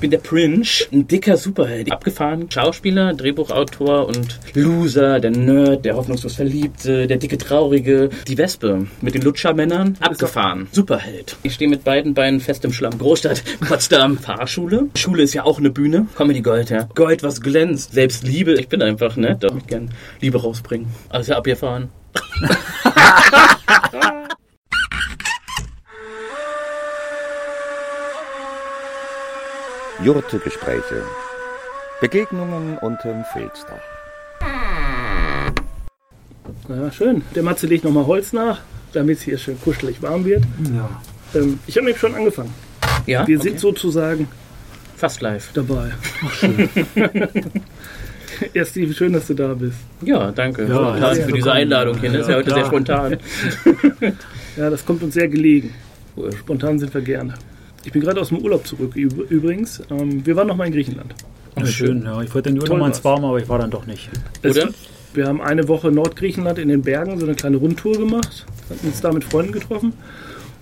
ich bin der Prince, ein dicker Superheld. Abgefahren, Schauspieler, Drehbuchautor und Loser, der Nerd, der hoffnungslos Verliebte, der dicke Traurige, die Wespe mit den Lutschermännern. Abgefahren, Superheld. Ich stehe mit beiden Beinen fest im Schlamm. Großstadt, Potsdam, Fahrschule. Schule ist ja auch eine Bühne. Comedy Gold, ja. Gold, was glänzt. Selbst Liebe, ich bin einfach, ne? Da ich gern Liebe rausbringen. Also abgefahren. Jurte-Gespräche. Begegnungen unterm Filzdach. Ja, schön. Der Matze legt nochmal Holz nach, damit es hier schön kuschelig warm wird. Ja. Ähm, ich habe nämlich schon angefangen. Ja? Wir okay. sind sozusagen fast live. dabei. ja, Steve, schön, dass du da bist. Ja, danke. Ja, spontan herzlich für diese. Einladung hier. Das ist ja Ja, heute klar. sehr spontan. Ja, das kommt uns sehr gelegen. Spontan sind wir gerne. Ich bin gerade aus dem Urlaub zurück, üb- übrigens. Ähm, wir waren noch mal in Griechenland. Ja, schön, ja. Ich wollte Toll noch mal ins. Warme, aber ich war dann doch nicht. Es- Oder? Wir haben eine Woche Nordgriechenland in den Bergen, so eine kleine Rundtour gemacht, hatten uns da mit Freunden getroffen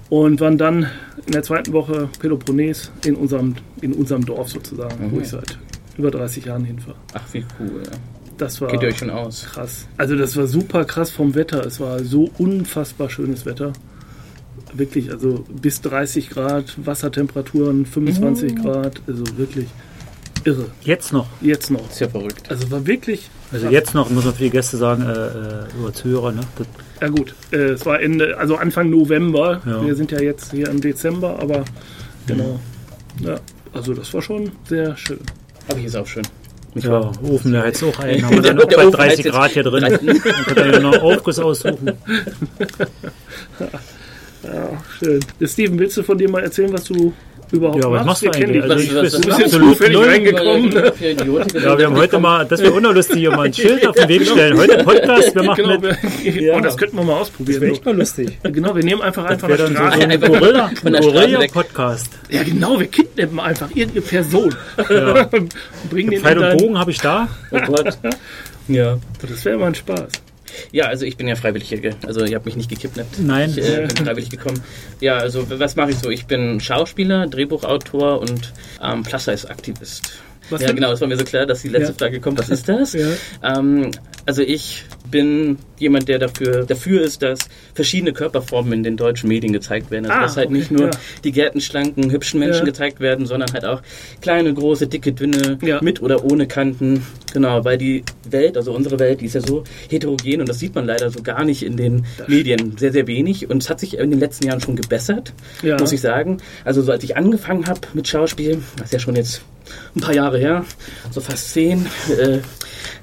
und waren dann in der zweiten Woche Peloponnes in unserem, in unserem Dorf sozusagen, wo Mhm. ich seit über 30 Jahren hinfahre. Ach, wie cool. Das war Kennt ihr euch schon aus? krass. Also das war super krass vom Wetter. Es war so unfassbar schönes Wetter. Wirklich, also bis 30 Grad, Wassertemperaturen 25 Mhm. Grad, also wirklich irre. Jetzt noch. Jetzt noch. Ist ja verrückt. Also war wirklich Also jetzt noch, muss man für die Gäste sagen, äh, äh, über Zuhörer, ne? Das, Ja gut, äh, es war Ende, also Anfang November. Ja. Wir sind ja jetzt hier im Dezember, aber genau. Ja, also das war schon sehr schön. Aber hier ist auch schön. Nicht ja, wahr? Ofen, der heizt auch ein. Haben wir dann auch bei Ofen 30 heizt jetzt Grad hier drin. 30. Dann ihr ja noch Aufguss aussuchen. Ja, schön. Der Steven, willst du von dir mal erzählen, was du überhaupt Ja, was machst? machst du kennen eigentlich? dich Also ich was- weiß was- du bist jetzt zufällig reingekommen. Idioten. Ja, wir haben heute mal, das wäre unlustig, hier mal ein Schild auf den Weg stellen. Heute Podcast, wir machen Genau, mit. wir, oh, das könnten wir mal ausprobieren. mal lustig. Genau, wir nehmen einfach einfach Wäre eine dann so, so Straße. ein Gorilla, Von der Straße Gorilla. Podcast. Ja, genau, wir kidnappen einfach irgendeine Person. Ja. Bringen den Pfeil und. Bogen habe ich da. Oh Gott. Ja. Das wäre mal ein Spaß. Ja, also ich bin ja freiwillig hier. Also ihr habt mich nicht gekidnappt. Nein. Ich äh, bin freiwillig gekommen. Ja, also was mache ich so? Ich bin Schauspieler, Drehbuchautor und ähm, Plus-Size-Aktivist. Was ja, denn? genau, das war mir so klar, dass die letzte Ja. Frage kommt. Was ist das? Ja. Ähm, also ich bin jemand, der dafür, dafür ist, dass verschiedene Körperformen in den deutschen Medien gezeigt werden. Also Ah, dass halt okay, nicht nur ja. die gärtenschlanken, hübschen Menschen Ja. gezeigt werden, sondern halt auch kleine, große, dicke, dünne, Ja. mit oder ohne Kanten. Genau, weil die Welt, also unsere Welt, die ist ja so heterogen und das sieht man leider so gar nicht in den Medien. Sehr, sehr wenig. Und es hat sich in den letzten Jahren schon gebessert, muss ich sagen. Also so als ich angefangen habe mit Schauspiel, das ist ja schon jetzt ein paar Jahre her, so fast zehn, äh,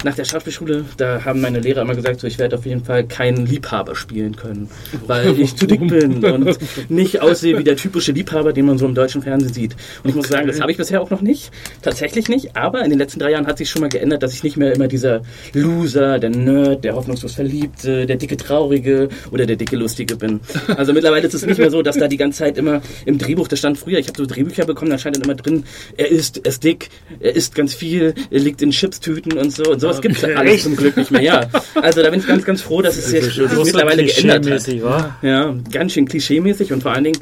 nach der Schauspielschule, da haben meine Lehrer immer gesagt, so, ich werde auf jeden Fall keinen Liebhaber spielen können, weil ich zu dick bin und nicht aussehe wie der typische Liebhaber, den man so im deutschen Fernsehen sieht. Und ich muss sagen, das habe ich bisher auch noch nicht, tatsächlich nicht, aber in den letzten drei Jahren hat sich schon mal geändert, dass ich nicht mehr immer dieser Loser, der Nerd, der hoffnungslos Verliebte, der dicke Traurige oder der dicke Lustige bin. Also mittlerweile ist es nicht mehr so, dass da die ganze Zeit immer im Drehbuch, das stand früher, ich habe so Drehbücher bekommen, da stand dann immer drin, er ist, er ist dick, er isst ganz viel, er liegt in Chipstüten und so. Und sowas gibt's Okay. alles zum Glück nicht mehr. Ja, also da bin ich ganz, ganz froh, dass es jetzt mittlerweile geändert hat. Wa? Ja, ganz schön klischee-mäßig und vor allen Dingen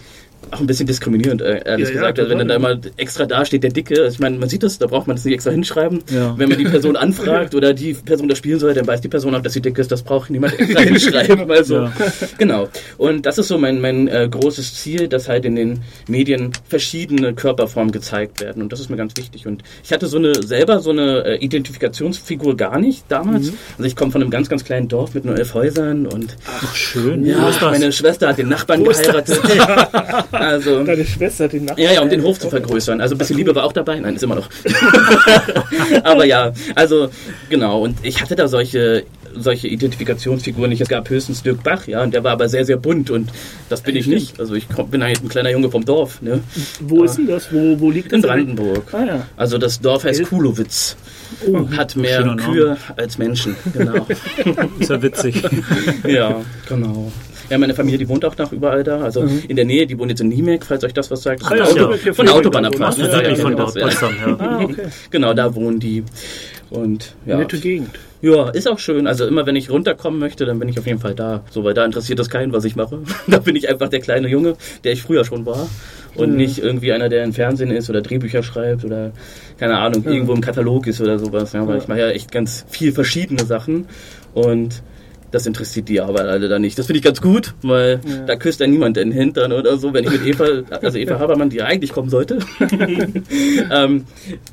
auch ein bisschen diskriminierend, äh, ehrlich Ja, ja, gesagt. also wenn dann da immer extra da steht, der Dicke, ich meine, man sieht das, da braucht man das nicht extra hinschreiben. Ja. Wenn man die Person anfragt oder die Person das spielen soll, dann weiß die Person auch, dass sie dick ist, das braucht niemand extra hinschreiben. Also, Ja. genau. Und das ist so mein, mein äh, großes Ziel, dass halt in den Medien verschiedene Körperformen gezeigt werden. Und das ist mir ganz wichtig. Und ich hatte so eine selber so eine äh, Identifikationsfigur gar nicht damals. Mhm. Also ich komme von einem ganz, ganz kleinen Dorf mit nur elf Häusern und Ach, schön. ja, meine Schwester hat den Nachbarn geheiratet. Also, Deine Schwester den Nachbarn. ja, ja, um den Hof zu vergrößern. Also ein bisschen Liebe war auch dabei. Nein, ist immer noch. Aber ja, also genau. Und ich hatte da solche solche Identifikationsfiguren nicht. Es gab höchstens Dirk Bach, ja, und der war aber sehr, sehr bunt und das bin ich nicht. Also ich komm, bin halt ein kleiner Junge vom Dorf, ne? Wo ist denn das? Wo, wo liegt das? In Brandenburg. Ah ja. Also das Dorf heißt Kulowitz. Hat mehr. Kühe als Menschen, genau. Ist ja witzig. ja, genau. Ja, meine Familie, die wohnt auch noch überall da. Also in der Nähe, die wohnt jetzt in Niemek, falls euch das was sagt. Das ist ja, Auto, ja. von der Autobahnabfahrt. Ach, ne? ja, von ja. Ah, okay. Genau, da wohnen die. Und ja, Nette Gegend. ja, ist auch schön. Also immer wenn ich runterkommen möchte, dann bin ich auf jeden Fall da. So, weil da interessiert das keinen, was ich mache. da bin ich einfach der kleine Junge, der ich früher schon war. Und Mhm. nicht irgendwie einer, der im Fernsehen ist oder Drehbücher schreibt oder keine Ahnung, irgendwo im Katalog ist oder sowas. Ja, weil ich mache ja echt ganz viel verschiedene Sachen und das interessiert die aber alle da nicht. Das finde ich ganz gut, weil Ja. da küsst ja niemand den Hintern oder so. Wenn ich mit Eva, also Eva Habermann, die ja eigentlich kommen sollte, ähm,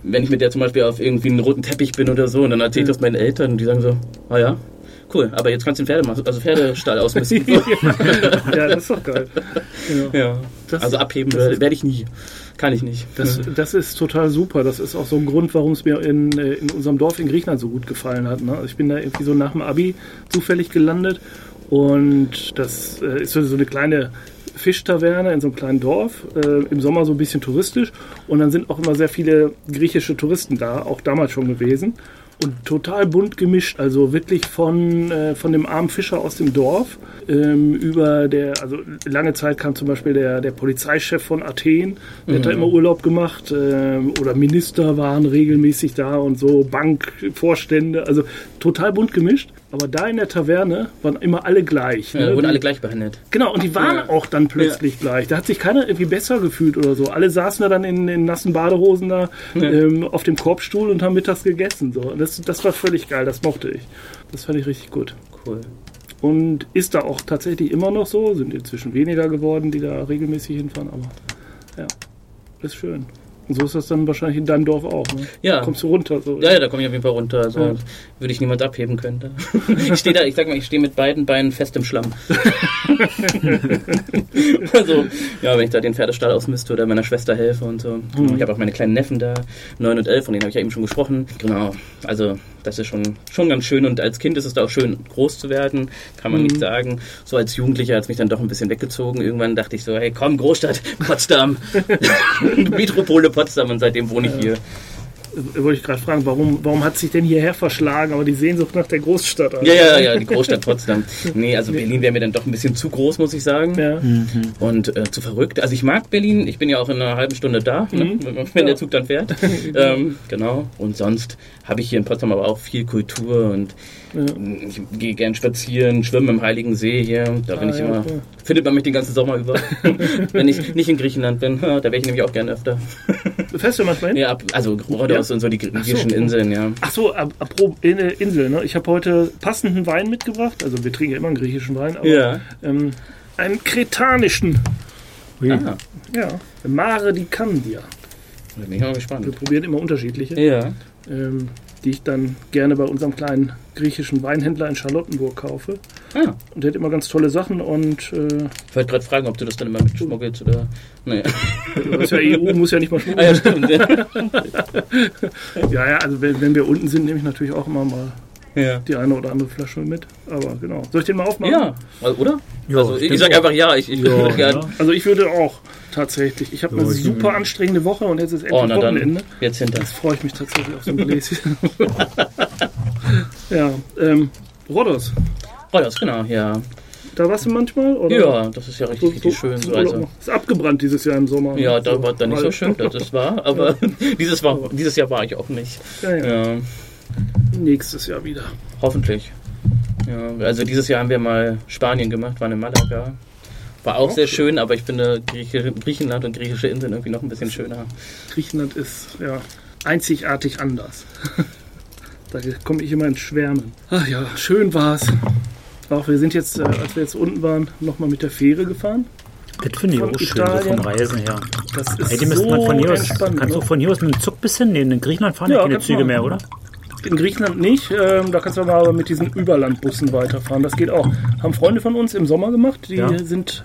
wenn ich mit der zum Beispiel auf irgendwie einen roten Teppich bin oder so und dann erzähle ich das meinen Eltern und die sagen so, ah ja, cool, aber jetzt kannst du den Pferde, also Pferdestall ausmisten. ja, das ist doch geil. Ja. ja. Das- also abheben das werde ist- werd ich nie. Kann ich nicht. Das, das ist total super. Das ist auch so ein Grund, warum es mir in, äh, in unserem Dorf in Griechenland so gut gefallen hat. Ne? Also ich bin da irgendwie so nach dem Abi zufällig gelandet und das äh, ist so so eine kleine Fischtaverne in so einem kleinen Dorf, äh, im Sommer so ein bisschen touristisch und dann sind auch immer sehr viele griechische Touristen da, auch damals schon gewesen und total bunt gemischt, also wirklich von, äh, von dem armen Fischer aus dem Dorf ähm, über der, also lange Zeit kam zum Beispiel der, der Polizeichef von Athen, der hat da immer Urlaub gemacht ähm, oder Minister waren regelmäßig da und so, Bankvorstände, also total bunt gemischt. Aber da in der Taverne waren immer alle gleich. Ja, ne? wurden Die- alle gleich behandelt. Genau, und die waren Ja. auch dann plötzlich gleich. Da hat sich keiner irgendwie besser gefühlt oder so. Alle saßen da dann in, in nassen Badehosen da ähm, auf dem Korbstuhl und haben mittags gegessen. So. Das, das war völlig geil, das mochte ich. Das fand ich richtig gut. Cool. Und ist da auch tatsächlich immer noch so. Sind inzwischen weniger geworden, die da regelmäßig hinfahren, aber ja, ist schön. Und so ist das dann wahrscheinlich in deinem Dorf auch. Ne? Ja. Kommst du runter. So. Ja, ja, da komme ich auf jeden Fall runter. Also Ja. würde ich niemand abheben können. Da. Ich stehe da, ich sag mal, ich stehe mit beiden Beinen fest im Schlamm. also, ja, wenn ich da den Pferdestall ausmiste oder meiner Schwester helfe und so. Ich habe auch meine kleinen Neffen da, 9 und 11, von denen habe ich ja eben schon gesprochen. Genau, also das ist schon, schon ganz schön und als Kind ist es da auch schön, groß zu werden, kann man nicht sagen. So als Jugendlicher hat es mich dann doch ein bisschen weggezogen. Irgendwann dachte ich so, hey komm, Großstadt, Potsdam, Metropole Potsdam und seitdem wohne ich hier. Äh, Wollte ich gerade fragen, warum, warum hat sich denn hierher verschlagen? Aber die Sehnsucht nach der Großstadt. also. Ja, ja, ja, die Großstadt Potsdam. Nee, also Berlin wäre mir dann doch ein bisschen zu groß, muss ich sagen. Ja. Und äh, zu verrückt. Also ich mag Berlin, ich bin ja auch in einer halben Stunde da, ne, wenn Ja. der Zug dann fährt. ähm, genau. Und sonst habe ich hier in Potsdam aber auch viel Kultur und Ja. ich gehe gern spazieren, schwimmen im Heiligen See hier. Da bin Ah, ich ja, immer. cool. Findet man mich den ganzen Sommer über. wenn ich nicht in Griechenland bin, da wäre ich nämlich auch gerne öfter. Fährst du manchmal hin? Ja, ab, also Rhodos Ja? und so die griechischen so. Inseln, ja. Ach so, apropos in, äh, Insel, ne? Ich habe heute passenden Wein mitgebracht. Also wir trinken ja immer einen griechischen Wein, aber Ja. ähm, einen kretanischen. Ui. Ah, Ja, Mare di Candia. da bin ich mal Wir gespannt. probieren immer unterschiedliche, Ja. ähm, die ich dann gerne bei unserem kleinen griechischen Weinhändler in Charlottenburg kaufe. Ah. Und der hat immer ganz tolle Sachen und äh, Ich wollte gerade fragen, ob du das dann immer mitschmuggelst oder. Naja. das ist ja EU, muss ja nicht mal Ah schmuggeln. ja, stimmt. Ja. Ja, ja, also wenn, wenn wir unten sind, nehme ich natürlich auch immer mal ja. die eine oder andere Flasche mit. Aber genau. Soll ich den mal aufmachen? Ja, also, oder? Ja, also ich stimmt sag auch. einfach ja, ich, ich Ja, ja. Also ich würde auch tatsächlich. Ich habe eine Ja, ich- super anstrengende Woche und jetzt ist endlich Oh, na Wochenende. dann, jetzt hinter. Jetzt freue ich mich tatsächlich auf so ein Gläschen. Ja, ähm, Rhodos. Oh, das genau, ja. Da warst du manchmal? Oder? Ja, das ist ja richtig, richtig schön. So, also. Ist abgebrannt dieses Jahr im Sommer. Ja, da war dann nicht so schön, das ist wahr, aber dieses, war, dieses Jahr war ich auch nicht. Ja, ja. Ja, Nächstes Jahr wieder. hoffentlich. Ja, also dieses Jahr haben wir mal Spanien gemacht, waren in Malaga. War auch Auch sehr schön. aber ich finde Grieche, Griechenland und griechische Inseln irgendwie noch ein bisschen schöner. Griechenland ist ja einzigartig anders. da komme ich immer ins Schwärmen. Ach ja, schön war's. Auch wir sind jetzt, äh, als wir jetzt unten waren, nochmal mit der Fähre gefahren. Das finde ich auch schön, so vom Reisen her. Das ist Ey, die müsste so man von hier aus, entspannt. kannst du ne? von hier aus mit dem Zug bis hinnehmen. In Griechenland fahren ja, keine Züge mehr, oder? In Griechenland nicht, ähm, da kannst du aber, aber mit diesen Überlandbussen weiterfahren. Das geht auch. Haben Freunde von uns im Sommer gemacht, die Ja. sind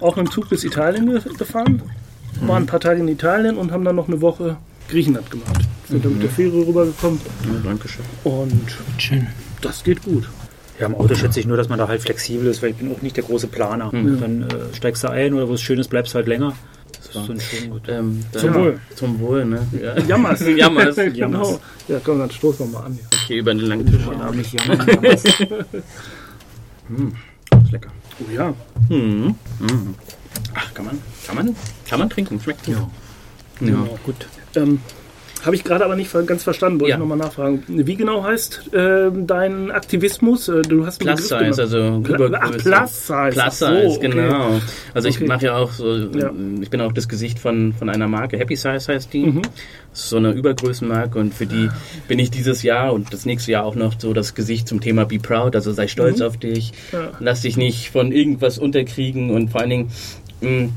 auch mit dem Zug bis Italien ge gefahren, waren ein paar Tage in Italien und haben dann noch eine Woche Griechenland gemacht. Sind dann mit der Fähre rübergekommen Ja, Dankeschön. und das geht gut. Ja, im Auto schätze ich nur, dass man da halt flexibel ist, weil ich bin auch nicht der große Planer. Dann äh, steigst du ein oder wo es schön ist, bleibst du halt länger. Das ist dann schon gut. Ähm, Zum dann- Wohl. Zum Wohl, ne? Ja. Jammers. Jammers. genau. Ja, komm, dann stoßen wir mal an. Ja. Okay, über den langen Tisch. Ja, nicht jammern, jammern. Ist lecker. Oh ja. Mhm. Mhm. Ach, kann man, kann man, kann man trinken, schmeckt gut. Ja. Ja. Genau. Gut. Ähm, Habe ich gerade aber nicht ganz verstanden, wollte Ja. ich nochmal nachfragen. Wie genau heißt äh, dein Aktivismus? Äh, Du hast einen Plus Size, also Pla-. Ach, Plus Size. Plus Ach so, Size, okay. genau. Also ich Okay. mache ja auch so, Ja. ich bin auch das Gesicht von, von einer Marke, Happy Size heißt die. Mhm. Das ist so eine Übergrößenmarke und für die bin ich dieses Jahr und das nächste Jahr auch noch so das Gesicht zum Thema Be Proud, also sei stolz auf dich, Mhm. Ja. lass dich nicht von irgendwas unterkriegen und vor allen Dingen mh,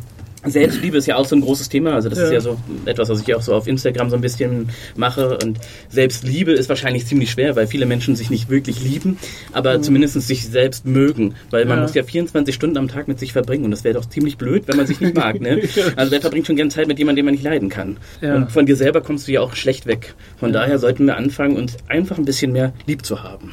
Selbstliebe ist ja auch so ein großes Thema, also das Ja. ist ja so etwas, was ich auch so auf Instagram so ein bisschen mache und Selbstliebe ist wahrscheinlich ziemlich schwer, weil viele Menschen sich nicht wirklich lieben, aber zumindest sich selbst mögen, weil man Mhm. Ja. muss ja 24 Stunden am Tag mit sich verbringen und das wäre doch ziemlich blöd, wenn man sich nicht mag, ne? Also wer verbringt schon gern Zeit mit jemandem, den man nicht leiden kann? Ja. Und von dir selber kommst du ja auch schlecht weg. Von daher sollten wir anfangen, uns einfach ein bisschen mehr lieb zu haben.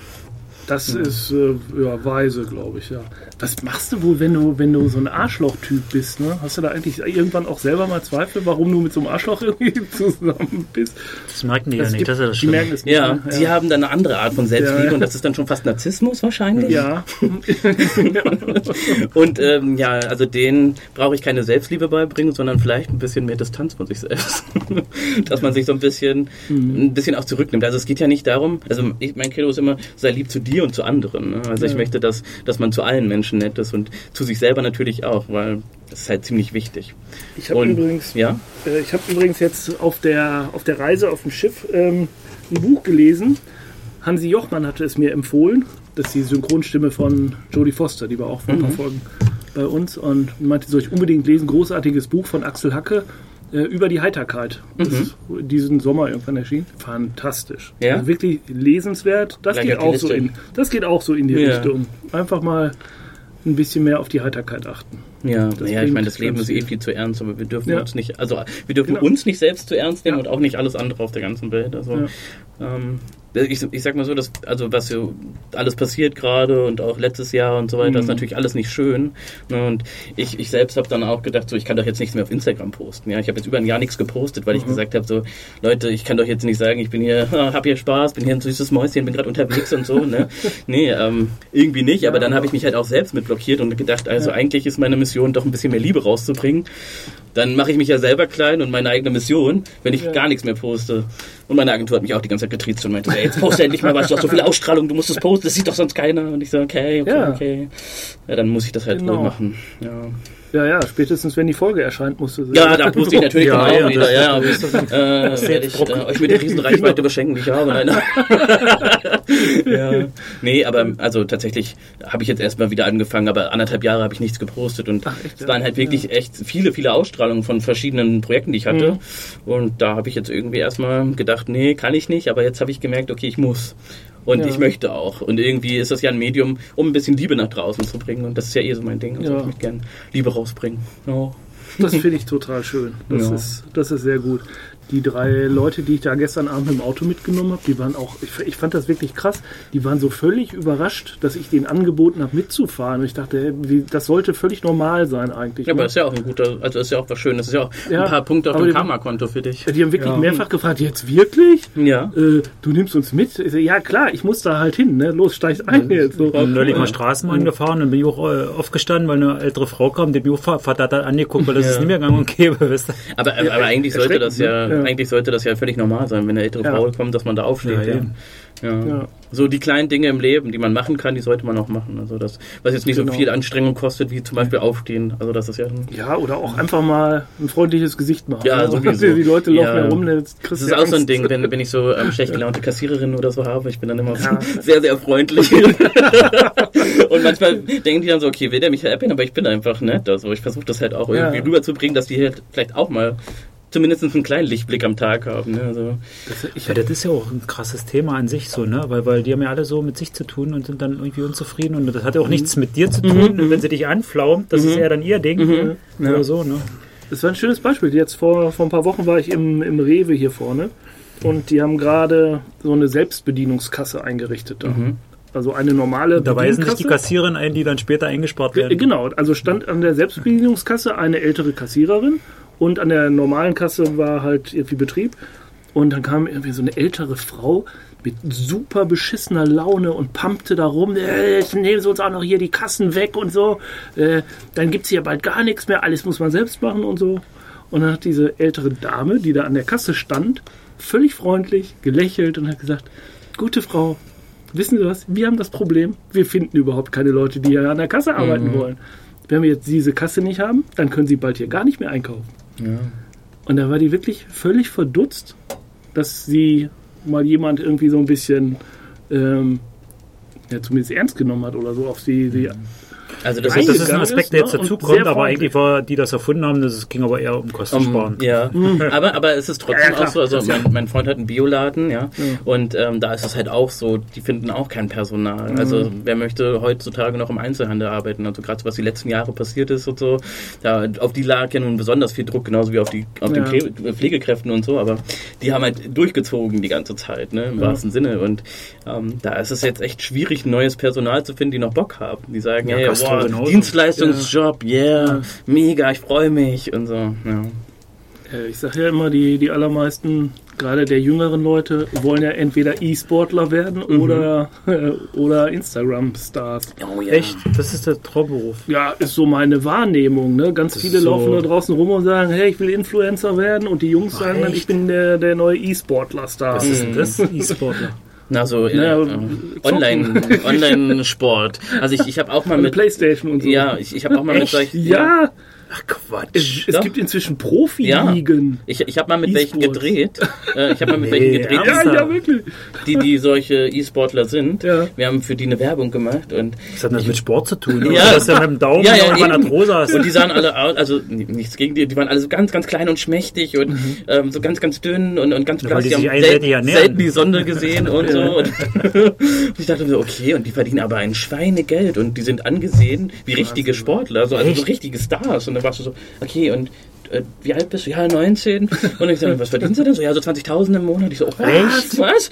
Das ist äh, ja, weise, glaube ich, ja. Was machst du wohl, wenn du, wenn du so ein Arschloch-Typ bist, ne? Hast du da eigentlich irgendwann auch selber mal Zweifel, warum du mit so einem Arschloch irgendwie zusammen bist? Das merken die ja Das nicht, gibt- das ist ja das die Schlimme. merken es nicht. Ja, ne? sie haben dann eine andere Art von Selbstliebe Ja. und das ist dann schon fast Narzissmus wahrscheinlich. Ja. Und ähm, ja, also denen brauche ich keine Selbstliebe beibringen, sondern vielleicht ein bisschen mehr Distanz von sich selbst. Dass man sich so ein bisschen, Mhm. ein bisschen auch zurücknimmt. Also es geht ja nicht darum, also ich, mein Credo ist immer, sei lieb zu dir und zu anderen. Ne? Also ich Ja. möchte, dass, dass man zu allen Menschen nett ist und zu sich selber natürlich auch, weil das ist halt ziemlich wichtig. Ich habe übrigens, Ja? äh, ich habe übrigens jetzt auf der, auf der Reise auf dem Schiff ähm, ein Buch gelesen. Hansi Jochmann hatte es mir empfohlen. Das ist die Synchronstimme von Jodie Foster, die war auch vor ein paar Folgen bei uns und meinte, soll ich unbedingt lesen. Großartiges Buch von Axel Hacke äh, über die Heiterkeit. Das ist diesen Sommer irgendwann erschienen. Fantastisch. Ja? Also wirklich lesenswert. Das Gleich geht, auch so in, das geht auch so in die Ja. Richtung. Einfach mal ein bisschen mehr auf die Heiterkeit achten. Ja, Das naja, ich meine, das Leben ist eh viel. viel zu ernst, aber wir dürfen Ja. uns nicht, also wir dürfen Genau. uns nicht selbst zu ernst nehmen Ja. und auch nicht alles andere auf der ganzen Welt. Also ähm, ich, ich sag mal so, dass also was so alles passiert gerade und auch letztes Jahr und so weiter, Mhm. ist natürlich alles nicht schön. Ne? Und ich, ich selbst habe dann auch gedacht, so ich kann doch jetzt nichts mehr auf Instagram posten. Ja, ich habe jetzt über ein Jahr nichts gepostet, weil ich Mhm. gesagt habe, so Leute, ich kann doch jetzt nicht sagen, ich bin hier, hab hier Spaß, bin hier ein süßes Mäuschen, bin gerade unterwegs und so. Ne? Nee, ähm, irgendwie nicht. Aber dann habe ich mich halt auch selbst mit blockiert und gedacht, also Ja. eigentlich ist meine Mission doch ein bisschen mehr Liebe rauszubringen. Dann mache ich mich ja selber klein und meine eigene Mission, wenn ich Ja. gar nichts mehr poste. Und meine Agentur hat mich auch die ganze Zeit getriezt und meinte, ey, jetzt poste endlich mal was, du hast so viel Ausstrahlung, du musst es posten, das sieht doch sonst keiner. Und ich so, okay, okay, Ja. okay. Ja, dann muss ich das halt Genau. wohl machen. Ja, Ja, ja, spätestens wenn die Folge erscheint, musst du ja da poste ich natürlich Ja, ja, wieder. Ja, das- äh, werde ich äh, euch mit der Riesenreichweite beschenken, die ich habe. Nein. ja. Nee, aber also tatsächlich habe ich jetzt erstmal wieder angefangen, aber anderthalb Jahre habe ich nichts gepostet und Ach, echt, es ja? waren halt wirklich echt viele, viele Ausstrahlungen von verschiedenen Projekten, die ich hatte. Und da habe ich jetzt irgendwie erstmal gedacht, nee, kann ich nicht, aber jetzt habe ich gemerkt, okay, ich muss. Und Ja. ich möchte auch. Und irgendwie ist das ja ein Medium, um ein bisschen Liebe nach draußen zu bringen. Und das ist ja eh so mein Ding. Also Ja. ich möchte gerne Liebe rausbringen. Ja. Das finde ich total schön. Das, ist, das ist sehr gut. Die drei Leute, die ich da gestern Abend im Auto mitgenommen habe, die waren auch, ich, ich fand das wirklich krass, die waren so völlig überrascht, dass ich denen angeboten habe, mitzufahren. Und ich dachte, ey, wie, das sollte völlig normal sein eigentlich. Ja, aber ne? ist ja auch ein guter, also ist ja auch was Schönes. Ist ja auch Ja, ein paar Punkte auf dem Karma-Konto für dich. die haben wirklich Ja. mehrfach gefragt, jetzt wirklich? Ja. Äh, du nimmst uns mit? Ich so, ja klar, ich muss da halt hin, ne? Los, steigst ein jetzt. So. Ich bin neulich mal Straßenbahn gefahren und bin ich auch äh, aufgestanden, weil eine ältere Frau kam, die bin ich auch Vater hat dann angeguckt, weil das Ja. ist nicht mehr gang und gäbe, wisst ihr. Aber, aber, aber eigentlich sollte das ja, ne? Ja. eigentlich sollte das ja völlig normal sein, wenn eine ältere Ja. Frau kommt, dass man da aufsteht. Ja. So die kleinen Dinge im Leben, die man machen kann, die sollte man auch machen. Also das, was jetzt nicht Genau. so viel Anstrengung kostet, wie zum Beispiel aufstehen. Also das ist ja Ja, oder auch einfach mal ein freundliches Gesicht machen. Ja, ne? sowieso. Die Leute laufen Ja. herum, jetzt Das kriegst ist du auch so ein. Ding, wenn, wenn ich so ähm, schlecht gelaunte Kassiererin oder so habe. Ich bin dann immer Ja. sehr, sehr freundlich. und manchmal denken die dann so, okay, will der mich veräppeln, aber ich bin einfach nett. Also ich versuche das halt auch irgendwie rüberzubringen, dass die halt vielleicht auch mal zumindest einen kleinen Lichtblick am Tag haben. Ne? Also, Ja, das ist ja auch ein krasses Thema an sich so, ne? Weil, weil die haben ja alle so mit sich zu tun und sind dann irgendwie unzufrieden und das hat ja auch nichts mit dir zu tun. Und wenn sie dich anflaumt, das ist eher dann ihr Ding. ne? Oder so, ne? Das war ein schönes Beispiel. Jetzt vor, vor ein paar Wochen war ich im, im Rewe hier vorne und die haben gerade so eine Selbstbedienungskasse eingerichtet da. Also eine normale Da weisen sich die. Kassiererin ein, die dann später eingespart Ge- werden. Genau, also stand an der Selbstbedienungskasse eine ältere Kassiererin und an der normalen Kasse war halt irgendwie Betrieb. Und dann kam irgendwie so eine ältere Frau mit super beschissener Laune und pumpte da rum, äh, jetzt nehmen sie uns auch noch hier die Kassen weg und so. Äh, dann gibt's hier bald gar nichts mehr, alles muss man selbst machen und so. Und dann hat diese ältere Dame, die da an der Kasse stand, völlig freundlich, gelächelt und hat gesagt, gute Frau, wissen Sie was, wir haben das Problem, wir finden überhaupt keine Leute, die hier an der Kasse arbeiten Mhm. wollen. Wenn wir jetzt diese Kasse nicht haben, dann können Sie bald hier gar nicht mehr einkaufen. Und da war die wirklich völlig verdutzt, dass sie mal jemand irgendwie so ein bisschen ähm, ja, zumindest ernst genommen hat oder so auf sie, sie Also das ist Das ist ein Aspekt, der ist, jetzt ne? Und dazu kommt, sehr aber eigentlich war die das erfunden haben, das ging aber eher um Kostensparen. Um, ja, aber, aber es ist trotzdem Ja, auch so, also Das mein, mein Freund hat einen Bioladen, ja, und ähm, da ist es halt auch so, die finden auch kein Personal. Also wer möchte heutzutage noch im Einzelhandel arbeiten, also gerade so, was die letzten Jahre passiert ist und so, da, auf die lag ja nun besonders viel Druck, genauso wie auf die auf Ja. den Pfle- Pflegekräften und so, aber die haben halt durchgezogen die ganze Zeit, ne, im wahrsten Sinne und ähm, da ist es jetzt echt schwierig, neues Personal zu finden, die noch Bock haben. Die sagen, Ja, hey, boah, genauso. Dienstleistungsjob, yeah, mega, ich freue mich und so, ja. Äh, Ich sage ja immer, die, die allermeisten, gerade der jüngeren Leute, wollen ja entweder E-Sportler werden oder, äh, oder Instagram-Stars. Oh, ja. Echt? Das ist der Traumberuf. Ja, ist so meine Wahrnehmung. Ne? Ganz Das viele so- laufen da draußen rum und sagen, hey, ich will Influencer werden. Und die Jungs sagen dann, echt? ich bin der, der neue E-Sportler-Star. Was ist denn das? E-Sportler. Na, so äh, Online, Online-Sport. Also ich, ich habe auch mal Mit Playstation und so. ja, ich, ich habe auch mal mit solchen, Ja, Ach Quatsch. es, es Doch. gibt inzwischen Profi-Ligen. ich, ich habe mal mit welchen E-Sports. gedreht. Äh, ich habe mal mit Nee, welchen gedreht, Ja, ja, wirklich. die, die solche E-Sportler sind. Ja. Wir haben für die eine Werbung gemacht und Was hat denn das mit Sport zu tun? Ja. Du hast ja mit dem Daumen Ja, ja, eben. Arthrose hast. Und die sahen alle aus, also nichts gegen die, die waren alle so ganz, ganz klein und schmächtig und ähm, so ganz, ganz dünn und, und ganz Ja, blass. die sich haben selten, ernähren. selten die Sonne gesehen und so. Und ich dachte mir so, okay, und die verdienen aber ein Schweinegeld und die sind angesehen wie richtige Sportler, so, also so richtige Stars. Und dann warst du so, okay, und äh, wie alt bist du? Ja, 19. Und ich sage, was verdienst du denn so? Ja, so 20.000 im Monat. Ich so, oh, was? Was?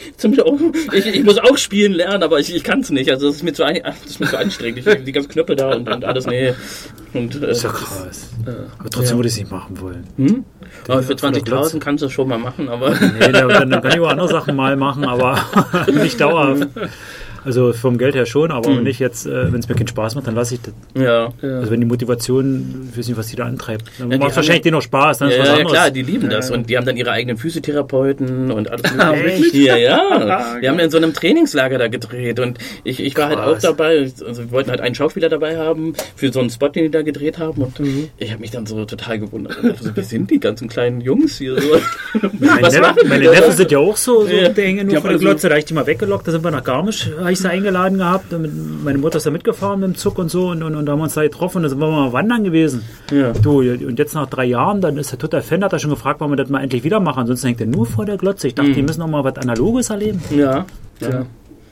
Ich, ich muss auch spielen lernen, aber ich, ich kann es nicht. Also das ist mir zu, ein, das ist mir zu anstrengend. Ich, die ganzen Knöpfe da und, und alles, nee. Und, äh, ist ja krass. Aber trotzdem Ja. würde ich es nicht machen wollen. hm? aber für von der 20.000 kannst du es schon mal machen, aber Nee, dann, dann kann ich auch andere Sachen mal machen, aber nicht dauerhaft. Also vom Geld her schon, aber Mhm. nicht jetzt, äh, wenn es mir keinen Spaß macht, dann lasse ich das. ja. Also wenn die Motivation, ich weiß nicht, was die da antreibt. Dann Ja, die macht wahrscheinlich ja- denen noch Spaß, dann ist Ja, was ja, anderes. klar, die lieben das und die haben dann ihre eigenen Physiotherapeuten und alles. Ah? Ja, ja. Wir haben in so einem Trainingslager da gedreht und ich, ich war halt auch Krass. dabei. Also wir wollten halt einen Schauspieler dabei haben für so einen Spot, den die da gedreht haben und Mhm. ich habe mich dann so total gewundert. Und dachte so, wie sind die ganzen kleinen Jungs hier so? Mein Was machen die meine? Neffen sind ja auch so, so Ja. die hängen Die nur haben von der also- Glotze. Da habe ich die mal weggelockt, da sind wir nach Garmisch, habe ich sie eingeladen gehabt. und meine Mutter ist da mitgefahren mit dem Zug und so und, und, und da haben wir uns da getroffen und da sind wir mal wandern gewesen. Ja. Du, und jetzt nach drei Jahren, dann ist der total Fan, hat er schon gefragt, wann wir das mal endlich wieder machen. Ansonsten hängt er nur vor der Glotze. Ich dachte, die müssen noch mal was Analoges erleben. Ja. Ja.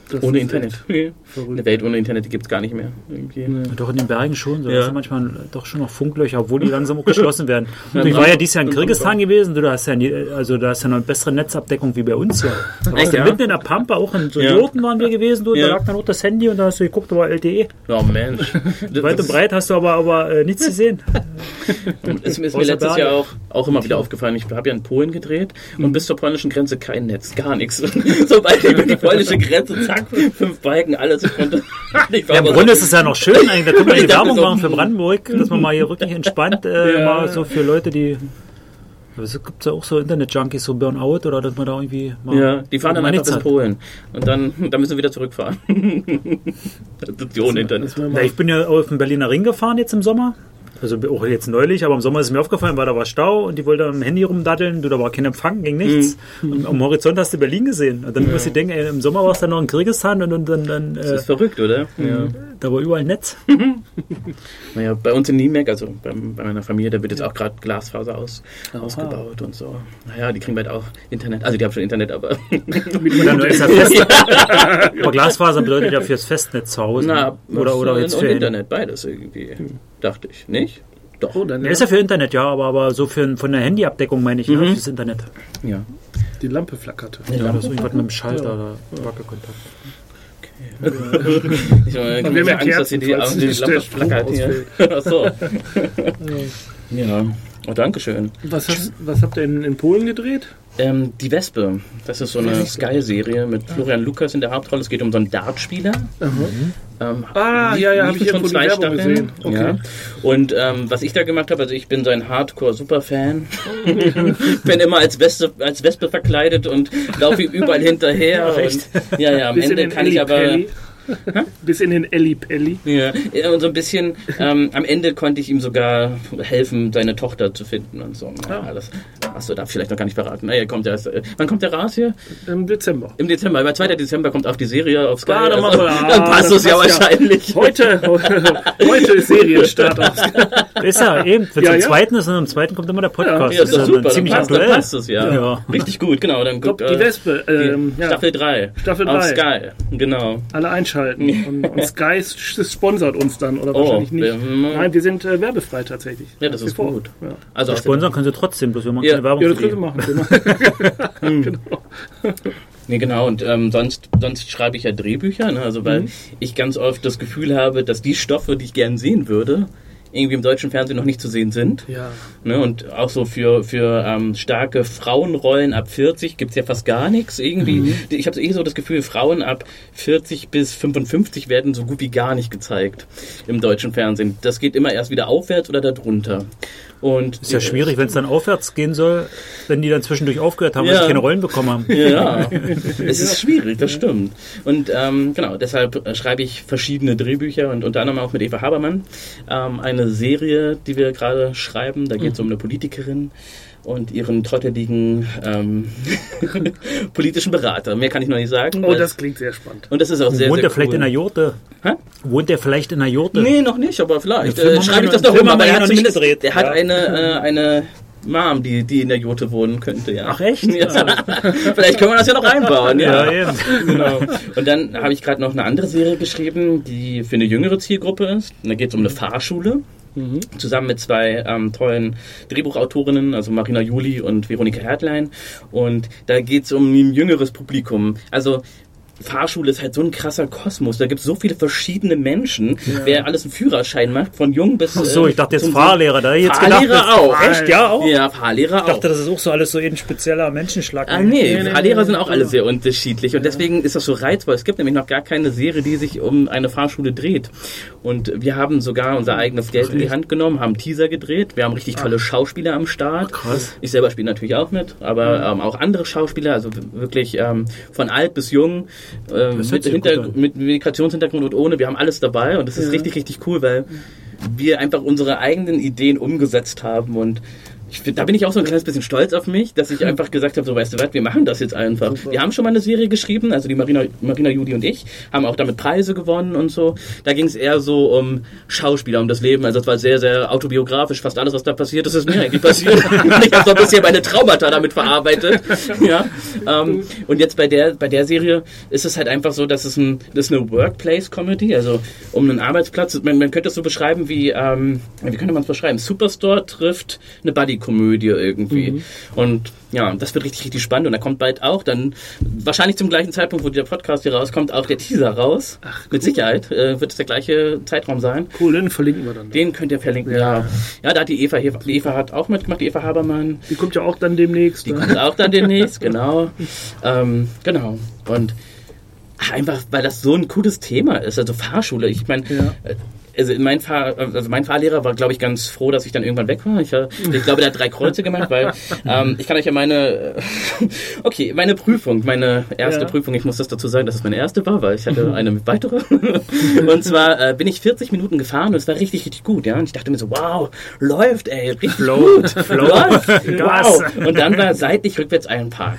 Das Ohne Internet. verrückt. Eine Welt ohne Internet, die gibt's gar nicht mehr. Irgendwie. Doch in den Bergen schon. So. Ja. Das sind manchmal doch schon noch Funklöcher, obwohl die langsam auch geschlossen werden. Ja, ich war ja dieses Jahr in Kirgisistan gewesen. Du, da hast ja, nie, also da hast ja noch eine bessere Netzabdeckung wie bei uns hier. Da warst Echt, du ja? mitten in der Pampa, auch in so Ja. Jurten waren wir gewesen. Du, Ja. Da lag dann auch das Handy und da hast du geguckt, da war LTE. Oh Mensch. Weit und breit hast du aber, aber äh, nichts gesehen. Das ist mir letztes Berge. Jahr auch, auch immer wieder aufgefallen. Ich habe ja in Polen gedreht und bis zur polnischen Grenze kein Netz, gar nichts. Sobald über die polnische Grenze, zack, fünf Balken, alles. Ja, Im Grunde ist es ja noch schön, eigentlich. da können wir die Werbung machen für Brandenburg, dass man mal hier wirklich entspannt, äh, Ja. mal so für Leute, die. Aber Es gibt ja auch so Internet-Junkies, so Burnout oder dass man da irgendwie mal. ja, die fahren dann mal einfach bis. Polen und dann, dann müssen wir wieder zurückfahren. das ist ohne Internet. Ja, ich bin ja auf den Berliner Ring gefahren jetzt im Sommer. Also auch jetzt neulich, aber im Sommer ist es mir aufgefallen, weil da war Stau und die wollten am Handy rumdaddeln. Du, da war kein Empfang, ging nichts. Mhm. Und am Horizont hast du Berlin gesehen. Und dann musst du denken, ey, im Sommer warst du dann noch in Kirgisistan und, und dann, dann Das äh, ist verrückt, oder? Ja. da war überall Netz. Naja, bei uns in Niemek, also bei, bei meiner Familie, da wird jetzt auch gerade Glasfaser aus, ausgebaut und so. Naja, die kriegen bald auch Internet. Also die haben schon Internet, aber Und ja aber Glasfaser bedeutet ja fürs Festnetz zu Hause. na, oder oder und, jetzt und für Internet, beides irgendwie. Dachte ich, nicht? Doch. Dann Ja, ist ja für Internet, ja, aber, aber so für, von der Handyabdeckung meine ich, Mhm. ne, fürs Internet. Ja. die Lampe flackerte. Ja, das ist irgendwas mit dem Schalter, da Wackelkontakt. Ich habe ja Angst, dass hier die, die nicht Lampe der flackert hier. Ach so. ja. Oh, Dankeschön. Was, hast, was habt ihr in, in Polen gedreht? Ähm, die Wespe, das ist so eine Sky-Serie mit Florian Lukas in der Hauptrolle. Es geht um so einen Dartspieler. Ähm, Ah, ja, ja, hab liefen ich schon zwei Staffeln. gesehen. Okay. Ja. Und ähm, was ich da gemacht habe, also ich bin so ein Hardcore-Super-Fan. bin immer als Wespe, als Wespe verkleidet und laufe überall hinterher. echt? und, ja, ja, am Ende kann ich aber... Bis in den Ellipelli. Ja, ja, und so ein bisschen, ähm, am Ende konnte ich ihm sogar helfen, seine Tochter zu finden und so. Ja, Ah. alles. Hast du da vielleicht noch gar nicht verraten. Naja, kommt erst, äh, wann kommt der raus hier? Im Dezember. Im Dezember. Weil 2. Dezember kommt auch die Serie auf Sky. Ah, dann also, machen wir- dann ah, passt das es ja ja. wahrscheinlich. Heute, heute ist Serienstart. Auf. Ist ja eben, wenn es Ja, am ja. zweiten ist und am zweiten kommt immer der Podcast. Ja, ist doch dann super. Dann ziemlich passt, dann aktuell. passt es ja. Ja. Richtig gut, genau. Dann Top, guckt, die äh, Wespe. die Ähm, ja, Staffel 3. Staffel Auf 3. Sky, genau. alle einschalten. Und, und Sky sponsert uns dann, oder Oh, wahrscheinlich nicht. wir- Nein, wir sind äh, werbefrei tatsächlich. Ja, das wie ist vor. gut. Ja, Also aus Sponsern können sie trotzdem, bloß wir machen Ja. keine Werbung ja das können. Sie machen. Genau. genau. Nee, genau, und ähm, sonst, sonst schreibe ich ja Drehbücher, ne? also weil Mhm. ich ganz oft das Gefühl habe, dass die Stoffe, die ich gern sehen würde, irgendwie im deutschen Fernsehen noch nicht zu sehen sind. Ja. Ne? Und auch so für, für ähm, starke Frauenrollen ab 40 gibt's ja fast gar nichts. Irgendwie, Mhm. ich habe so eh so das Gefühl, Frauen ab 40 bis 55 werden so gut wie gar nicht gezeigt im deutschen Fernsehen. Das geht immer erst wieder aufwärts oder darunter. Und Ist ja schwierig, wenn es dann aufwärts gehen soll, wenn die dann zwischendurch aufgehört haben, weil Ja. sie keine Rollen bekommen haben. Ja, es ist schwierig, das stimmt. Und ähm, genau, deshalb äh, schreibe ich verschiedene Drehbücher und unter anderem auch mit Eva Habermann ähm, eine Serie, die wir gerade schreiben. Da geht es um eine Politikerin und ihren trotteligen ähm, politischen Berater. Mehr kann ich noch nicht sagen. Oh, das klingt sehr spannend. und das ist auch sehr, Wohnt sehr er vielleicht cool. in der Jurte? Hä? Wohnt er vielleicht in der Jurte? Nee, noch nicht, aber vielleicht. Äh, schreibe ich das noch- doch um, haben aber er hat zumindest, gedreht. der hat Ja. eine, äh, eine Mom, die, die in der Jurte wohnen könnte, ja. Ach, echt? Ja. Vielleicht können wir das ja noch einbauen, ja. Ja, genau. Und dann habe ich gerade noch eine andere Serie geschrieben, die für eine jüngere Zielgruppe ist. Und da geht es um eine Fahrschule. Zusammen mit zwei ähm, tollen Drehbuchautorinnen, also Marina Juli und Veronika Hertlein. Und da geht es um ein jüngeres Publikum. Also Fahrschule ist halt so ein krasser Kosmos. Da gibt es so viele verschiedene Menschen, wer alles einen Führerschein macht, von jung bis. Ach so, äh, ich dachte jetzt Fahrlehrer. Da ich jetzt Fahrlehrer gedacht, auch. Echt, ja auch? Ja, Fahrlehrer Ich auch. dachte, das ist auch so alles so ein spezieller Menschenschlag. Ah, nee, nee, Fahrlehrer nee, sind auch alle sehr unterschiedlich und deswegen ist das so reizvoll. Es gibt nämlich noch gar keine Serie, die sich um eine Fahrschule dreht. Und wir haben sogar unser eigenes Geld in die Hand genommen, haben Teaser gedreht. Wir haben richtig tolle Schauspieler am Start. krass. Ich selber spiele natürlich auch mit, aber ähm, auch andere Schauspieler, also wirklich ähm, von alt bis jung, hört mit, Hinter mit Migrationshintergrund und ohne. Wir haben alles dabei und das ist richtig, richtig cool, weil wir einfach unsere eigenen Ideen umgesetzt haben und ich, find- da bin ich auch so ein kleines bisschen stolz auf mich, dass ich einfach gesagt habe, so weißt du was, wir machen das jetzt einfach. Wir haben schon mal eine Serie geschrieben, also die Marina, Marina Judi und ich, haben auch damit Preise gewonnen und so. Da ging es eher so um Schauspieler, um das Leben. Also das war sehr, sehr autobiografisch. Fast alles, was da passiert ist, ist mir eigentlich passiert. ich habe so ein bisschen meine Traumata damit verarbeitet. ja. Ähm, und jetzt bei der, bei der Serie ist es halt einfach so, dass es ein, das ist eine Workplace-Comedy, also um einen Arbeitsplatz. Man, man könnte es so beschreiben wie, ähm, wie könnte man es beschreiben? Superstore trifft eine Buddy-Komödie irgendwie. Und ja, das wird richtig, richtig spannend. Und da kommt bald auch dann, wahrscheinlich zum gleichen Zeitpunkt, wo der Podcast hier rauskommt, auch der Teaser raus. Mit Sicherheit äh, wird es der gleiche Zeitraum sein. Cool, den verlinken wir dann. Den könnt ihr verlinken, ja. Ja, da hat die Eva, hier- die Eva hat auch mitgemacht, die Eva Habermann. Die kommt ja auch dann demnächst. Die ne? kommt auch dann demnächst, genau. Ähm, genau. Und einfach, weil das so ein cooles Thema ist. Also Fahrschule, ich meine, Ja. Also mein, Fahr, also mein Fahrlehrer war, glaube ich, ganz froh, dass ich dann irgendwann weg war. Ich, war- ich glaube, der hat drei Kreuze gemacht, weil ähm, ich kann euch ja meine, okay, meine Prüfung, meine erste Ja. Prüfung, ich muss das dazu sagen, dass es meine erste war, weil ich hatte eine weitere. und zwar äh, bin ich 40 Minuten gefahren und es war richtig, richtig gut, ja. Und ich dachte mir so, wow, läuft, ey, richtig gut. läuft, wow. Und dann war seitlich rückwärts einparken.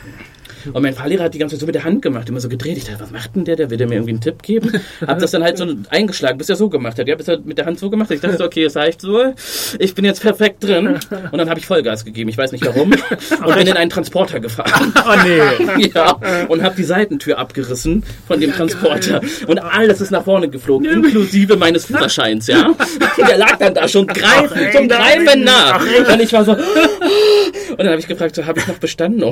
Und mein Fahrlehrer hat die ganze Zeit so mit der Hand gemacht, immer so gedreht. Ich dachte, was macht denn der? Der will der mir irgendwie einen Tipp geben. Hab das dann halt so eingeschlagen, bis er so gemacht hat. Ja, bis er mit der Hand so gemacht hat. Ich dachte, so, okay, es reicht so. Ich bin jetzt perfekt drin. Und dann habe ich Vollgas gegeben. Ich weiß nicht warum. Und bin in einen Transporter gefahren. Oh nee. ja. Und habe die Seitentür abgerissen von dem Transporter. Und alles ist nach vorne geflogen, inklusive meines Führerscheins, ja. Der lag dann da schon greifen, zum Greifen nach. Und ich war so. Und dann habe ich gefragt, so, habe ich noch bestanden? Oh.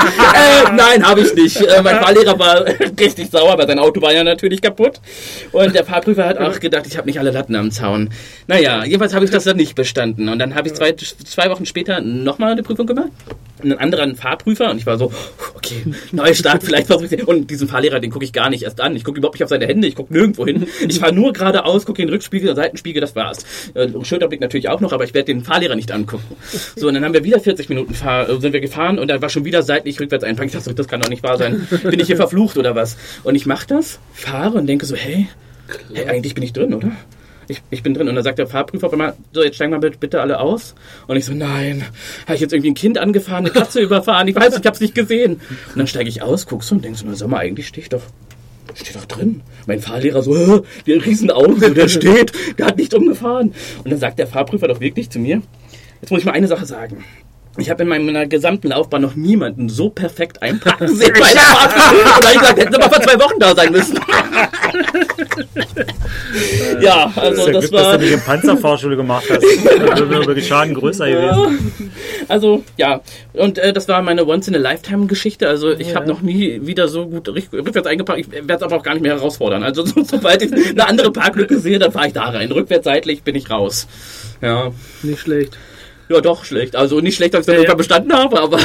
äh, nein, habe ich nicht. Äh, mein Fahrlehrer war richtig sauer, weil sein Auto war ja natürlich kaputt. Und der Fahrprüfer hat auch gedacht, ich habe nicht alle Latten am Zaun. Naja, jedenfalls habe ich das dann nicht bestanden. Und dann habe ich zwei, zwei Wochen später nochmal eine Prüfung gemacht. Einen anderen Fahrprüfer und ich war so, okay, Neustart, vielleicht versuche Und diesen Fahrlehrer, den gucke ich gar nicht erst an. Ich gucke überhaupt nicht auf seine Hände, ich gucke nirgendwo hin. Ich fahre nur geradeaus, gucke den Rückspiegel, Seitenspiegel, das war's. Äh, Schulterblick natürlich auch noch, aber ich werde den Fahrlehrer nicht angucken. So, und dann haben wir wieder 40 Minuten fahr, äh, sind wir gefahren und da war schon wieder seitlich rückwärts einfangen. Ich dachte, das kann doch nicht wahr sein. Bin ich hier verflucht oder was? Und ich mache das, fahre und denke so, hey, hey, eigentlich bin ich drin, oder? Ich, ich bin drin. Und dann sagt der Fahrprüfer auf einmal, so, jetzt steigen wir bitte, alle aus. Und ich so, nein, habe ich jetzt irgendwie ein Kind angefahren, eine Katze überfahren? Ich weiß, ich habe es nicht gesehen. Und dann steige ich aus, guckst so und denkst, na sag mal, eigentlich stehe ich doch steht doch drin. Mein Fahrlehrer so, der riesen Augen, so, der steht, der hat nicht umgefahren. Und dann sagt der Fahrprüfer doch wirklich zu mir, jetzt muss ich mal eine Sache sagen. Ich habe in meiner gesamten Laufbahn noch niemanden so perfekt einpacken sehen bei der Fahrt. Und dann ich gesagt, hätten sie mal vor zwei Wochen da sein müssen. ja, also ja das Glück, dass war... du nicht in Panzerfahrschule gemacht hast. Das wäre wirklich Schaden größer gewesen. Also ja, und äh, das war meine Once-in-a-Lifetime-Geschichte. Also ich habe noch nie wieder so gut rück- rückwärts eingepackt. Ich werde es aber auch gar nicht mehr herausfordern. Also so, sobald ich eine andere Parklücke sehe, dann fahre ich da rein. Rückwärts seitlich bin ich raus. Ja, Nicht schlecht. Ja doch schlecht. Also nicht schlecht, dass ich Ja, ja. bestanden habe, aber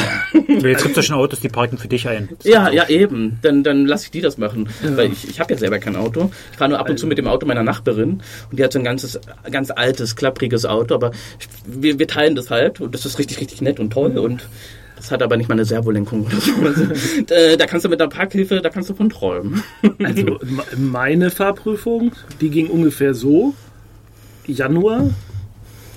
Jetzt gibt es ja schon Autos, die parken für dich ein. Das ja, ja eben. Dann dann lasse ich die das machen, weil ich, ich habe ja selber kein Auto. Ich fahre nur ab und zu mit dem Auto meiner Nachbarin und die hat so ein ganzes ganz altes klappriges Auto, aber ich, wir, wir teilen das halt und das ist richtig richtig nett und toll und das hat aber nicht mal eine Servolenkung oder so. Also, äh, da kannst du mit einer Parkhilfe, da kannst du von träumen. Also me- meine Fahrprüfung, die ging ungefähr so. Januar,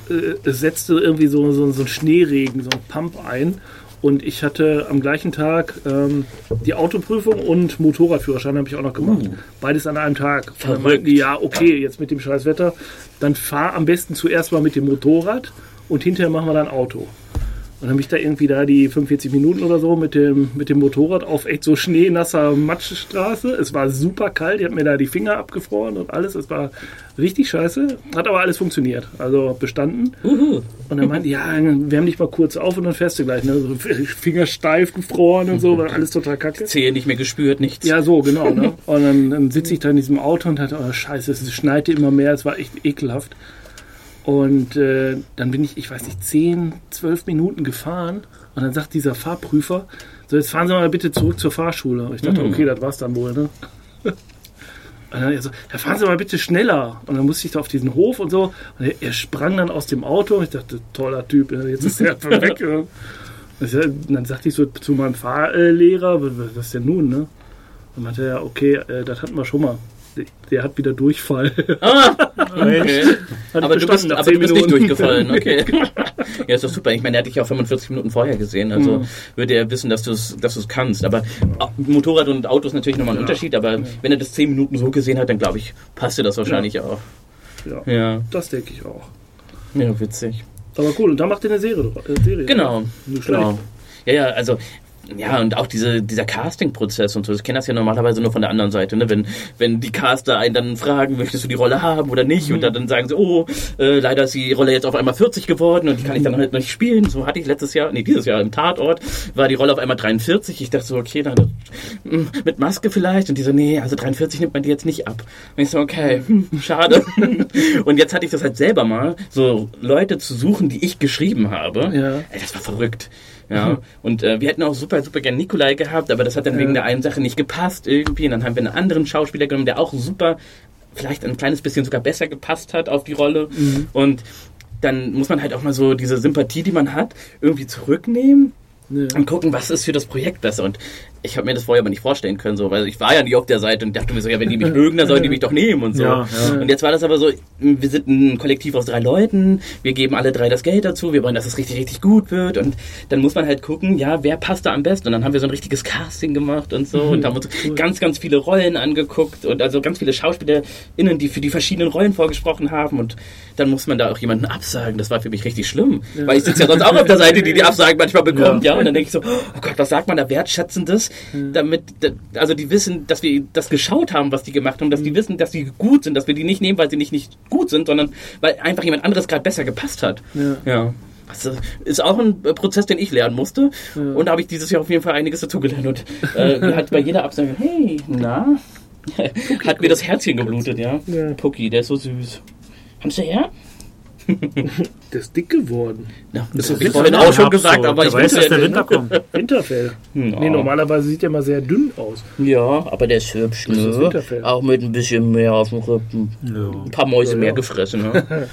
äh, es setzte irgendwie so, so, so ein Schneeregen, so ein Pump ein. Und ich hatte am gleichen Tag ähm, die Autoprüfung und Motorradführerschein habe ich auch noch gemacht. Beides an einem Tag. Und dann meinten die, ja, okay, jetzt mit dem scheiß Wetter, dann fahr am besten zuerst mal mit dem Motorrad und hinterher machen wir dann Auto. Und dann habe ich da irgendwie da die 45 Minuten oder so mit dem, mit dem Motorrad auf echt so schneenasser Matschstraße. Es war super kalt, ich habe mir da die Finger abgefroren und alles. Es war richtig scheiße, hat aber alles funktioniert. Also bestanden. Und dann meinte ja, wärm dich mal kurz auf und dann fährst du gleich. Ne? So Finger steif gefroren und so, war alles total kacke. Zehe nicht mehr gespürt, nichts. Ja, so, genau. Ne? Und dann, dann sitze ich da in diesem Auto und dachte, oh, scheiße, es schneite immer mehr, es war echt ekelhaft. Und äh, dann bin ich, ich weiß nicht, 10, 12 Minuten gefahren und dann sagt dieser Fahrprüfer, so jetzt fahren Sie mal bitte zurück zur Fahrschule. Ich dachte, okay, das war's dann wohl, ne? Und dann er so, ja, fahren Sie mal bitte schneller. Und dann musste ich da auf diesen Hof und so. Und er, er sprang dann aus dem Auto. Und ich dachte, toller Typ, ja, jetzt ist er weg. Ja. Und dann sagte ich so zu meinem Fahrlehrer, was ist denn nun, ne? Dann meinte er, okay, äh, das hatten wir schon mal. Der hat wieder Durchfall. Ah, okay. Aber du bist, aber du bist nicht durchgefallen, okay. ja, ist doch super. Ich meine, der hat dich ja auch 45 Minuten vorher gesehen, also Mhm. würde er wissen, dass du es dass du's kannst. Aber ah, Motorrad und Auto ist natürlich nochmal ein Unterschied, aber wenn er das 10 Minuten so gesehen hat, dann glaube ich, passt dir das wahrscheinlich auch. Ja, Ja, das denke ich auch. ja, witzig. Aber cool, und da macht ihr eine Serie. Äh, Serie Genau, Nicht schlecht. genau. Ja, ja, also ja, und auch diese, dieser Casting-Prozess und so, ich kenne das ja normalerweise nur von der anderen Seite, ne? wenn, wenn die Caster einen dann fragen, möchtest du die Rolle haben oder nicht, und dann, dann sagen sie, oh, äh, leider ist die Rolle jetzt auf einmal 40 geworden und die kann ich dann halt noch nicht spielen. So hatte ich letztes Jahr, nee, dieses Jahr im Tatort, war die Rolle auf einmal 43. Ich dachte so, okay, dann mm, mit Maske vielleicht. Und die so, nee, also 43 nimmt man die jetzt nicht ab. Und ich so, okay, hm, schade. und jetzt hatte ich das halt selber mal, so Leute zu suchen, die ich geschrieben habe. Ja. Ey, das war verrückt. Ja, und äh, wir hätten auch super, super gern Nikolai gehabt, aber das hat dann wegen der einen Sache nicht gepasst irgendwie. Und dann haben wir einen anderen Schauspieler genommen, der auch super, vielleicht ein kleines bisschen sogar besser gepasst hat auf die Rolle. Und dann muss man halt auch mal so diese Sympathie, die man hat, irgendwie zurücknehmen Ja. und gucken, was ist für das Projekt besser. Und ich habe mir das vorher aber nicht vorstellen können, so, weil ich war ja nie auf der Seite und dachte mir so, ja, wenn die mich mögen, dann sollen die mich doch nehmen und so. Ja, ja. Und jetzt war das aber so, wir sind ein Kollektiv aus drei Leuten, wir geben alle drei das Geld dazu, wir wollen, dass es richtig, richtig gut wird und dann muss man halt gucken, ja, wer passt da am besten? Und dann haben wir so ein richtiges Casting gemacht und so und haben uns ganz, ganz viele Rollen angeguckt und also ganz viele SchauspielerInnen, die für die verschiedenen Rollen vorgesprochen haben und dann muss man da auch jemanden absagen. Das war für mich richtig schlimm, weil ich sitze ja sonst auch auf der Seite, die die Absagen manchmal bekommt, ja, und dann denke ich so, oh Gott, was sagt man da Wertschätzendes, damit, also die wissen, dass wir das geschaut haben, was die gemacht haben, dass die wissen, dass sie gut sind, dass wir die nicht nehmen, weil sie nicht, nicht gut sind, sondern weil einfach jemand anderes gerade besser gepasst hat. Ja. Ja. Das ist auch ein Prozess, den ich lernen musste. Und da habe ich dieses Jahr auf jeden Fall einiges dazugelernt. Und äh, hat bei jeder Absage, hey, na, hat mir das Herzchen geblutet, ja. Ja. Pucki, der ist so süß. Haben Sie her? Der ist dick geworden. Ja, Das ist habe ich vorhin auch schon gesagt, so. aber ich Der weiß, dass der ja- Winter kommt. Winterfell. Ja. Nee, normalerweise sieht er mal sehr dünn aus. Ja, aber der ist hübsch, Das ist ne? Winterfell. Auch mit ein bisschen mehr auf dem Rippen. Ja, Ein paar Mäuse Ja, mehr ja. gefressen, ne?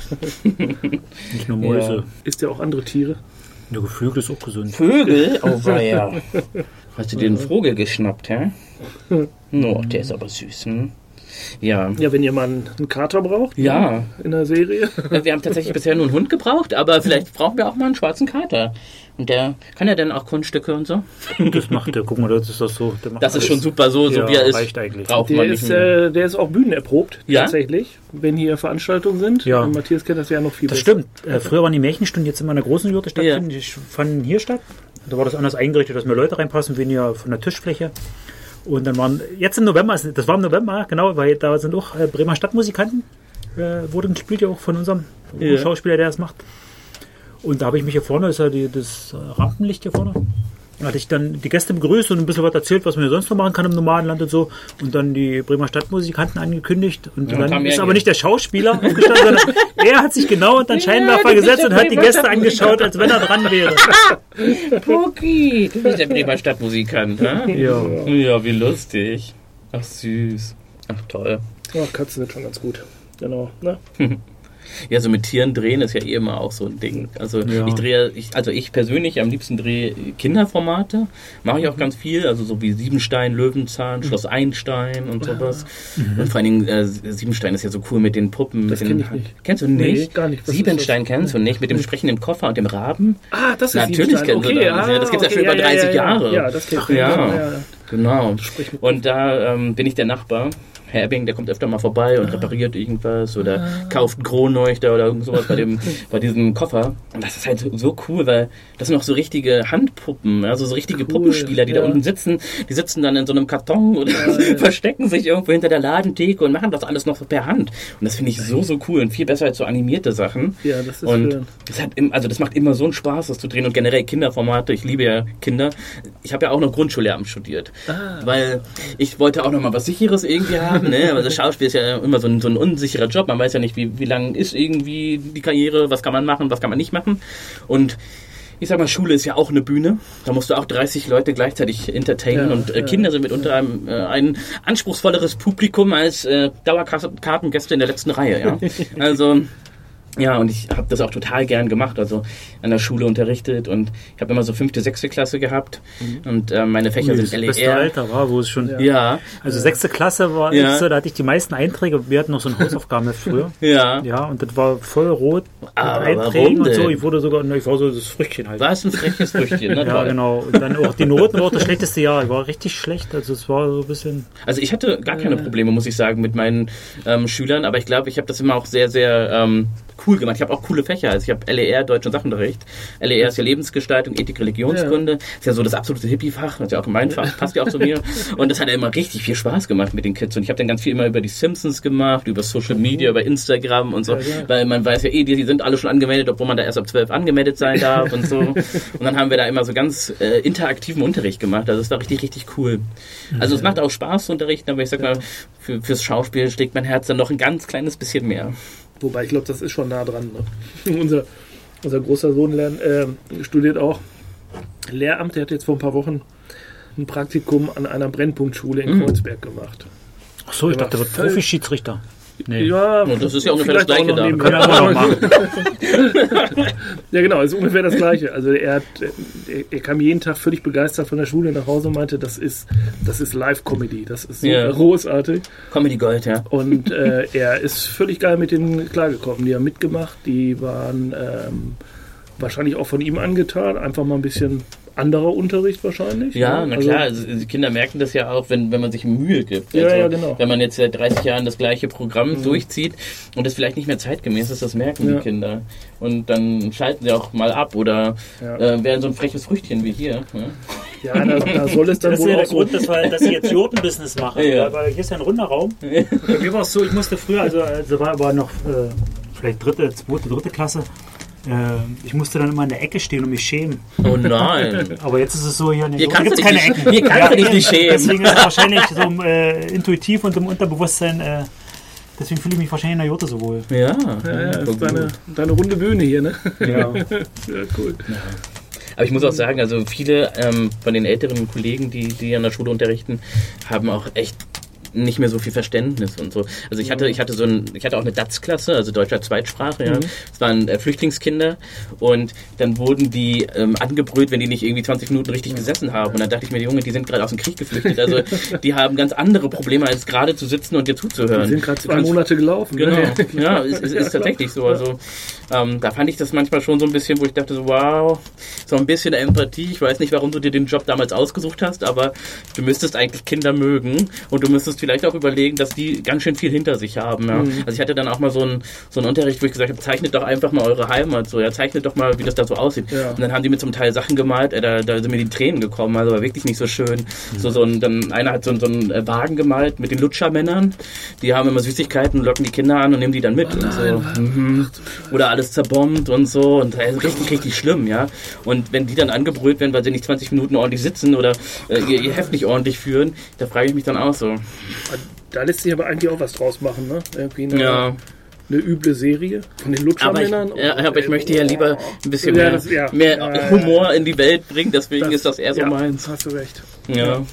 nicht nur Mäuse. Isst ja auch andere Tiere. Der Geflügel ist auch gesund. Vögel? Oh, weia. Hast du dir einen Vogel geschnappt, hä? No, der ist aber süß, hm? Ja. Ja, wenn ihr mal einen, Kater braucht Ja, in der Serie. wir haben tatsächlich bisher nur einen Hund gebraucht, aber vielleicht brauchen wir auch mal einen schwarzen Kater. Und der kann ja dann auch Kunststücke und so. Das macht der. Guck mal, das ist das so. Der macht Das ist alles. schon super, so, so Ja, wie er ist. reicht eigentlich. Braucht Der man ist, äh, der ist auch bühnenerprobt, Ja? tatsächlich, wenn hier Veranstaltungen sind. Ja. Und Matthias kennt das ja noch viel Das besser. stimmt. Äh, früher waren die Märchenstunden jetzt immer in der großen Jurte stattfinden. Die fanden hier statt. Da war das anders eingerichtet, dass mehr Leute reinpassen, weniger von der Tischfläche. Und dann waren, jetzt im November, also das war im November, genau, weil da sind auch äh, Bremer Stadtmusikanten, äh, wurde gespielt ja auch von unserem Ja. Schauspieler, der das macht. Und da habe ich mich hier vorne, ist ja die, das Rampenlicht hier vorne, hatte ich dann die Gäste begrüßt und ein bisschen was erzählt, was man hier sonst noch machen kann im Nomadenland und so. Und dann die Bremer Stadtmusikanten angekündigt. Und Ja, dann ist er aber nicht der Schauspieler aufgestanden, sondern er hat sich genau unter den Scheinwerfer bist gesetzt und hat die Gäste angeschaut, als wenn er dran wäre. Pucki, du bist der Bremer Stadtmusikant, ne? Ja. Ja, wie lustig. Ach, süß. Ach, toll. Ja, Katzen sind schon ganz gut. Genau. Ne? Ja, so mit Tieren drehen ist ja eh immer auch so ein Ding. Also Ja. ich drehe, ich, also ich persönlich am liebsten drehe Kinderformate, mache ich auch ganz viel, also so wie Siebenstein, Löwenzahn, Schloss Einstein und sowas. Und vor allen Dingen äh, Siebenstein ist ja so cool mit den Puppen. Das mit den, kenn ich nicht. Kennst du Nee, nicht? gar nicht. Was Siebenstein kennst du nicht, mit dem sprechenden Koffer und dem Raben? Ah, das ist Natürlich Siebenstein. kennst du okay, das. Ja, das gibt's ja schon okay, über 30 ja, Jahre. Ja, das kennt Ja. Genau. Sprich mit- Und da ähm, bin ich der Nachbar. Herr Ebbing, der kommt öfter mal vorbei und repariert irgendwas oder kauft einen Kronleuchter oder irgend sowas bei, dem, bei diesem Koffer. Und das ist halt so- cool, weil das sind auch so richtige Handpuppen, also so richtige Cool, Puppenspieler, die da ja. unten sitzen. Die sitzen dann in so einem Karton oder verstecken sich irgendwo hinter der Ladentheke und machen das alles noch per Hand. Und das finde ich so, so cool und viel besser als so animierte Sachen. Ja, das ist Und schön. das hat im, also das macht immer so einen Spaß, das zu drehen und generell Kinderformate. Ich liebe ja Kinder. Ich habe ja auch noch Grundschullehramt studiert, Ah. weil ich wollte auch noch mal was Sicheres irgendwie haben. Ne? Aber das Schauspiel ist ja immer so ein, so ein unsicherer Job. Man weiß ja nicht, wie, wie lang ist irgendwie die Karriere, was kann man machen, was kann man nicht machen. Und ich sag mal, Schule ist ja auch eine Bühne. Da musst du auch 30 Leute gleichzeitig entertainen Ja, und äh, ja. Kinder sind mitunter ein, äh, ein anspruchsvolleres Publikum als äh, Dauerkartengäste in der letzten Reihe. Ja? Also ja, und ich habe das auch total gern gemacht, also an der Schule unterrichtet und ich habe immer so fünfte, sechste Klasse gehabt und äh, meine Fächer Das sind LER. Alter war, wo es schon. Ja. Ja, Also sechste Klasse war, Ja. jetzt so, da hatte ich die meisten Einträge. Wir hatten noch so ein Hausaufgabenheft früher. ja. Ja, und das war voll rot mit Aber Einträgen und so. Ich wurde sogar, ich war so das Früchtchen halt. War es ein freches Früchtchen, ne? Ja, genau. Und dann auch die Noten war auch das schlechteste Jahr. Ich war richtig schlecht. Also es war so ein bisschen. Also ich hatte gar keine Probleme, muss ich sagen, mit meinen ähm, Schülern, aber ich glaube, ich habe das immer auch sehr, sehr ähm, cool gemacht. Ich habe auch coole Fächer. Also ich habe LER, Deutsch und Sachenrecht. LER ist ja Lebensgestaltung, Ethik, Religionskunde. Ist ja so das absolute Hippie-Fach, das ist ja auch mein Fach, passt ja auch zu mir. Und das hat ja immer richtig viel Spaß gemacht mit den Kids. Und ich habe dann ganz viel immer über die Simpsons gemacht, über Social Media, über Instagram und so. Ja, ja. Weil man weiß ja eh, die, die sind alle schon angemeldet, obwohl man da erst ab 12 angemeldet sein darf und so. Und dann haben wir da immer so ganz äh, interaktiven Unterricht gemacht. Also es war richtig, richtig cool. Also es macht auch Spaß zu unterrichten, aber ich sag mal, für, fürs Schauspiel schlägt mein Herz dann noch ein ganz kleines bisschen mehr. Wobei ich glaube, das ist schon nah dran. Ne? unser, unser großer Sohn lernt, äh, studiert auch Lehramt. Der hat jetzt vor ein paar Wochen ein Praktikum an einer Brennpunktschule in Mhm. Kreuzberg gemacht. Ach so, ich Der dachte, der wird Profi-Schiedsrichter. Nee. Ja, Und das ist ja ungefähr das auch Gleiche noch da. Können wir noch machen. Ja, genau, ist ungefähr das Gleiche. Also er, hat, er, er kam jeden Tag völlig begeistert von der Schule nach Hause und meinte, das ist, das ist Live-Comedy, das ist so Ja. großartig. Comedy Gold, ja. Und äh, er ist völlig geil mit denen klargekommen. Die haben mitgemacht, die waren ähm, wahrscheinlich auch von ihm angetan. Einfach mal ein bisschen anderer Unterricht wahrscheinlich. Ja, ne? na Also, klar, also die Kinder merken das ja auch, wenn, wenn man sich Mühe gibt. Ja, also, ja, genau. Wenn man jetzt seit 30 Jahren das gleiche Programm durchzieht und das vielleicht nicht mehr zeitgemäß ist, das merken Ja. die Kinder. Und dann schalten sie auch mal ab oder Ja. äh, werden so ein freches Früchtchen wie hier. Ne? Ja, da, da soll es dann Das ist wohl ja auch der so. Grund, dass, wir, dass ich jetzt Jurtenbusiness mache. Ja. Weil hier ist ja ein runder Raum. Bei mir war es so, ich musste früher, also, also war aber noch äh, vielleicht dritte, zweite, dritte Klasse, ich musste dann immer in der Ecke stehen und mich schämen. Oh nein. Aber jetzt ist es so, hier, Hier du gibt's dich keine nicht- Ecken. hier kannst du dich nicht schämen. Deswegen ist es wahrscheinlich so äh, intuitiv und im Unterbewusstsein, äh, deswegen fühle ich mich wahrscheinlich in der Jurte so wohl. Ja, Ja, ja, das ist deine, deine runde Bühne hier, ne? Ja. Ja, cool. Aber ich muss auch sagen, also viele ähm, von den älteren Kollegen, die, die an der Schule unterrichten, haben auch echt nicht mehr so viel Verständnis und so. Also ich hatte, ich hatte so ein, ich hatte auch eine DATS-Klasse, also deutscher Zweitsprache, ja. Es waren äh, Flüchtlingskinder und dann wurden die ähm, angebrüllt, wenn die nicht irgendwie 20 Minuten richtig gesessen haben. Und dann dachte ich mir, die Junge, die sind gerade aus dem Krieg geflüchtet. Also die haben ganz andere Probleme, als gerade zu sitzen und dir zuzuhören. Wir sind gerade zwei Monate gelaufen. Genau, Ne? ja, es, es ist tatsächlich so. Also ähm, da fand ich das manchmal schon so ein bisschen, wo ich dachte so, wow, so ein bisschen Empathie. Ich weiß nicht, warum du dir den Job damals ausgesucht hast, aber du müsstest eigentlich Kinder mögen und du müsstest vielleicht auch überlegen, dass die ganz schön viel hinter sich haben. Ja? Also ich hatte dann auch mal so einen so einen Unterricht, wo ich gesagt habe, zeichnet doch einfach mal eure Heimat so, ja, zeichnet doch mal, wie das da so aussieht. Ja. Und dann haben die mir zum Teil Sachen gemalt, äh, da, da sind mir die Tränen gekommen, also war wirklich nicht so schön. So, so ein, dann einer hat so, so einen äh, Wagen gemalt mit den Lutschermännern, die haben immer Süßigkeiten, locken die Kinder an und nehmen die dann mit und so. Mhm. Oder alles zerbombt und so und äh, richtig, richtig schlimm, ja. Und wenn die dann angebrüllt werden, weil sie nicht 20 Minuten ordentlich sitzen oder äh, ihr, ihr Heft nicht ordentlich führen, da frage ich mich dann auch so. Da lässt sich aber eigentlich auch was draus machen, ne? Irgendwie eine, Ja, eine üble Serie von den aber ich, Lutschermännern. ja, aber ich möchte ja lieber ein bisschen mehr, das- mehr Humor in die Welt bringen, deswegen ist das eher so meins. Hast du recht. Ja.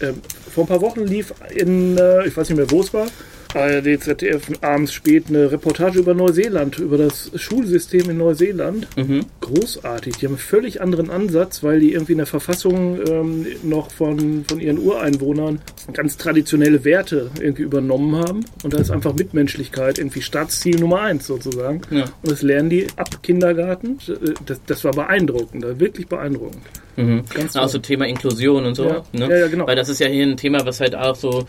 Ähm, vor ein paar Wochen lief in, äh, ich weiß nicht mehr, wo es war, ARD, ZDF abends spät eine Reportage über Neuseeland, über das Schulsystem in Neuseeland. Mhm. Großartig. Die haben einen völlig anderen Ansatz, weil die irgendwie in der Verfassung ähm, noch von, von ihren Ureinwohnern ganz traditionelle Werte irgendwie übernommen haben. Und da ist einfach Mitmenschlichkeit irgendwie Staatsziel Nummer eins sozusagen. Ja. Und das lernen die ab Kindergarten. Das, das war beeindruckend, wirklich beeindruckend. Mhm. Ganz Auch so Thema Inklusion und so. Ja. Ne? Ja, ja, genau. Weil das ist ja hier ein Thema, was halt auch so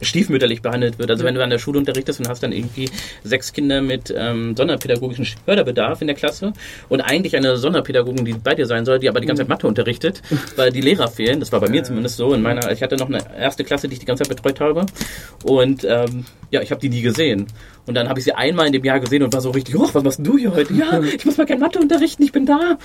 stiefmütterlich behandelt wird. Also wenn du an der Schule unterrichtest und hast dann irgendwie sechs Kinder mit ähm, sonderpädagogischem Förderbedarf in der Klasse und eigentlich eine Sonderpädagogin, die bei dir sein soll, die aber die ganze Zeit Mathe unterrichtet, weil die Lehrer fehlen. Das war bei mir zumindest so. In meiner, ich hatte noch eine erste Klasse, die ich die ganze Zeit betreut habe. Und ähm, ja, ich habe die nie gesehen. Und dann habe ich sie einmal in dem Jahr gesehen und war so richtig, oh, was machst du hier heute? Ja, ich muss mal gerne Mathe unterrichten, ich bin da.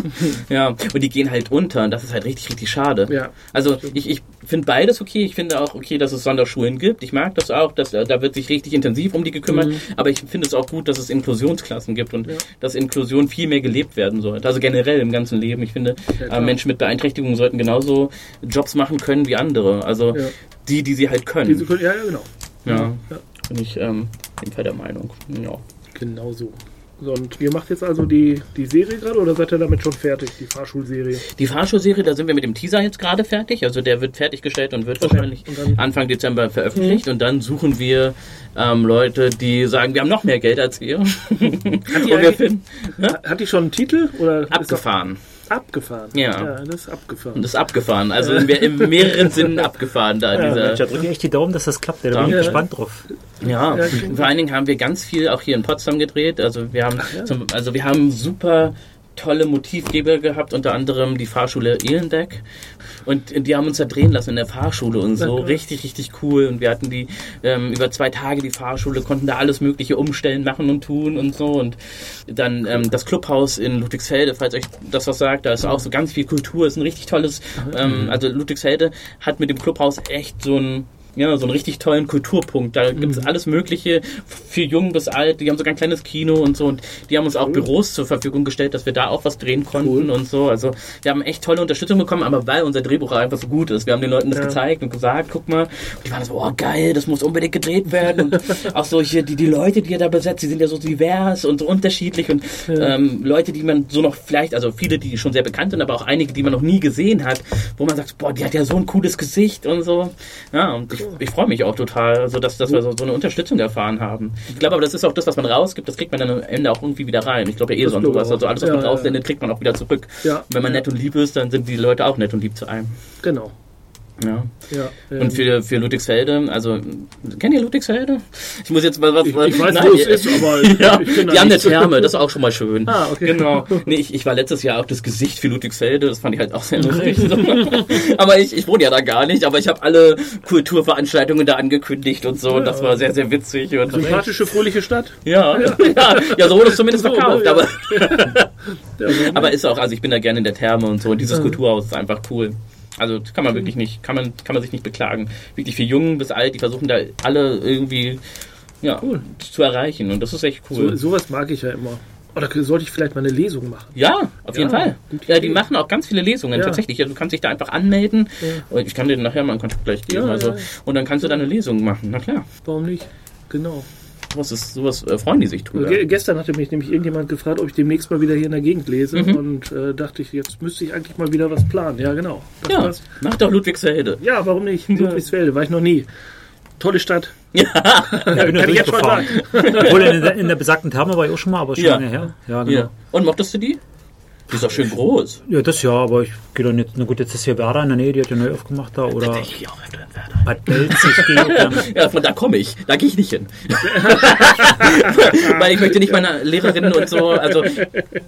ja, und die gehen halt unter und das ist halt richtig, richtig schade. Ja. Also ich, ich finde beides okay. Ich finde auch okay, dass es Sonderschulen gibt. Ich mag das auch, dass äh, da wird sich richtig intensiv um die gekümmert. Mhm. Aber ich finde es auch gut, dass es Inklusionsklassen gibt und dass Inklusion viel mehr gelebt werden sollte. Also generell im ganzen Leben. Ich finde, klar. äh, Menschen mit Beeinträchtigungen sollten genauso Jobs machen können wie andere. Also Ja. die, die sie halt können. Diese, ja, ja, genau. ja, Ja. Bin ich ähm, auf jeden Fall der Meinung. Ja. Genau so. So, und ihr macht jetzt also die, die Serie gerade oder seid ihr damit schon fertig, die Fahrschulserie? Die Fahrschulserie, da sind wir mit dem Teaser jetzt gerade fertig. Also der wird fertiggestellt und wird Okay. wahrscheinlich Und Anfang Dezember veröffentlicht. Und dann suchen wir ähm, Leute, die sagen, wir haben noch mehr Geld als ihr. und wir eigentlich- finden Hat die schon einen Titel? Oder ist abgefahren. Abgefahren? Ja. Ja, das ist abgefahren. Und das ist abgefahren. Also in, in mehreren Sinnen abgefahren da. Mensch, da dieser, drücke ich echt die Daumen, dass das klappt. Da bin ich gespannt drauf. ja. Ja, Vor allen Dingen haben wir ganz viel auch hier in Potsdam gedreht. Also wir haben, zum, also wir haben super tolle Motivgeber gehabt, unter anderem die Fahrschule Elendeck. Und die haben uns da drehen lassen in der Fahrschule und so. Ja. Richtig, richtig cool. Und wir hatten die ähm, über zwei Tage die Fahrschule, konnten da alles Mögliche umstellen, machen und tun und so. Und dann ähm, das Clubhaus in Ludwigsfelde, falls euch das was sagt, da ist auch so ganz viel Kultur, ist ein richtig tolles, ähm, also Ludwigsfelde hat mit dem Clubhaus echt so ein ja, so einen richtig tollen Kulturpunkt. Da gibt's alles Mögliche, für jung bis alt. Die haben sogar ein kleines Kino und so. Und die haben uns auch Büros zur Verfügung gestellt, dass wir da auch was drehen konnten und so. Also wir haben echt tolle Unterstützung bekommen, aber weil unser Drehbuch einfach so gut ist. Wir haben den Leuten das Ja. gezeigt und gesagt, guck mal. Und die waren so, oh geil, das muss unbedingt gedreht werden. Und auch so hier, die, die Leute, die ihr da besetzt, die sind ja so divers und so unterschiedlich. Und ähm, Leute, die man so noch vielleicht, also viele, die schon sehr bekannt sind, aber auch einige, die man noch nie gesehen hat, wo man sagt, boah, die hat ja so ein cooles Gesicht und so. Ja, und ich, ich freue mich auch total, also dass, dass wir so, so eine Unterstützung erfahren haben. Ich glaube aber, das ist auch das, was man rausgibt, das kriegt man dann am Ende auch irgendwie wieder rein. Ich glaube ja eh Das so glaube sowas. ich Also alles, was Ja, man raussendet, kriegt man auch wieder zurück. Ja. Und wenn man nett und lieb ist, dann sind die Leute auch nett und lieb zu einem. Genau. Ja. Ja, ähm, Und für, für Ludwigsfelde, also, kennt ihr Ludwigsfelde? Ich muss jetzt mal was... ich, ich weiß, Nein, wo es ist, aber Ja, ich da die haben eine Therme, das ist auch schon mal schön. Ah, okay. Genau. Nee, ich, ich war letztes Jahr auch das Gesicht für Ludwigsfelde, das fand ich halt auch sehr lustig. Aber ich, ich wohne ja da gar nicht, aber ich habe alle Kulturveranstaltungen da angekündigt und so. Und das war sehr, sehr witzig. Und Sympathische, fröhliche Stadt. ja, ja, ja, so wurde es zumindest So, verkauft. ja. Aber, Ja, aber ist auch, also ich bin da gerne in der Therme und so. Und dieses Ja. Kulturhaus ist einfach cool. Also das kann man wirklich nicht, kann man, kann man sich nicht beklagen. Wirklich für Jung bis alt, die versuchen da alle irgendwie ja, Cool. zu erreichen. Und das ist echt so, cool. sowas mag ich ja immer. Oder sollte ich vielleicht mal eine Lesung machen? Ja, auf jeden Ja, Fall. Ja, die machen auch ganz viele Lesungen Ja. tatsächlich. Ja, du kannst dich da einfach anmelden. Und ich kann dir nachher mal einen Kontakt gleich geben. Also. Und dann kannst du da eine Lesung machen. Na klar. Warum nicht? Genau. Sowas, ist, sowas äh, freuen die sich drüber. Ge gestern hatte mich nämlich irgendjemand gefragt, ob ich demnächst mal wieder hier in der Gegend lese Mhm. und äh, dachte ich, jetzt müsste ich eigentlich mal wieder was planen. Ja, genau. Das Ja, war's. mach doch Ludwigsfelde. ja warum nicht? Ludwigsfelde, war ich noch nie. Tolle Stadt. Ja, bin Kann ich jetzt schon. Obwohl in der, in der besagten Therme war ich auch schon mal, aber schon Ja. lange her. Ja, genau. Ja. Und mochtest du die? Die ist doch schön groß. Ja, das ja, aber ich gehe doch nicht. Na gut, jetzt ist hier Werder in der Nähe, die hat ja neu aufgemacht da. Oder Ich auch öfter in Werder. Bad Belz, ich gehe auch. Ja, von da komme ich. Da gehe ich nicht hin. Weil ich möchte nicht meine Lehrerinnen und so, also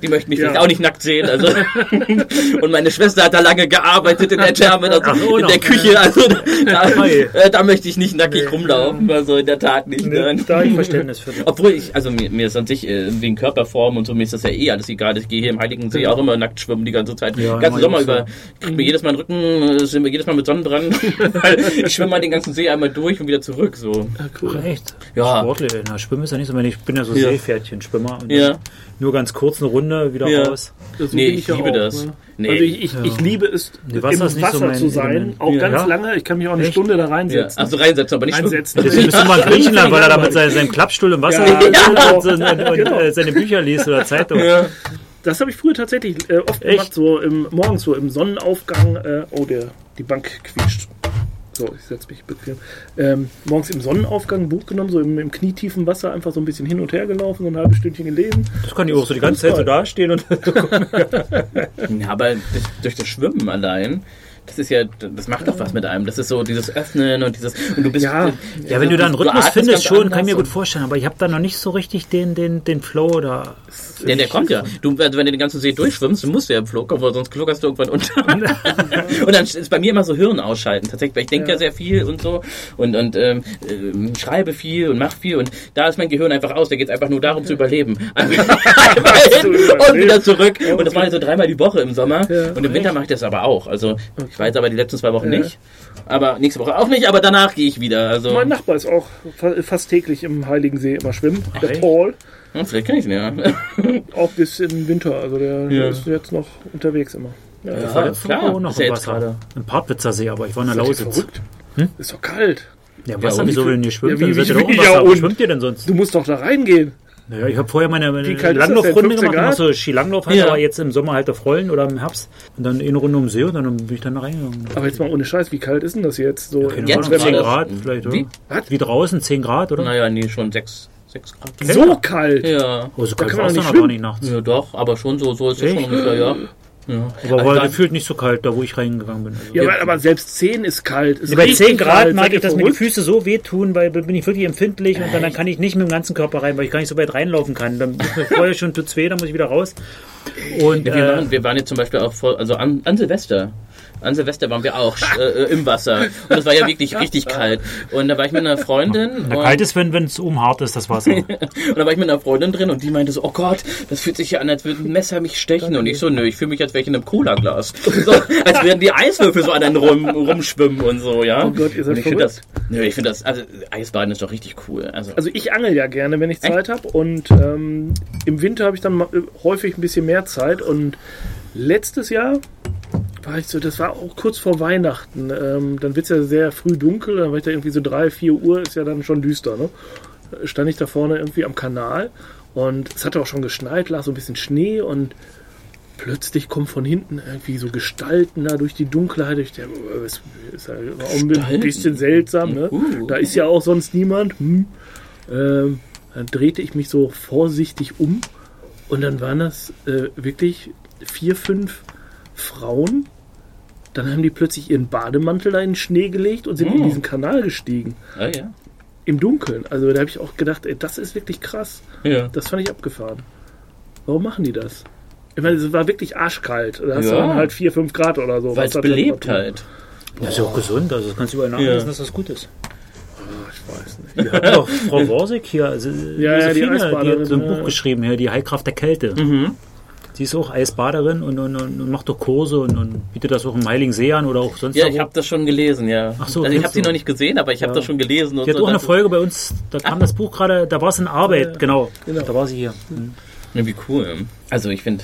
die möchten mich Ja. vielleicht auch nicht nackt sehen. Also und meine Schwester hat da lange gearbeitet in der Therme, also Ach so, in der Küche. Also da, Hey. äh, da möchte ich nicht nackig rumlaufen. Also in der Tat nicht. nein. Da habe ich Verständnis für. Obwohl ich, also mir, mir ist an sich äh, wegen Körperform und so, mir ist das ja eh alles egal. Ich gehe hier im Heiligen See auch immer nackt schwimmen die ganze Zeit. Ja, den ganzen Sommer so. über. Kriegt mir jedes Mal den Rücken, sind wir jedes Mal mit Sonnenbrand. Ich schwimme mal den ganzen See einmal durch und wieder zurück. So. Ja, cool. Echt? Ja. Sportlich. Na, Schwimmen ist ja nicht so, ich bin ja so Ja. Seepferdchen-Schwimmer. und Ja. Nur ganz kurz eine Runde, wieder Ja. raus. So Nee, ich ja liebe das. Ne? Nee. Also ich, ich, ich liebe es, Nee, im Wasser ist nicht so Wasser mein zu sein. Auch Ja. ganz Ja. lange. Ich kann mich auch eine Echt? Stunde da Ja. reinsetzen. Also reinsetzen, aber nicht schwimmen. Einsetzen. Deswegen bist du mal in Griechenland, weil er da mit seinem, Klappstuhl im Wasser Ja, genau. und, und, und, Genau. äh, seine Bücher liest oder Zeitung. Das habe ich früher tatsächlich äh, oft Echt? gemacht, so im, morgens so im Sonnenaufgang. Äh, oh, der, die Bank quietscht. So, ich setze mich bequem. Ähm, morgens im Sonnenaufgang ein Buch genommen, so im, im knietiefen Wasser, einfach so ein bisschen hin und her gelaufen, so ein halbes Stündchen gelesen. Das kann ich auch so die ganze Zeit so dastehen und Ja, aber durch, durch das Schwimmen allein, das ist ja, das macht doch was mit einem. Das ist so dieses Öffnen und dieses, und du bist, Ja. Ja, wenn du da einen Rhythmus findest, schon, kann ich mir gut vorstellen. Aber ich habe da noch nicht so richtig den, den, den Flow da. Der, der kommt ja. Du, also wenn du den ganzen See durchschwimmst, du musst ja im Flug kommen, weil sonst kluggerst du irgendwann unter. und dann ist bei mir immer so Hirn ausschalten, tatsächlich, weil ich denke ja. Ja. sehr viel und so und, und ähm, ähm, schreibe viel und mache viel und da ist mein Gehirn einfach aus, da geht es einfach nur darum zu überleben. Einfach einmal hin und wieder zurück. Und das mache ich so dreimal die Woche im Sommer. Ja. Und im Winter mache ich das aber auch. Also ich war jetzt aber die letzten zwei Wochen Ja. nicht. Aber nächste Woche auch nicht, aber danach gehe ich wieder. Also Mein Nachbar ist auch fa fast täglich im Heiligen See immer schwimmen. Der echt? Paul. hm, vielleicht kann ich ihn ja. Auch bis im Winter. Also der Ja. ist jetzt noch unterwegs immer. Ja, Ja. war letzte klar. Auch noch Ist ja im jetzt Wasser. gerade. Im Parkwitzer See, aber ich war in der ist ja Lausitz. verrückt. Hm? Ist doch kalt. Ja, Wasser, und wieso wie- will denn ihr schwimmen? ja, wie- wie- im ja, schwimmt ihr denn sonst? Du musst doch da reingehen. Naja, ich habe vorher meine, meine kalt? Langlaufrunde 15 gemacht, Grad? so Skilanglauf halt, Ja. aber jetzt im Sommer halt auf Rollen oder im Herbst. Und dann eine Runde um See und dann bin ich dann da reingegangen. Aber jetzt mal ohne Scheiß, wie kalt ist denn das jetzt? So Keine Jetzt Ahnung, gerade- 10 Grad vielleicht, oder? Wie? Was? Wie draußen, 10 Grad, oder? naja, nee, schon sechs, sechs Grad. so kalt. Ja. Oh, so kalt kann war man es nicht dann aber schwimmen. nicht nachts. Ja, doch, aber schon so, so ist es schon ungefähr, ja. Ja. Aber war dann- gefühlt nicht so kalt, da wo ich reingegangen bin. Also. Ja, aber, aber selbst 10 ist kalt. Ist Ja, bei richtig 10 Grad kalt. mag ich, dass mir die? Füße so wehtun, weil dann bin ich wirklich empfindlich und dann, dann kann ich nicht mit dem ganzen Körper rein, weil ich gar nicht so weit reinlaufen kann. Dann ist mir vorher schon zu weh, dann muss ich wieder raus. Und Ja, wir, äh, waren, wir waren jetzt zum Beispiel auch vor, also an, an Silvester. An Silvester waren wir auch äh, im Wasser. Und das war ja wirklich richtig kalt. Und da war ich mit einer Freundin. und, kalt ist, wenn es oben hart ist, das Wasser. und da war ich mit einer Freundin drin und die meinte so, oh Gott, das fühlt sich ja an, als würde ein Messer mich stechen. Und ich so, nö, ich fühle mich, als wäre ich in einem Cola-Glas. So, als wären die Eiswürfel so an einen rum, rumschwimmen und so, ja. Oh Gott, ihr seid ich finde das, nö, ich finde das, also Eisbaden ist doch richtig cool. Also, Also ich angel ja gerne, wenn ich Zeit habe. Und ähm, im Winter habe ich dann äh, häufig ein bisschen mehr Zeit. Und letztes Jahr war ich so, das war auch kurz vor Weihnachten. Ähm, dann wird es ja sehr früh dunkel. Dann war ich da irgendwie so drei, vier Uhr, ist ja dann schon düster. Ne? Stand ich da vorne irgendwie am Kanal. Und es hatte auch schon geschneit, lag so ein bisschen Schnee. Und plötzlich kommen von hinten irgendwie so Gestalten da durch die Dunkelheit. Ich dachte, äh, das ist ja auch ein bisschen seltsam. Ne? Uh. Da ist ja auch sonst niemand. Hm. Ähm, dann drehte ich mich so vorsichtig um und dann waren das äh, wirklich vier, fünf Frauen Dann haben die plötzlich ihren Bademantel da in den Schnee gelegt und sind in Oh. diesen Kanal gestiegen. Ah, ja. Im Dunkeln. Also da habe ich auch gedacht, ey, das ist wirklich krass. Ja. Das fand ich abgefahren. Warum machen die das? Ich meine, es war wirklich arschkalt. Da hast du Ja. dann halt 4, 5 Grad oder so. Weil es belebt halt. Das ist ja auch gesund, also das kannst du überall nachlesen, dass das gut ist. Ah, Ich weiß nicht. Wir hatten doch Frau Worsig hier, also Ja, ja, die die, hat so ein ja. Buch geschrieben hier, die Heilkraft der Kälte. Mhm. Sie ist auch Eisbaderin und, und, und, macht doch Kurse und, und bietet das auch im Heiligen See an oder auch sonst Ja, ich habe das schon gelesen, ja. Ach so, also ich habe sie noch nicht gesehen, aber ich habe Ja. das schon gelesen. Und Die hat so, auch eine Folge bei uns, da kam das Buch gerade, da war es in Arbeit, genau. genau. Da war sie hier. Mhm. Ja, wie cool. Also ich finde,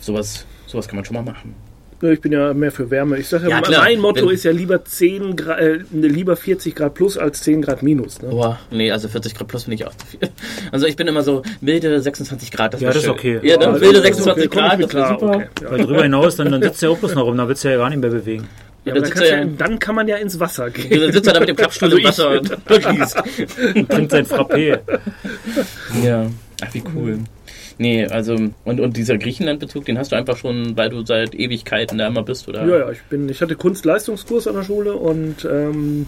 sowas, sowas kann man schon mal machen. Ja, Ich bin ja mehr für Wärme. Ich sage ja, Ja, klar. mein Motto Wenn- ist ja lieber 10 Grad, äh, lieber 40 Grad plus als 10 Grad minus. Ne? Boah, nee, also 40 Grad plus finde ich auch zu viel. Also ich bin immer so milde 26 Grad. Das Ja, das ist okay. Ja, ne? Ja, milde das ist 26 okay, Grad, das klar, super. okay. Ja. Weil drüber hinaus, dann, dann sitzt du ja auch bloß noch rum, da willst du ja gar nicht mehr bewegen. Ja, dann dann, er ja- ja, dann kann man ja ins Wasser gehen. Du sitzt da mit dem Klappstuhl Also im Wasser und. Und trinkt sein Frappé. Ja. Ach, wie cool. Nee, also, und, und dieser Griechenland-Bezug, den hast du einfach schon, weil du seit Ewigkeiten da immer bist, oder? Ja, ja, ich bin, ich hatte Kunstleistungskurs an der Schule und ähm,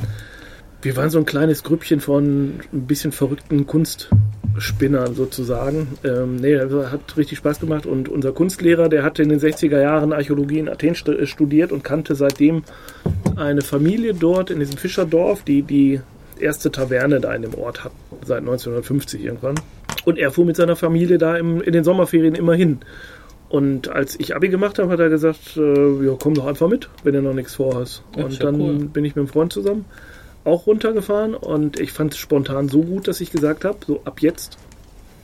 wir waren so ein kleines Grüppchen von ein bisschen verrückten Kunstspinnern sozusagen. Ähm, nee, hat richtig Spaß gemacht und unser Kunstlehrer, der hatte in den 60er Jahren Archäologie in Athen äh, studiert und kannte seitdem eine Familie dort in diesem Fischerdorf, die die erste Taverne da in dem Ort hat, seit 1950 irgendwann. Und er fuhr mit seiner Familie da im, in den Sommerferien immer hin. Und als ich Abi gemacht habe, hat er gesagt, äh, ja, komm doch einfach mit, wenn du noch nichts vorhast. Ja, und ja dann cool. bin ich mit einem Freund zusammen auch runtergefahren und ich fand es spontan so gut, dass ich gesagt habe, so ab jetzt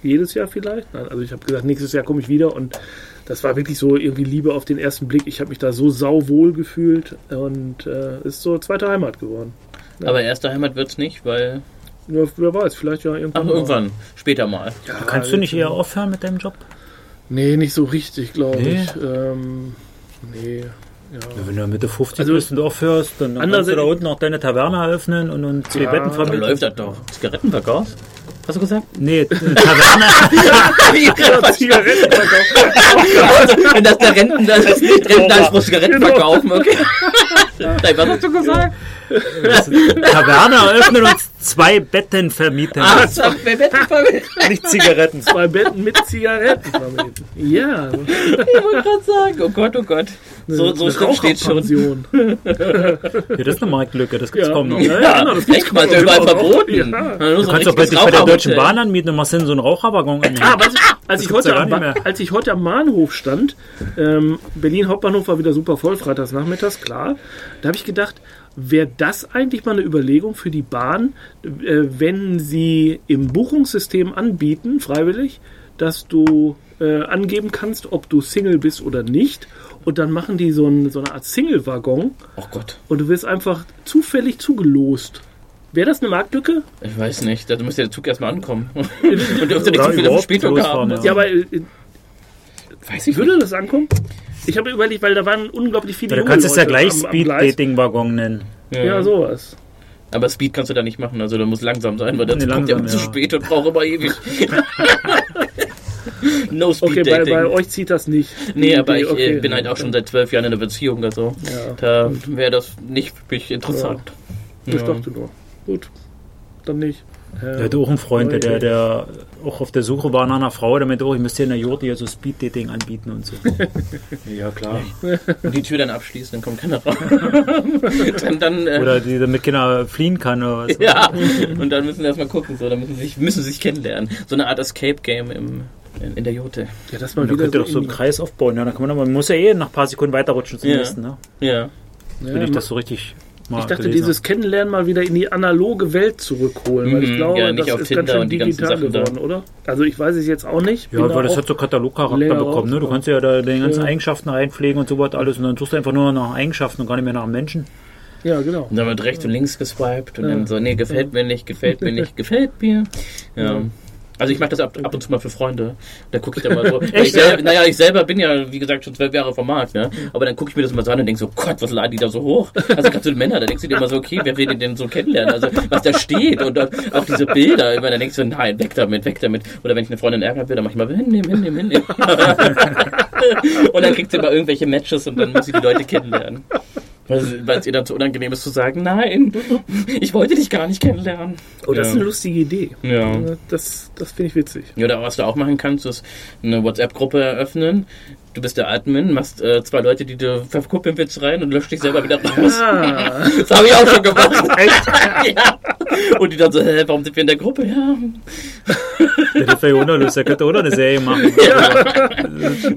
jedes Jahr vielleicht. Nein, also ich habe gesagt, nächstes Jahr komme ich wieder und das war wirklich so irgendwie Liebe auf den ersten Blick. Ich habe mich da so sauwohl gefühlt und äh, ist so zweite Heimat geworden. Aber erste Heimat wird's nicht, weil. Nur, wer weiß, vielleicht ja irgendwann. Ach, mal. irgendwann. Später mal. Ja, Kannst du nicht eher aufhören mit deinem Job? Nee, nicht so richtig, glaube Nee? ich. Ähm, nee. Ja. Ja, wenn du Mitte 50 Also- bist und du aufhörst, dann, kannst du da unten auch deine Taverne eröffnen und, und zwei Ja, Betten Da vermieten. läuft das doch. Zigarettenverkauf? Hast du gesagt? Nee, eine Taverne. Wenn das der Renten, das ist nicht Rentenanspruch, Zigaretten Genau. verkaufen, okay. Was hast du gesagt? Taverne eröffnen und zwei Betten vermieten. Ah, zwei Betten vermieten. Nicht Zigaretten. Zwei Betten mit Zigaretten vermieten. Ja, Ich wollte gerade sagen, oh Gott, oh Gott. So, so eine steht schon. Raucherpension. Ja, das ist eine Marktlücke, das gibt's Ja. kaum noch. Ja, Ja, genau, das gibt's echt mal, ja überall verboten. Ja. Ja, Du kannst doch dich bei der Deutschen Bahn anmieten und machst hin so einen Raucherwaggon annehmen. Ah, was ich, als, ich heute ja am, als ich heute am Bahnhof stand, ähm, Berlin Hauptbahnhof war wieder super voll, freitags nachmittags, klar. Da habe ich gedacht, wäre das eigentlich mal eine Überlegung für die Bahn, äh, wenn sie im Buchungssystem anbieten, freiwillig, dass du äh, angeben kannst, ob du Single bist oder nicht. Und dann machen die so, ein, so eine Art Single-Waggon Oh Gott, und du wirst einfach zufällig zugelost. Wäre das eine Marktlücke? ich weiß nicht. Da müsste der Zug erstmal ankommen. Und dürfte nicht zu viele überhaupt Verspätungen losfahren, haben. Ja, aber äh, Weiß ich würde das ankommen? Ich habe überlegt, weil da waren unglaublich viele Ja, du kannst es ja Leute gleich. Speed-Dating-Waggon nennen. nicht. Ja, sowas. Aber Speed kannst du da nicht machen. Also da muss langsam sein, weil der Nee, Zug kommt ja langsam, zu ja. spät und braucht immer ewig. no Speed Okay, bei, Dating. bei euch zieht das nicht. Nee, aber ich Okay. äh, bin halt auch schon seit zwölf Jahren in einer Beziehung, also Ja, da wäre das nicht wirklich interessant. ich Ja. dachte nur. Gut, dann nicht. Der hatte auch einen Freund, der, der, der auch auf der Suche war nach einer Frau, der meinte, oh, ich müsste in der Jurte hier so Speed-Dating anbieten und so. ja, klar. Und die Tür dann abschließen, dann kommt keiner raus. dann, dann, äh, Oder die damit keiner fliehen kann oder was. ja, und dann müssen sie erstmal gucken, so, dann müssen sie sich, müssen sie sich kennenlernen. So eine Art Escape-Game im, in, in der Jote. ja, das mal da wieder könnt ihr doch so in einen Kreis aufbauen. Ja, dann kann man, aber man muss ja eh nach ein paar Sekunden weiterrutschen zum Ja. nächsten. Ne? Ja. Ja, Wenn ich das so richtig mal ich dachte, dieses Kennenlernen mal wieder in die analoge Welt zurückholen, weil ich Mhm, glaube, ja, nicht das auf ist Tinder ganz schön digital Sachen da. geworden, oder? Also ich weiß es jetzt auch nicht. Ja, weil das hat so Katalogcharakter bekommen. Ne? Du kannst ja da die ganzen Ja. Eigenschaften reinpflegen und so was alles und dann suchst du einfach nur nach Eigenschaften und gar nicht mehr nach dem Menschen. ja, genau. Und dann wird rechts und links geswiped und Ja. dann so, nee, gefällt mir nicht, gefällt mir nicht, gefällt mir. Ja. Also ich mache das ab, ab und zu mal für Freunde. Da gucke ich dann mal so. Ich selber, naja, ich selber bin ja, wie gesagt, schon zwölf Jahre vom Markt, ne? Aber dann gucke ich mir das mal so an und denke so, Gott, was laden die da so hoch? Also gerade so die Männer, da denkst du dir immer so, okay, wer will den denn so kennenlernen? Also was da steht und auch diese Bilder, immer dann denkst du, nein, weg damit, weg damit. Oder wenn ich eine Freundin ärgern will, dann mach ich mal hinnehmen, hinnehmen, hinnehmen. und dann kriegt sie immer irgendwelche Matches und dann muss ich die Leute kennenlernen. Weil es ihr dann zu unangenehm ist zu sagen, nein, ich wollte dich gar nicht kennenlernen. Oh, das ja. ist eine lustige Idee. Ja. Das, das finde ich witzig. Ja, Oder was du auch machen kannst, ist eine WhatsApp-Gruppe eröffnen. Du bist der Admin, machst äh, zwei Leute, die du verkuppeln willst, rein und löscht dich selber wieder raus. Ah, Das habe ich auch schon gemacht. ja. Und die dann so, hä, warum sind wir in der Gruppe? Ja, Das wäre ja unlustig, der könnte auch noch eine Serie machen.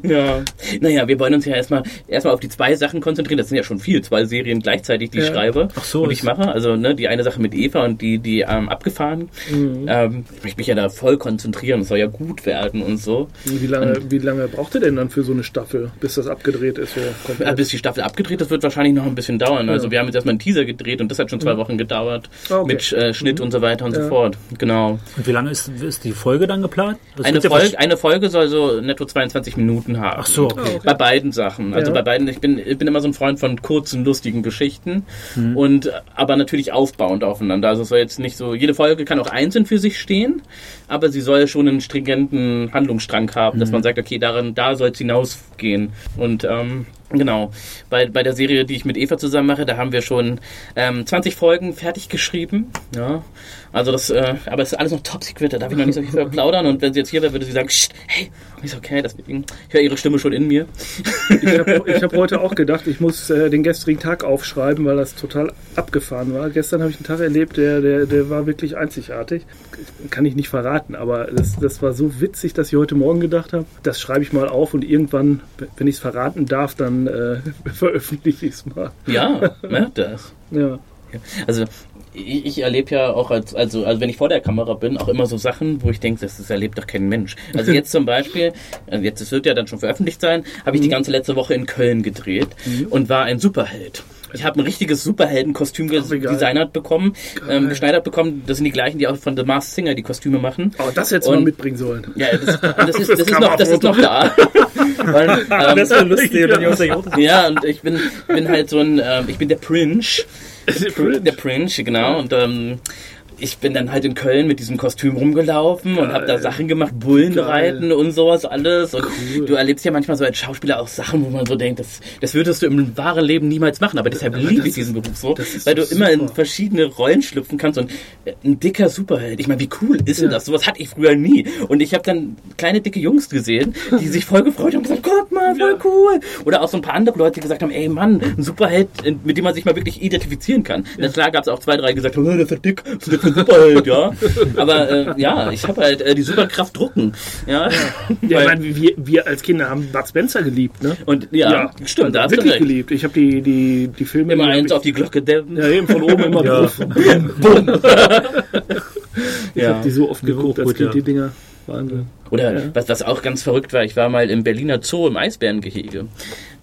Ja. Naja, wir wollen uns ja erstmal erstmal auf die zwei Sachen konzentrieren. Das sind ja schon viel, zwei Serien gleichzeitig, die ich Ja. schreibe Ach so, und ich mache. Also ne, die eine Sache mit Eva und die, die ähm, abgefahren. Ähm, ich möchte mich ja da voll konzentrieren. Es soll ja gut werden und so. wie, lange, wie lange braucht ihr denn dann für so eine Staffel, bis das abgedreht ist? So Ja, bis die Staffel abgedreht ist, wird wahrscheinlich noch ein bisschen dauern. Also Ja. wir haben jetzt erstmal einen Teaser gedreht und das hat schon zwei Wochen gedauert. Ah, okay. Mit äh, Schnitt und so weiter und so Ja. fort. Genau. Und wie lange ist, ist die Folge dann geplant? Es Eine Folge, eine Folge soll so netto 22 Minuten haben. Ach so, okay. Ah, okay. Bei beiden Sachen. Also Ja. bei beiden, ich bin, ich bin immer so ein Freund von kurzen, lustigen Geschichten Mhm. und aber natürlich aufbauend aufeinander. Also es soll jetzt nicht so, jede Folge kann auch einzeln für sich stehen, aber sie soll schon einen stringenten Handlungsstrang haben, dass Mhm. man sagt, okay, darin, da soll es hinausgehen. Und ähm, Genau. Bei, bei der Serie, die ich mit Eva zusammen mache, da haben wir schon ähm, 20 Folgen fertig geschrieben. Ja. Also das, äh, aber es ist alles noch top secret, da darf ich noch nicht so viel plaudern. Und wenn sie jetzt hier wäre, würde sie sagen, hey, Und ich okay, deswegen, ich höre ihre Stimme schon in mir. Ich habe hab heute auch gedacht, ich muss äh, den gestrigen Tag aufschreiben, weil das total abgefahren war. Gestern habe ich einen Tag erlebt, der, der, der war wirklich einzigartig. Kann ich nicht verraten, aber das, das war so witzig, dass ich heute Morgen gedacht habe, das schreibe ich mal auf und irgendwann, wenn ich es verraten darf, dann äh, veröffentliche ich es mal. Ja, merkt das. Ja. Also ich, erlebe ja auch als, also, also wenn ich vor der Kamera bin, auch immer so Sachen, wo ich denke, das, das erlebt doch kein Mensch. Also jetzt zum Beispiel, also jetzt es wird ja dann schon veröffentlicht sein, habe ich die ganze letzte Woche in Köln gedreht und war ein Superheld. Ich habe ein richtiges Superheldenkostüm designert bekommen, ähm, geschneidert bekommen. Das sind die gleichen, die auch von The Masked Singer die Kostüme machen. Oh, das hättest du mal mitbringen sollen. Ja, das, das, ist, Das das, ist, noch, das ist noch da. Weil, ähm, Das lustig, wenn die aus der Jota ja, und ich bin, bin halt so ein, ähm, ich bin der Prince. Der Prince, genau. Und ähm, ich bin dann halt in Köln mit diesem Kostüm rumgelaufen und habe da Sachen gemacht, Bullenreiten und sowas alles. Und du erlebst ja manchmal so als Schauspieler auch Sachen, wo man so denkt, das, das würdest du im wahren Leben niemals machen. Aber deshalb liebe ich diesen Beruf so, das ist weil du doch immer in super. verschiedene Rollen schlüpfen kannst und äh, ein dicker Superheld. Ich meine, wie cool ist denn das? Sowas hatte ich früher nie. Und ich habe dann kleine dicke Jungs gesehen, die sich voll gefreut haben und gesagt, guck mal, voll cool. Oder auch so ein paar andere Leute, die gesagt haben, ey Mann, ein Superheld, äh, mit dem man sich mal wirklich identifizieren kann. Na klar gab es auch zwei, drei, die gesagt haben, oh, der ist ja dick, was ist Superheld, ja. Aber äh, ja, ich habe halt äh, die Superkraft drucken. Ja. Ja, ich Weil- meine, wir, wir als Kinder haben Bud Spencer geliebt, ne? und ja, stimmt, da hast wirklich geliebt. Ich habe die, die, die Filme Immer die eins ich- auf die Glocke dämmen. Ja, eben von oben immer Ja. drauf. Ich Ja. habe die so oft geguckt als gut, Kind, ja. die Dinger. Wahnsinn. Oder Ja. was, was auch ganz verrückt war, ich war mal im Berliner Zoo im Eisbärengehege.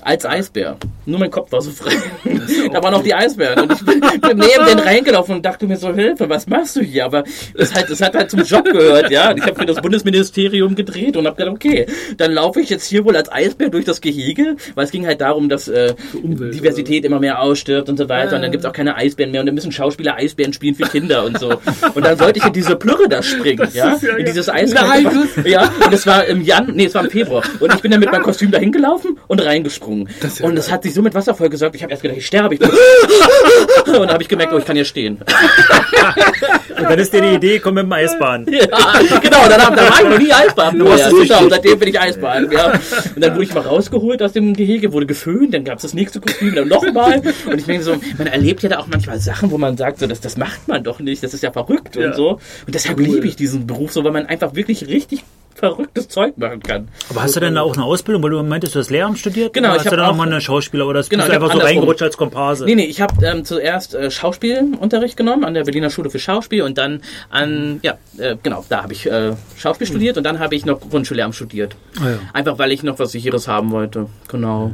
Als Eisbär. Nur mein Kopf war so frei. da waren auch die Eisbären. Und ich bin, bin neben den reingelaufen und dachte mir so, Hilfe, was machst du hier? Aber das, halt, das hat halt zum Job gehört, ja. Und ich habe für das Bundesministerium gedreht und habe gedacht, okay, dann laufe ich jetzt hier wohl als Eisbär durch das Gehege, weil es ging halt darum, dass äh, Umwelt, Diversität immer mehr ausstirbt und so weiter. Und dann gibt es auch keine Eisbären mehr und dann müssen Schauspieler Eisbären spielen für Kinder und so. Und dann sollte ich in diese Plürre da springen, ja. ist ja In dieses Eisbär. Ja, und das war im Jan, nee, es war im Februar. Und ich bin dann mit meinem Kostüm dahin gelaufen und reingesprungen. Ist ja und es hat sich so mit Wasser vollgesaugt, ich habe erst gedacht, ich sterbe. Ich und dann habe ich gemerkt, oh, ich kann hier stehen. Und dann ist dir die Idee, komm mit dem Eisbahn. Ja, genau, dann, dann war ich noch nie Eisbahn. Du hast es genau, seitdem bin ich Eisbahn. Ja. Und dann wurde ich mal rausgeholt aus dem Gehege, wurde geföhnt, dann gab es das nächste Kostüm, dann nochmal. Und ich denke so, man erlebt ja da auch manchmal Sachen, wo man sagt, so, das, das macht man doch nicht, das ist ja verrückt Ja. und so. Und deshalb liebe ich diesen Beruf so, weil man einfach wirklich richtig verrücktes Zeug machen kann. Aber hast du denn da auch eine Ausbildung, weil du meintest, du hast Lehramt studiert? Genau, ich hast du dann auch- nochmal eine Schauspieler oder Genau, bist du einfach so reingerutscht als Komparse? Nee, nee, ich habe ähm, zuerst äh, Schauspielunterricht genommen an der Berliner Schule für Schauspiel und dann an, ja, äh, genau, da habe ich äh, Schauspiel studiert und dann habe ich noch Grundschullehramt studiert. Ah, ja. Einfach weil ich noch was Sicheres haben wollte. Genau.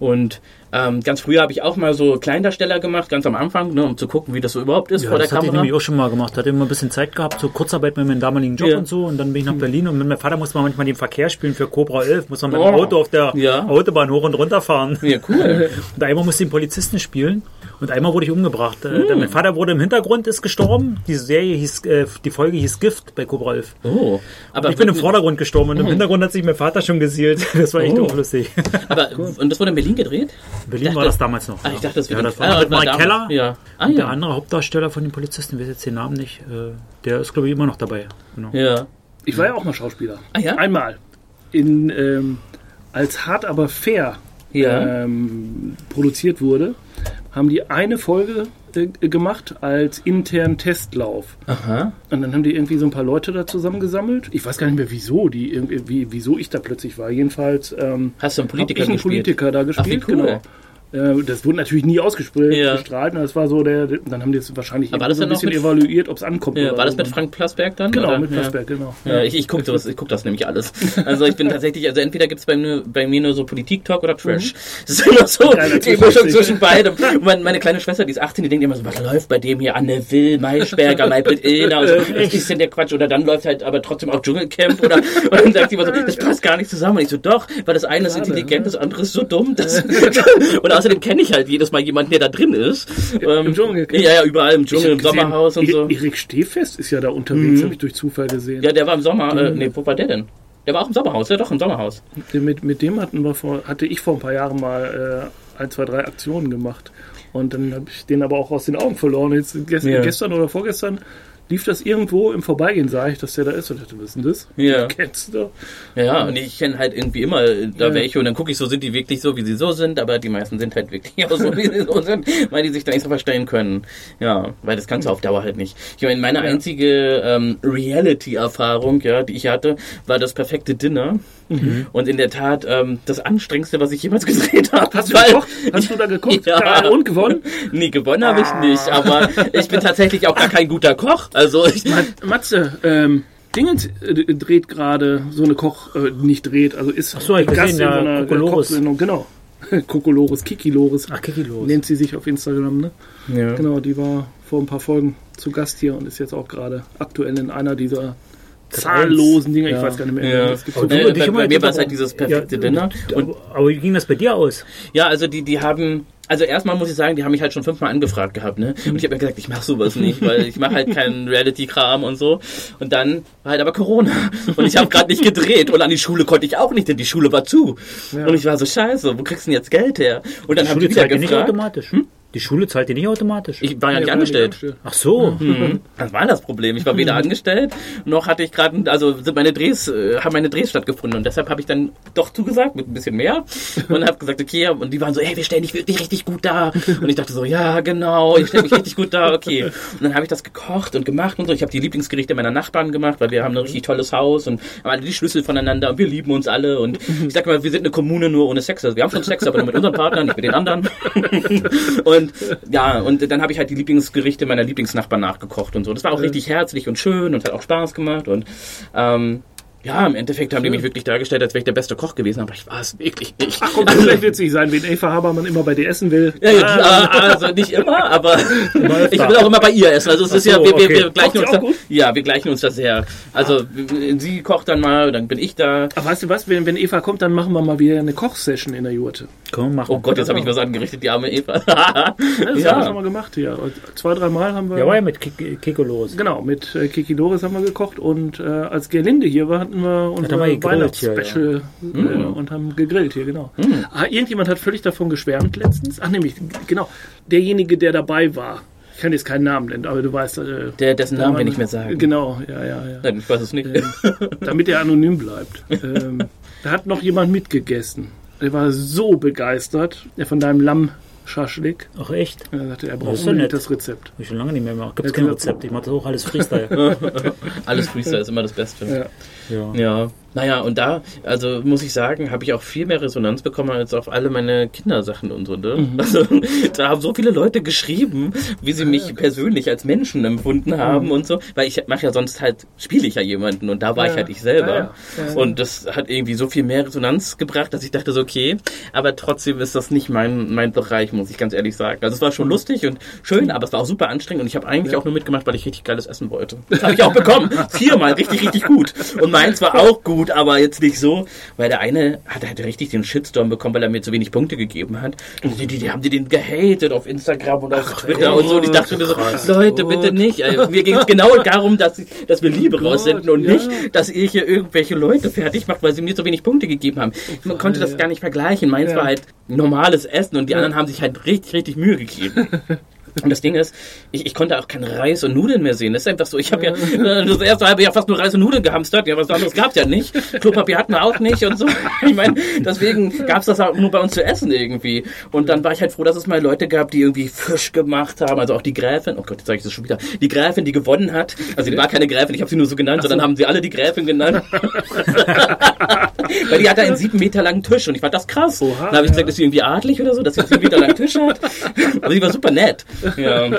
Und ähm, ganz früher habe ich auch mal so Kleindarsteller gemacht, ganz am Anfang, ne, um zu gucken, wie das so überhaupt ist Ja, vor der das hatte ich Kamera. nämlich auch schon mal gemacht. Hatte immer ein bisschen Zeit gehabt, so Kurzarbeit mit meinem damaligen Job Ja. und so. Und dann bin ich nach Berlin und mit meinem Vater muss man manchmal den Verkehr spielen für Cobra 11. Muss man mit dem Oh. Auto auf der Ja. Autobahn hoch und runter fahren. Ja, cool. Und einmal musste ich den Polizisten spielen. Und einmal wurde ich umgebracht. Äh, Mein Vater wurde im Hintergrund, ist gestorben. Die Serie hieß, äh, die Folge hieß Gift bei Cobra 11. Oh. Aber Ich bin im Vordergrund gestorben und im Hintergrund hat sich mein Vater schon gesielt. Das war echt Oh. unlustig. Aber, und das wurde in Berlin gedreht? In Berlin dachte- war das damals noch. Ah, ich dachte, das ja, wird das war mit Mike Keller. Ja. Ah, Und der ja. andere Hauptdarsteller von den Polizisten, ich weiß jetzt den Namen nicht, äh, der ist, glaube ich, immer noch dabei. Genau. Ja. Ich war ja auch mal Schauspieler. Ah, ja? Einmal. In, ähm, als hart aber fair Ja. ähm, produziert wurde, haben die eine Folge äh, gemacht als internen Testlauf. Aha. Und dann haben die irgendwie so ein paar Leute da zusammengesammelt. Ich weiß gar nicht mehr wieso, die irgendwie, wie, wieso ich da plötzlich war. Jedenfalls ähm, Hast du einen Politiker ich einen gespielt? Politiker da gespielt. wie cool. Genau. Äh, Das wurde natürlich nie ausgestrahlt. Ja. gestrahlt. Das war so der. Dann haben die es wahrscheinlich Aber war das so ein bisschen evaluiert, ob es ankommt. Ja, war das mit Frank Plasberg dann? Genau, oder? mit Ja. Plasberg, genau. Ja, ich, ich gucke das, ich guck das nämlich alles. Also ich bin tatsächlich, also entweder gibt es bei, mir- bei mir nur so Politik-Talk oder Trash. Das ist immer so die. Mischung zwischen beidem. Meine, meine kleine Schwester, die ist 18, die denkt immer so, was läuft bei dem hier? Anne Will, Maischberger, Maybrit Illner und so. Ist denn der Quatsch? Oder dann läuft halt aber trotzdem auch Dschungelcamp oder und dann sagt sie immer so, das passt gar nicht zusammen. Und ich so, doch, weil das eine ist intelligent, das andere ist so dumm. Das und außerdem kenne ich halt jedes Mal jemanden, der da drin ist. Ähm, Im Dschungel. Ja, ja, überall im Dschungel, im gesehen, Sommerhaus und so. Erik Stehfest ist ja da unterwegs, habe ich durch Zufall gesehen. Ja, der war im Sommer, äh, nee, wo war der denn? Der war auch im Sommerhaus, ja doch, im Sommerhaus. Mit, mit dem hatten wir vor, hatte ich vor ein paar Jahren mal äh, ein, zwei, drei Aktionen gemacht. Und dann habe ich den aber auch aus den Augen verloren. Jetzt gest Ja. gestern oder vorgestern lief das irgendwo im Vorbeigehen, sah ich, dass der da ist. Und ist denn das? Ja. Kennst du? Ja, ja, und ich kenne halt irgendwie immer äh, da Ja. welche und dann gucke ich so, sind die wirklich so, wie sie so sind, aber die meisten sind halt wirklich auch so, wie sie so sind, weil die sich dann nicht so verstellen können. Ja, weil das kannst du auf Dauer halt nicht. Ich meine, meine einzige ähm, Reality-Erfahrung, ja, die ich hatte, war das perfekte Dinner. Und in der Tat ähm, das anstrengendste, was ich jemals gedreht habe. Hast du gekocht? Hast du da geguckt? Ja. Und gewonnen? Nee, gewonnen habe ich nicht, aber ich bin tatsächlich auch gar kein guter Koch. Also ich, Mat- Matze, ähm, Dingens äh, dreht gerade so eine Koch, äh, nicht dreht, also ist Ach so, ich Gast in so einer Kokolores. Kochsendung, genau. Kokolores, Kikilores, Ach, Kiki los. nennt sie sich auf Instagram, ne? ja. Genau, die war vor ein paar Folgen zu Gast hier und ist jetzt auch gerade aktuell in einer dieser zahllosen Dinge. Ich Ja. weiß gar nicht mehr. Ja. Es gibt so- Äh, bei, immer bei mir war es aber- halt dieses perfekte Ja, Dinner. Und aber, aber wie ging das bei dir aus? Ja, also die, die haben, also erstmal muss ich sagen, die haben mich halt schon fünfmal angefragt gehabt, ne? Und ich habe mir gesagt, ich mache sowas nicht, weil ich mache halt keinen Reality-Kram und so. Und dann war halt aber Corona und ich habe gerade nicht gedreht und an die Schule konnte ich auch nicht, denn die Schule war zu. Und ich war so scheiße, wo kriegst du denn jetzt Geld her? Und dann haben die wieder dir nicht gefragt. automatisch. Die Schule zahlt dir nicht automatisch. Ich war ja nicht Ja, angestellt. Ach so. Mhm. Das war das Problem. Ich war weder angestellt, noch hatte ich gerade, also sind meine Drehs, äh, haben meine Drehs stattgefunden und deshalb habe ich dann doch zugesagt mit ein bisschen mehr und habe gesagt, okay, und die waren so, ey, wir stellen dich wirklich richtig gut da und ich dachte so, ja, genau, ich stelle mich richtig gut da, okay. Und dann habe ich das gekocht und gemacht und so. Ich habe die Lieblingsgerichte meiner Nachbarn gemacht, weil wir haben ein richtig tolles Haus und haben alle die Schlüssel voneinander und wir lieben uns alle und ich sag mal, wir sind eine Kommune nur ohne Sex. Also wir haben schon Sex, aber nur mit unseren Partnern, nicht mit den anderen. und ja, und dann habe ich halt die Lieblingsgerichte meiner Lieblingsnachbarn nachgekocht und so. Das war auch richtig herzlich und schön und hat auch Spaß gemacht und ähm, ja, im Endeffekt haben die mich wirklich dargestellt, als wäre ich der beste Koch gewesen, aber ich war es wirklich nicht. Ach, kommt vielleicht witzig sein, wenn Eva Habermann immer bei dir essen will. Ja, ja, die, also nicht immer, aber ich will auch immer bei ihr essen. Also es ist so, ja, wir, wir, okay. wir gleichen Kocht sie uns da, gut? ja, wir gleichen uns das sehr. Also sie kocht dann mal, dann bin ich da. Aber weißt du was, wenn, wenn Eva kommt, dann machen wir mal wieder eine Kochsession in der Jurte. Komm, mach Oh. Gott, jetzt habe ich was angerichtet, die arme Eva. Ja, das haben wir ja. schon mal gemacht hier. Und Zwei, drei Mal haben wir. Ja, war ja mit Kik- Kiko los. Genau, mit äh, Kiki Doris haben wir gekocht und äh, als Gerlinde hier war, hatten wir unser haben wir gegrillt hier, Weihnachtsspecial äh, und haben gegrillt hier, genau. Ah, irgendjemand hat völlig davon geschwärmt letztens. Ach, nämlich, genau, derjenige, der dabei war. Ich kann jetzt keinen Namen nennen, aber du weißt. Äh, Der, dessen Namen wir Mann- nicht mehr sagen. Genau, ja, ja, ja. Nein, ich weiß es nicht. Damit er anonym bleibt. ähm, da hat noch jemand mitgegessen. Er war so begeistert der von deinem Lamm-Schaschlik. Ach echt? Er sagte, er Das braucht ist so unbedingt nett. das Rezept. Hab ich schon lange nicht mehr gemacht. Gibt's Ja, kein. Rezept. Ich mache das auch alles Freestyle. Alles Freestyle ist immer das Beste. Ja. ja. Ja, naja, und da, also muss ich sagen, habe ich auch viel mehr Resonanz bekommen als auf alle meine Kindersachen und so. Ne? Also, da haben so viele Leute geschrieben, wie sie mich persönlich als Menschen empfunden haben und so, weil ich mache ja sonst halt, spiele ich ja jemanden und da war Ja, ich halt ich selber. ja, ja. Ja, ja. Und das hat irgendwie so viel mehr Resonanz gebracht, dass ich dachte so, okay, aber trotzdem ist das nicht mein, mein Bereich, muss ich ganz ehrlich sagen. Also es war schon lustig und schön, aber es war auch super anstrengend und ich habe eigentlich auch nur mitgemacht, weil ich richtig geiles Essen wollte. Das habe ich auch bekommen. Viermal richtig, richtig gut. Und meins war auch gut. Gut, aber jetzt nicht so. Weil der eine hat halt richtig den Shitstorm bekommen, weil er mir zu wenig Punkte gegeben hat. Und die, die, die haben die den gehatet auf Instagram und auf Twitter und so. Und ich dachte mir so, Leute, bitte nicht. Also, mir ging es genau darum, dass, ich, dass wir Liebe raussenden und ja. nicht, dass ihr hier irgendwelche Leute fertig macht, weil sie mir zu wenig Punkte gegeben haben. Man konnte das gar nicht vergleichen. Meins Ja. war halt normales Essen und die anderen haben sich halt richtig, richtig Mühe gegeben. Und das Ding ist, ich, ich konnte auch kein Reis und Nudeln mehr sehen. Das ist einfach so. Ich habe ja äh, das erste halbe Jahr fast nur Reis und Nudeln gehamstert. Ja, was anderes gab's ja nicht. Klopapier hatten wir auch nicht und so. Ich meine, deswegen gab's das auch nur bei uns zu essen irgendwie. Und dann war ich halt froh, dass es mal Leute gab, die irgendwie Fisch gemacht haben. Also auch die Gräfin. Oh Gott, jetzt sage ich das schon wieder. Die Gräfin, die gewonnen hat. Also die war keine Gräfin, ich habe sie nur so genannt, sondern haben sie alle die Gräfin genannt. Weil die hat da einen sieben Meter langen Tisch und ich fand das krass. Oha, dann habe ich ja. gesagt, ist sie irgendwie adlig oder so, dass sie einen sieben Meter langen Tisch hat. Aber sie war super nett. Ja,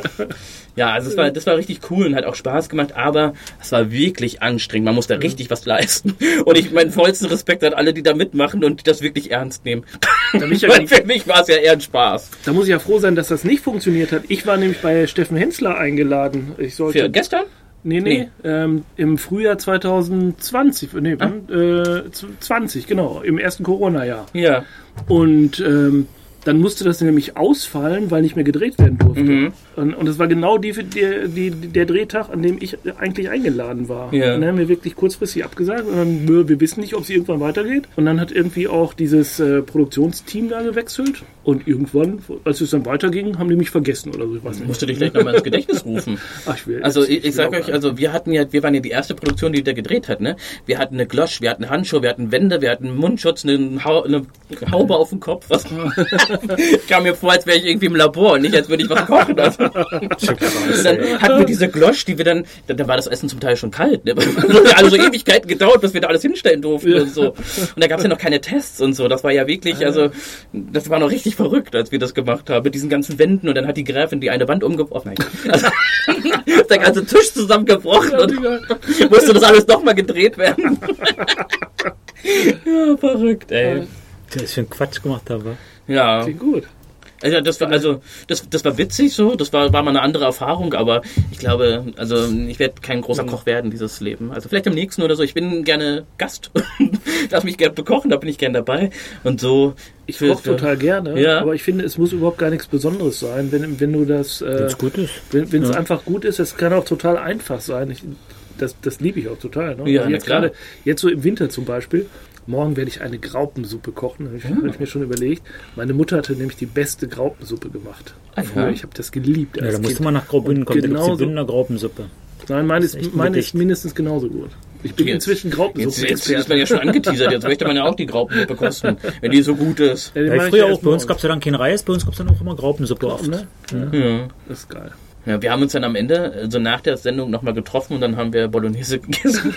ja also es war, das war richtig cool und hat auch Spaß gemacht, aber es war wirklich anstrengend. Man musste richtig was leisten. Und ich meinen vollsten Respekt an alle, die da mitmachen und die das wirklich ernst nehmen. bin ich ja für mich war es ja eher ein Spaß. Da muss ich ja froh sein, dass das nicht funktioniert hat. Ich war nämlich bei Steffen Hensler eingeladen. Ich sollte. Für gestern? Nee, nee. Ähm, Im Frühjahr 2020. Nee, wann? Äh, z- 20, genau. Im ersten Corona-Jahr. Ja. Und ähm, dann musste das nämlich ausfallen, weil nicht mehr gedreht werden durfte. Mhm. Und, und das war genau die, die, die, der Drehtag, an dem ich eigentlich eingeladen war. Ja. Und dann haben wir wirklich kurzfristig abgesagt und dann, wir wissen nicht, ob es irgendwann weitergeht. Und dann hat irgendwie auch dieses äh, Produktionsteam da gewechselt. Und irgendwann, als es dann weiterging, haben die mich vergessen oder so. Ich weiß nicht. Musst du dich gleich nochmal ins Gedächtnis rufen. Ach, ich will, Also ich, ich sag euch, also wir hatten ja, wir waren ja die erste Produktion, die der gedreht hat, ne? Wir hatten eine Glosch, wir hatten Handschuhe, wir hatten Wände, wir hatten Mundschutz, eine, Hau eine Haube auf dem Kopf. Was? ich kam mir vor, als wäre ich irgendwie im Labor und nicht, als würde ich was kochen. Also. Und dann hatten wir diese Glosch, die wir dann, dann, dann war das Essen zum Teil schon kalt, ne? Ja alle so Ewigkeiten gedauert, bis wir da alles hinstellen durften und so. Und da gab es ja noch keine Tests und so. Das war ja wirklich, also das war noch richtig verrückt, als wir das gemacht haben, mit diesen ganzen Wänden und dann hat die Gräfin die eine Wand umgebrochen. Nein. Also, der ganze Tisch zusammengebrochen und musste das alles nochmal gedreht werden. ja, verrückt, ey. Das ist für ein Quatsch gemacht habe. Ja. Klingt gut. Also das war also das, das war witzig so, das war, war mal eine andere Erfahrung, aber ich glaube, also ich werde kein großer Koch werden dieses Leben. Also vielleicht am nächsten oder so. Ich bin gerne Gast, darf mich gerne bekochen, da bin ich gerne dabei und so. Ich koche total gerne, Ja. aber ich finde, es muss überhaupt gar nichts Besonderes sein, wenn, wenn du das, Wenn äh, es gut ist. wenn es Ja. einfach gut ist, es kann auch total einfach sein. Ich, das das liebe ich auch total. Ne? Ja, Also jetzt gerade, jetzt so im Winter zum Beispiel, morgen werde ich eine Graupensuppe kochen, habe ich, hab ich mir schon überlegt. Meine Mutter hatte nämlich die beste Graupensuppe gemacht. Ah, Früher. ja. Ich habe das geliebt. Ja, als da musst Kind. du mal nach Graubünden kommen. Genauso- die Bündner Graupensuppe. Nein, meine ist meine ist mindestens genauso gut. Ich bin Jetzt- inzwischen Jetzt, Graupensuppe. jetzt ist man ja schon angeteasert, jetzt möchte man ja auch die Graupensuppe kosten, wenn die so gut ist. Ja, Ja, früher ja auch, bei uns gab es ja dann kein Reis, bei uns gab es dann auch immer Graupensuppe oft. ne? Ja. Das ist geil. Ja, wir haben uns dann am Ende, also nach der Sendung, nochmal getroffen und dann haben wir Bolognese gegessen.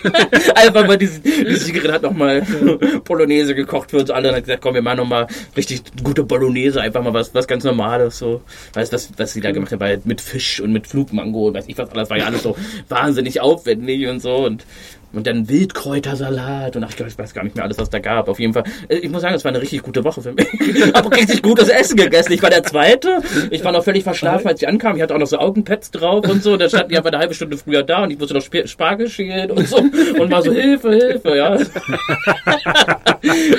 Einfach mal die, die Siegerin hat nochmal Bolognese gekocht für uns alle und hat gesagt, komm, wir machen nochmal richtig gute Bolognese, einfach mal was, was ganz Normales, so. Weißt du, was, was sie da gemacht hat, mit Fisch und mit Flugmango und weiß ich was alles, war ja alles so wahnsinnig aufwendig und so und und dann Wildkräutersalat und ach, ich weiß gar nicht mehr alles, was da gab. Auf jeden Fall. äh, Ich muss sagen, es war eine richtig gute Woche für mich. Ich habe richtig gutes Essen gegessen. Ich war der Zweite. Ich war noch völlig verschlafen, als ich ankam. Ich hatte auch noch so Augenpads drauf und so. Da standen die einfach eine halbe Stunde früher da und ich musste noch Sp Spargel schälen und so. Und war so, Hilfe, Hilfe, ja.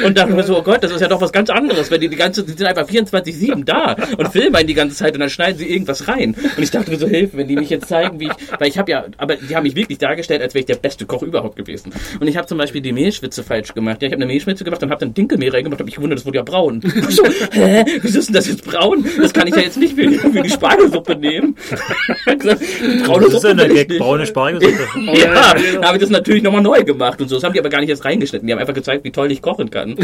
Und dachte mir so, oh Gott, das ist ja doch was ganz anderes, wenn die die ganze, die sind einfach 24-7 da und filmen einen die ganze Zeit und dann schneiden sie irgendwas rein. Und ich dachte mir so, Hilfe, wenn die mich jetzt zeigen, wie ich, weil ich habe ja, aber die haben mich wirklich dargestellt, als wäre ich der beste Koch überhaupt gewesen. Und ich habe zum Beispiel die Mehlschwitze falsch gemacht. Ja, ich habe eine Mehlschwitze gemacht und habe dann Dinkelmehl reingemacht, habe mich gewundert, das wurde ja braun. So, hä, wieso ist denn das jetzt braun? Das kann ich ja jetzt nicht für, für die Spargelsuppe nehmen. Braune Das ist ja Suppe Gag, nicht. braune Spargelsuppe. Ja, ja, da habe ich das natürlich nochmal neu gemacht und so. Das haben die aber gar nicht erst reingeschnitten. Die haben einfach gezeigt, wie toll ich kochen kann.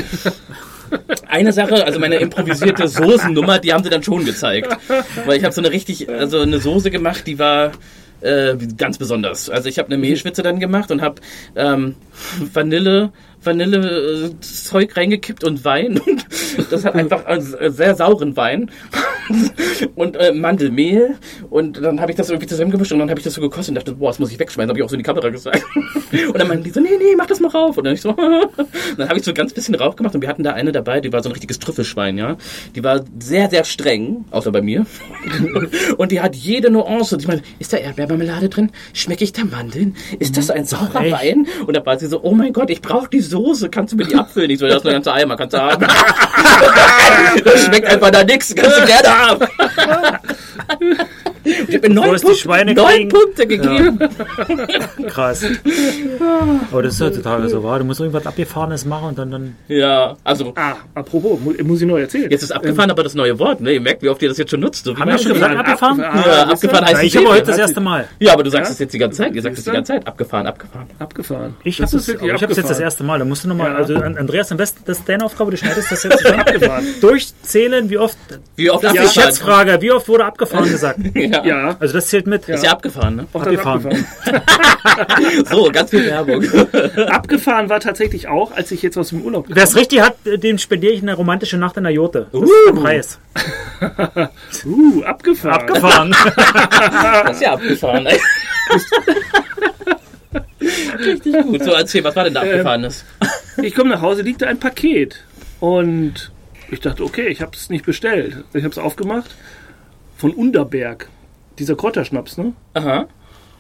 Eine Sache, also meine improvisierte Soßennummer, die haben sie dann schon gezeigt. Weil ich habe so eine richtig, also eine Soße gemacht, die war äh, ganz besonders. Also ich habe eine Mehlschwitze dann gemacht und habe ähm, Vanille, Vanille äh, reingekippt und Wein. Und das hat einfach äh, sehr sauren Wein. und äh, Mandelmehl und dann habe ich das irgendwie zusammengemischt und dann habe ich das so gekostet und dachte, boah, das muss ich wegschmeißen, habe ich auch so in die Kamera gesagt. und dann meinten die so, nee, nee, mach das mal rauf. Und dann ich so, dann habe ich so ganz bisschen rauf gemacht und wir hatten da eine dabei, die war so ein richtiges Trüffelschwein, ja. Die war sehr, sehr streng, außer bei mir. und die hat jede Nuance. Und ich meine, ist da Erdbeermarmelade drin? Schmecke ich da Mandeln? Ist das ein saurer? Wein? Und da war sie so, oh mein Gott, ich brauche die Soße, kannst du mir die abfüllen? Ich so, das ist eine ganze Eimer, kannst du haben. das schmeckt einfach da nichts, kannst du gerne haben. Ich hab mir neun, Schweine neun. Punkte gegeben. Krass. Aber das ist heutzutage so, wahr. Du musst irgendwas Abgefahrenes machen und dann, dann Ja, also Ah, apropos, mu- muss ich noch erzählen. jetzt ist abgefahren, aber das neue Wort, ne? Ihr merkt, wie oft ihr das jetzt schon nutzt. So Haben wir schon gesagt. abgefahren? Ah, Ja, abgefahren heißt Ja, ich es aber heute das erste Mal. Ja, aber du sagst Ja? es jetzt die ganze Zeit. Ihr sagt es die ganze Zeit. Abgefahren, abgefahren. abgefahren. Ich habe es jetzt das erste Mal. Da musst du nochmal, Ja. also An- Andreas, am besten, das ist deine Aufgabe, du schneidest das jetzt. Abgefahren. Durchzählen, wie oft, Wie oft das ist die Schätzfrage, wie oft wurde abgefahren gesagt? Ja. Ja, Also das zählt mit. Ist ja abgefahren, ne? abgefahren. abgefahren. So, ganz viel Werbung. abgefahren war tatsächlich auch, als ich jetzt aus dem Urlaub Wer es richtig hat, dem spendiere ich eine romantische Nacht in der Jote. Das ist der Preis. Uh, abgefahren. Abgefahren. Das ist ja abgefahren. ey. Richtig gut. So, erzähl, was war denn da abgefahrenes? Ich komme nach Hause, liegt da ein Paket. Und ich dachte, okay, ich habe es nicht bestellt. Ich habe es aufgemacht. Von Underberg. Dieser Kräuterschnaps, ne? Aha.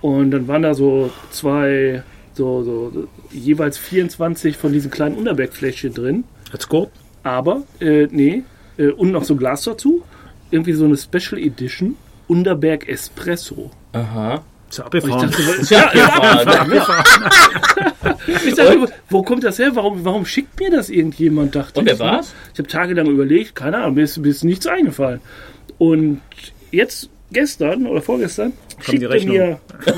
Und dann waren da so zwei, so, so, so jeweils 24 von diesen kleinen Underberg-Fläschchen drin. Jetzt gut. Aber, äh, nee, äh, und noch so ein Glas dazu. Irgendwie so eine Special Edition. Underberg Espresso. Aha. Ist ja Und ich abgefahren. dachte, Ist ja abgefahren. ich dachte wo kommt das her? Warum, warum schickt mir das irgendjemand? Dachte Und wer ich, ne? war's? Ich habe tagelang überlegt, keine Ahnung, mir ist, mir ist nichts eingefallen. Und jetzt, gestern oder vorgestern, die schickte Rechnung. mir Das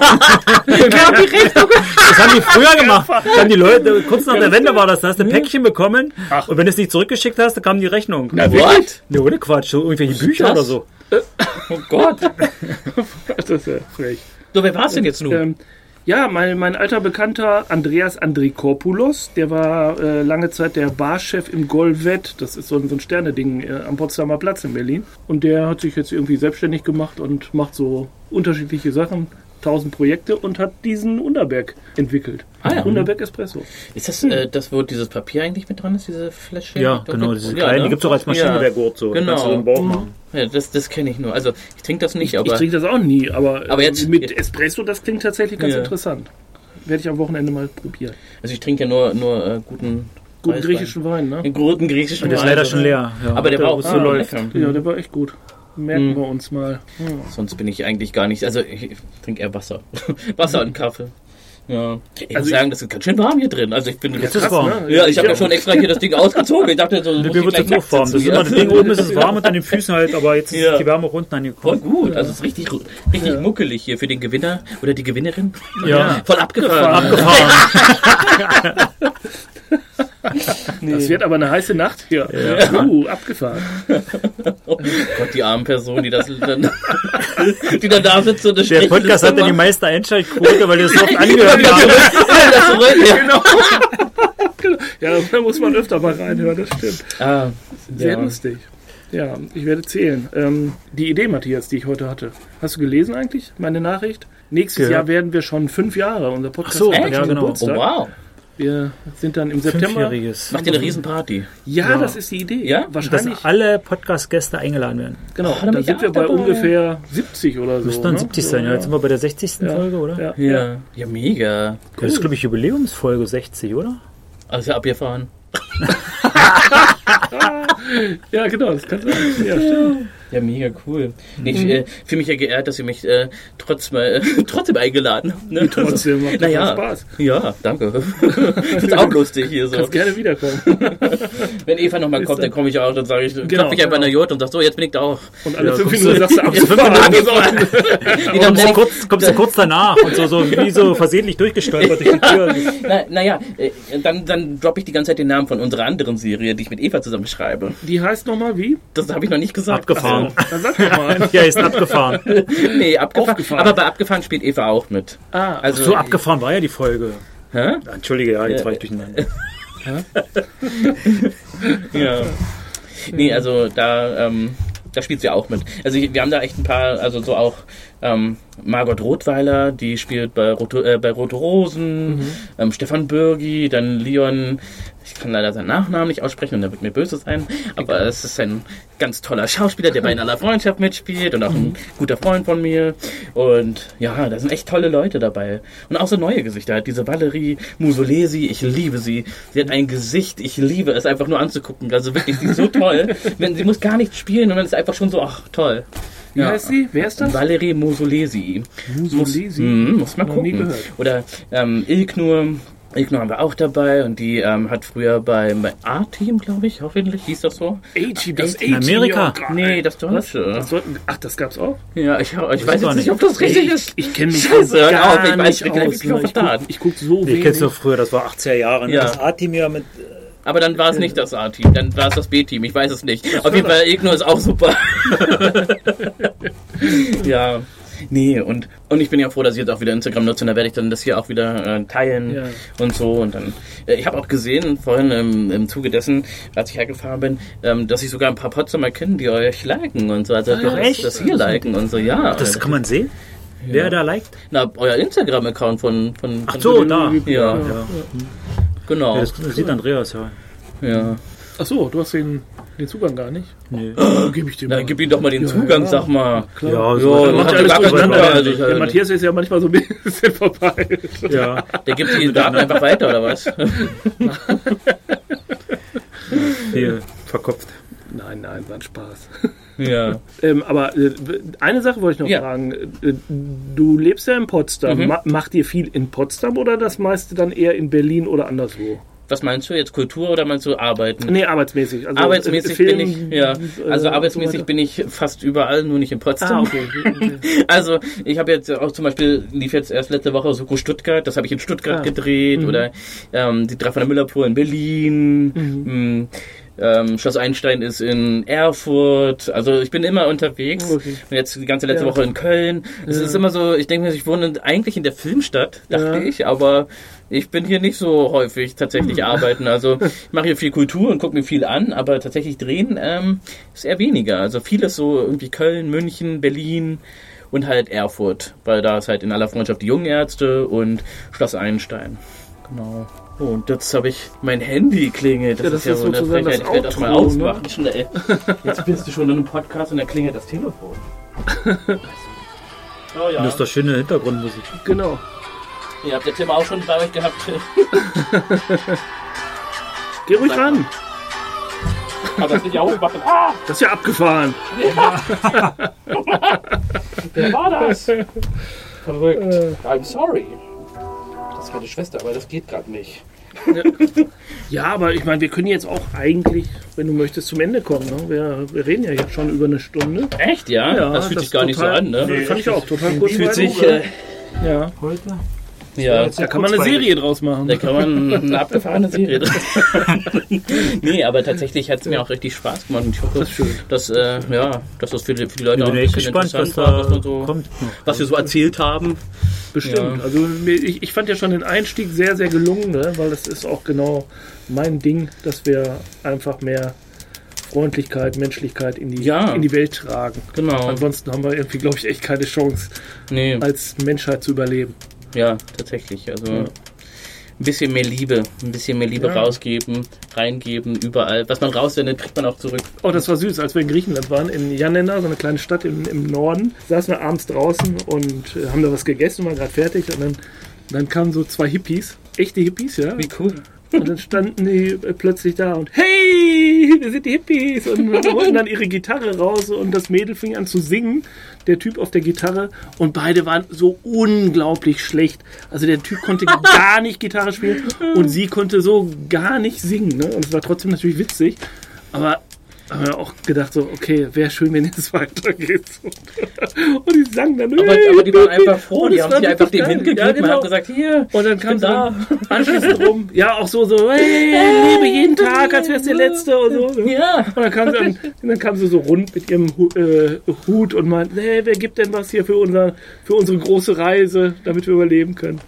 haben die früher gemacht. Das haben die Leute, kurz nach der Wende war das, da hast du ein Päckchen bekommen Ach. und wenn du es nicht zurückgeschickt hast, dann kam die Rechnung. What? Ne, ohne Quatsch, so irgendwelche Bücher oder so. Oh Gott. das ist ja frech. So, wer war's denn jetzt nun? Ähm, ja, mein, mein alter Bekannter Andreas Andrikopoulos, der war äh, lange Zeit der Barchef im Golvet. Das ist so ein, so ein Sterneding äh, am Potsdamer Platz in Berlin. Und der hat sich jetzt irgendwie selbstständig gemacht und macht so unterschiedliche Sachen, tausend Projekte und hat diesen Underberg entwickelt. Ah ja. Underberg Espresso. Ist das äh, das, wo dieses Papier eigentlich mit dran ist, diese Flasche? Ja, genau, diese Ja, kleinen, ne? die gibt es auch als Maschine, Ja. der Gurt so. Genau. Machen. Ja, das, das kenne ich nur. Also, ich trinke das nicht, Ich aber. trinke das auch nie, aber, Aber äh, jetzt- mit Espresso, das klingt tatsächlich ganz Ja. interessant. Werde ich am Wochenende mal probieren. Also, ich trinke ja nur, nur äh, guten. Guten griechischen Wein, ne? Den guten griechischen Der ist Wein, leider schon leer. Ja. Aber der war auch so läuft. lecker. Ja, der war echt gut. Merken Mhm. wir uns mal. Ja. Sonst bin ich eigentlich gar nicht. Also, ich trinke eher Wasser. Wasser und Kaffee. Ja. Ich muss Also ich- sagen, das ist ganz schön warm hier drin. Also, ich bin. Jetzt ist es warm. ne? ja, ich habe ja schon extra hier das Ding ausgezogen. Ich dachte, so. muss ich wird jetzt auch warm. Das ist sitzen immer das hier. Ding oben ist es warm und an den Füßen halt, aber jetzt Ja. ist die Wärme auch unten Voll angekommen. gut. Also, es ist richtig, richtig muckelig hier für den Gewinner oder die Gewinnerin. Ja. Voll abgefahren. Abgefahren. Das wird aber eine heiße Nacht hier. Uh, abgefahren. Oh Gott, die armen Personen, die das dann, die dann da sitzen und Der Podcast hat ja die meiste Einschaltquote, weil wir es oft angehört haben. Ja. Genau. Ja, da muss man öfter mal reinhören, das stimmt. Ah, Sehr ja. lustig. Ja, ich werde zählen. Ähm, die Idee, Matthias, die ich heute hatte. Hast du gelesen eigentlich, meine Nachricht? Nächstes Gehört. Jahr werden wir schon fünf Jahre. Unser Podcast Ach so, hat ja, genau. Oh, wow. Wir sind dann im September. Macht ihr eine Riesenparty? Ja, Ja. das ist die Idee. Ja? Dass Wahrscheinlich. alle Podcast-Gäste eingeladen werden. genau. Ah, da bin da ich sind wir bei dabei. ungefähr 70 oder so. Müsste dann ne? 70 So, sein. Ja, jetzt sind wir bei der 60. Ja. Folge, oder? Ja, ja. Mega. Das ist, glaube ich, Jubiläumsfolge 60, oder? Also abgefahren. ja, genau, das kann sein. Ja, stimmt. Ja, mega cool. Nee, Ich äh, fühle mich ja geehrt, dass ihr mich äh, trotz mal, äh, trotzdem eingeladen habt. Ne? Trotzdem macht das naja, Spaß. Ja, danke. ist auch lustig hier so. Kannst gerne wiederkommen. Wenn Eva nochmal kommt, dann- dann komme ich auch, dann sage ich, Genau, klopfe ich einfach genau. an der Jurt und sag so, jetzt bin ich da auch. Und alle Ja, fünf Minuten sagst du Ja, fünf. Minuten Die dann Kommst kurz, kommst du kurz danach und so, so wie so versehentlich durchgestolpert durch die Tür. na, naja, äh, dann, dann droppe ich die ganze Zeit den Namen von unserer anderen Serie, die ich mit Eva zusammen schreibe. Die heißt nochmal wie? Das habe ich noch nicht gesagt. Abgefahren. Dann sag doch mal. Ja, ist abgefahren. Nee, abgefahren. Aufgefahren. Aber bei Abgefahren spielt Eva auch mit. Ah, Also, So abgefahren war ja die Folge. Hä? Entschuldige, ja, jetzt Ja. war ich durcheinander. Ja. Nee, also da, ähm, da spielt sie auch mit. Also wir haben da echt ein paar, also so auch ähm, Margot Rothweiler, die spielt bei Rote, äh, bei Rote Rosen, Mhm. ähm, Stefan Bürgi, dann Leon, ich kann leider seinen Nachnamen nicht aussprechen und der wird mir böse sein, aber es ist ein ganz toller Schauspieler, der bei In aller Freundschaft mitspielt und auch Mhm. ein guter Freund von mir und ja, da sind echt tolle Leute dabei und auch so neue Gesichter, diese Valerie Musolesi, ich liebe sie, sie hat ein Gesicht, ich liebe es einfach nur anzugucken, also wirklich, sie ist so toll, Wenn, sie muss gar nicht spielen und dann ist einfach schon so, ach toll. Wie heißt sie? Wer ist das? Valerie Musolesi. Musolesi? Mhm, muss mal Noch nie gucken. Oder ähm, Ilknur. Ilknur haben wir auch dabei und die ähm, hat früher beim A-Team, glaube ich, hoffentlich hieß das so. A-Team, das In A-Team. Amerika? ja, Nee, das? Deutsche. Das sollten, ach, das gab's auch? Ja, ich, ich weiß gar jetzt nicht, ob das richtig ich, ist. ich kenne mich Scheiße, hör gar auf, ich weiß nicht nicht, aus. ich ich Verdacht. guck, ich guck so Ich wenig. kenn's noch früher, das war 80er Jahre. Ne? Ja. Das A-Team ja mit. Aber dann war es nicht das A-Team, dann war es das B-Team, ich weiß es nicht. Auf jeden Fall, Ilknur ist auch super. ja. Nee, und, und ich bin ja froh, dass ich jetzt auch wieder Instagram nutze und da werde ich dann das hier auch wieder äh, teilen Ja. und so. Und dann, äh, ich habe auch gesehen, vorhin im, im Zuge dessen, als ich hergefahren bin, ähm, dass ich sogar ein paar Potsdamer kenne, die euch liken und so. Also das, echt? das hier liken und so, ja. Das kann man sehen? Wer da liked? Na, euer Instagram-Account von, von, Ach von so, da. Ja, Ja. genau. Ja, das, das sieht Andreas ja. Ja. Ach so, du hast den, den Zugang gar nicht. Nee. Dann gebe ich dir Na, mal. gib ihm doch mal den Ja, Zugang, ja. sag mal. Klar. Ja, Ja, so Dann macht alles durcheinander. Also, Der Matthias ist ja manchmal so ein bisschen vorbei. ja. Der gibt die Daten einfach weiter, oder was? Hier, verkopft. Nein, nein, war ein Spaß. ja. Ähm, aber äh, eine Sache wollte ich noch Ja. fragen. Äh, Du lebst ja in Potsdam. Mhm. Ma macht ihr viel in Potsdam oder das meiste dann eher in Berlin oder anderswo? Was meinst du jetzt, Kultur oder meinst du Arbeiten? Nee, arbeitsmäßig. Also, Arbeitsmäßig Film, bin ich, ja. Also äh, arbeitsmäßig so bin ich fast überall, nur nicht in. Potsdam. Ah, okay. okay. Also ich habe jetzt auch zum Beispiel, lief jetzt erst letzte Woche Soko Stuttgart, das habe ich in Stuttgart Ah. gedreht Mhm. oder ähm, die drei von der Müllabfuhr in Berlin. Mhm. Ähm, Schloss Einstein ist in Erfurt. Also ich bin immer unterwegs. Okay. Und jetzt die ganze letzte Ja. Woche in Köln. Es Ja. ist immer so, ich denke mir, ich wohne eigentlich in der Filmstadt, dachte Ja. ich, aber ich bin hier nicht so häufig tatsächlich Hm. arbeiten. Also ich mache hier viel Kultur und gucke mir viel an, aber tatsächlich drehen ähm, ist eher weniger. Also vieles so irgendwie Köln, München, Berlin und halt Erfurt, weil da ist halt in aller Freundschaft die jungen Ärzte und Schloss Einstein. Genau. Oh, und jetzt habe ich mein Handy klingelt. Das, Ja, das ist ja ist wohl eine sozusagen Frechheit. das Ich werde das mal Outro, ausmachen, schnell. Jetzt bist du schon in einem Podcast und dann klingelt das Telefon. Oh ja. Und das ist doch schöne Hintergrundmusik. Genau. Ihr habt der Tim auch schon bei euch gehabt. Geh ruhig Sag ran. Aber das nicht aufmachen. Ah, Das ist ja abgefahren. wer war das? Verrückt. Äh. I'm sorry. Das ist meine Schwester, aber das geht gerade nicht. Ja, aber ich meine, wir können jetzt auch eigentlich, wenn du möchtest, zum Ende kommen. Ne? Wir, wir reden ja jetzt schon über eine Stunde. Echt, ja? Ja, das fühlt das sich gar nicht so total- an, ne? Nee, fand ich auch total kurz. Fühlt sich, äh, ja. Heute? Ja. Da kann man eine Serie draus machen. Da kann man eine abgefahrene Serie drin. nee, aber tatsächlich hat es mir auch richtig Spaß gemacht. Und ich hoffe, Das ist schön. dass, äh, ja, dass das für die, für die Leute Ich auch ein echt bisschen gespannt, was interessant war, da was, man so, kommt. was wir so erzählt haben. Bestimmt. Ja. Also ich, ich fand ja schon den Einstieg sehr, sehr gelungen, ne? weil das ist auch genau mein Ding, dass wir einfach mehr Freundlichkeit, Menschlichkeit in die, Ja. in die Welt tragen. Genau. Ansonsten haben wir irgendwie, glaube ich, echt keine Chance, Nee, als Menschheit zu überleben. Ja, tatsächlich. Also Ja. ein bisschen mehr Liebe, ein bisschen mehr Liebe Ja. rausgeben, reingeben, überall. Was man raussendet, kriegt man auch zurück. Oh, das war süß, als wir in Griechenland waren, in Janina, so eine kleine Stadt im, im Norden, saßen wir abends draußen und äh, haben da was gegessen, waren gerade fertig und dann, dann kamen so zwei Hippies, echte Hippies, ja. Wie cool. Und dann standen die plötzlich da und hey, wir sind die Hippies und holten dann ihre Gitarre raus und das Mädel fing an zu singen, der Typ auf der Gitarre und beide waren so unglaublich schlecht. Also der Typ konnte gar nicht Gitarre spielen und sie konnte so gar nicht singen. Ne? Und es war trotzdem natürlich witzig, aber haben wir auch gedacht so, okay, wäre schön, wenn es weitergeht. Und die sangen dann. Aber, aber die waren einfach froh, Und die haben sich einfach dem hingegeben Ja, genau. und haben gesagt, hier, Und dann kam da. anschließend rum. Ja, auch so, so, hey, lebe jeden Tag, als wär's der letzte und so. ja. Und dann kam und dann kam sie so rund mit ihrem äh, Hut und meinte, hey, wer gibt denn was hier für, unser, für unsere große Reise, damit wir überleben können?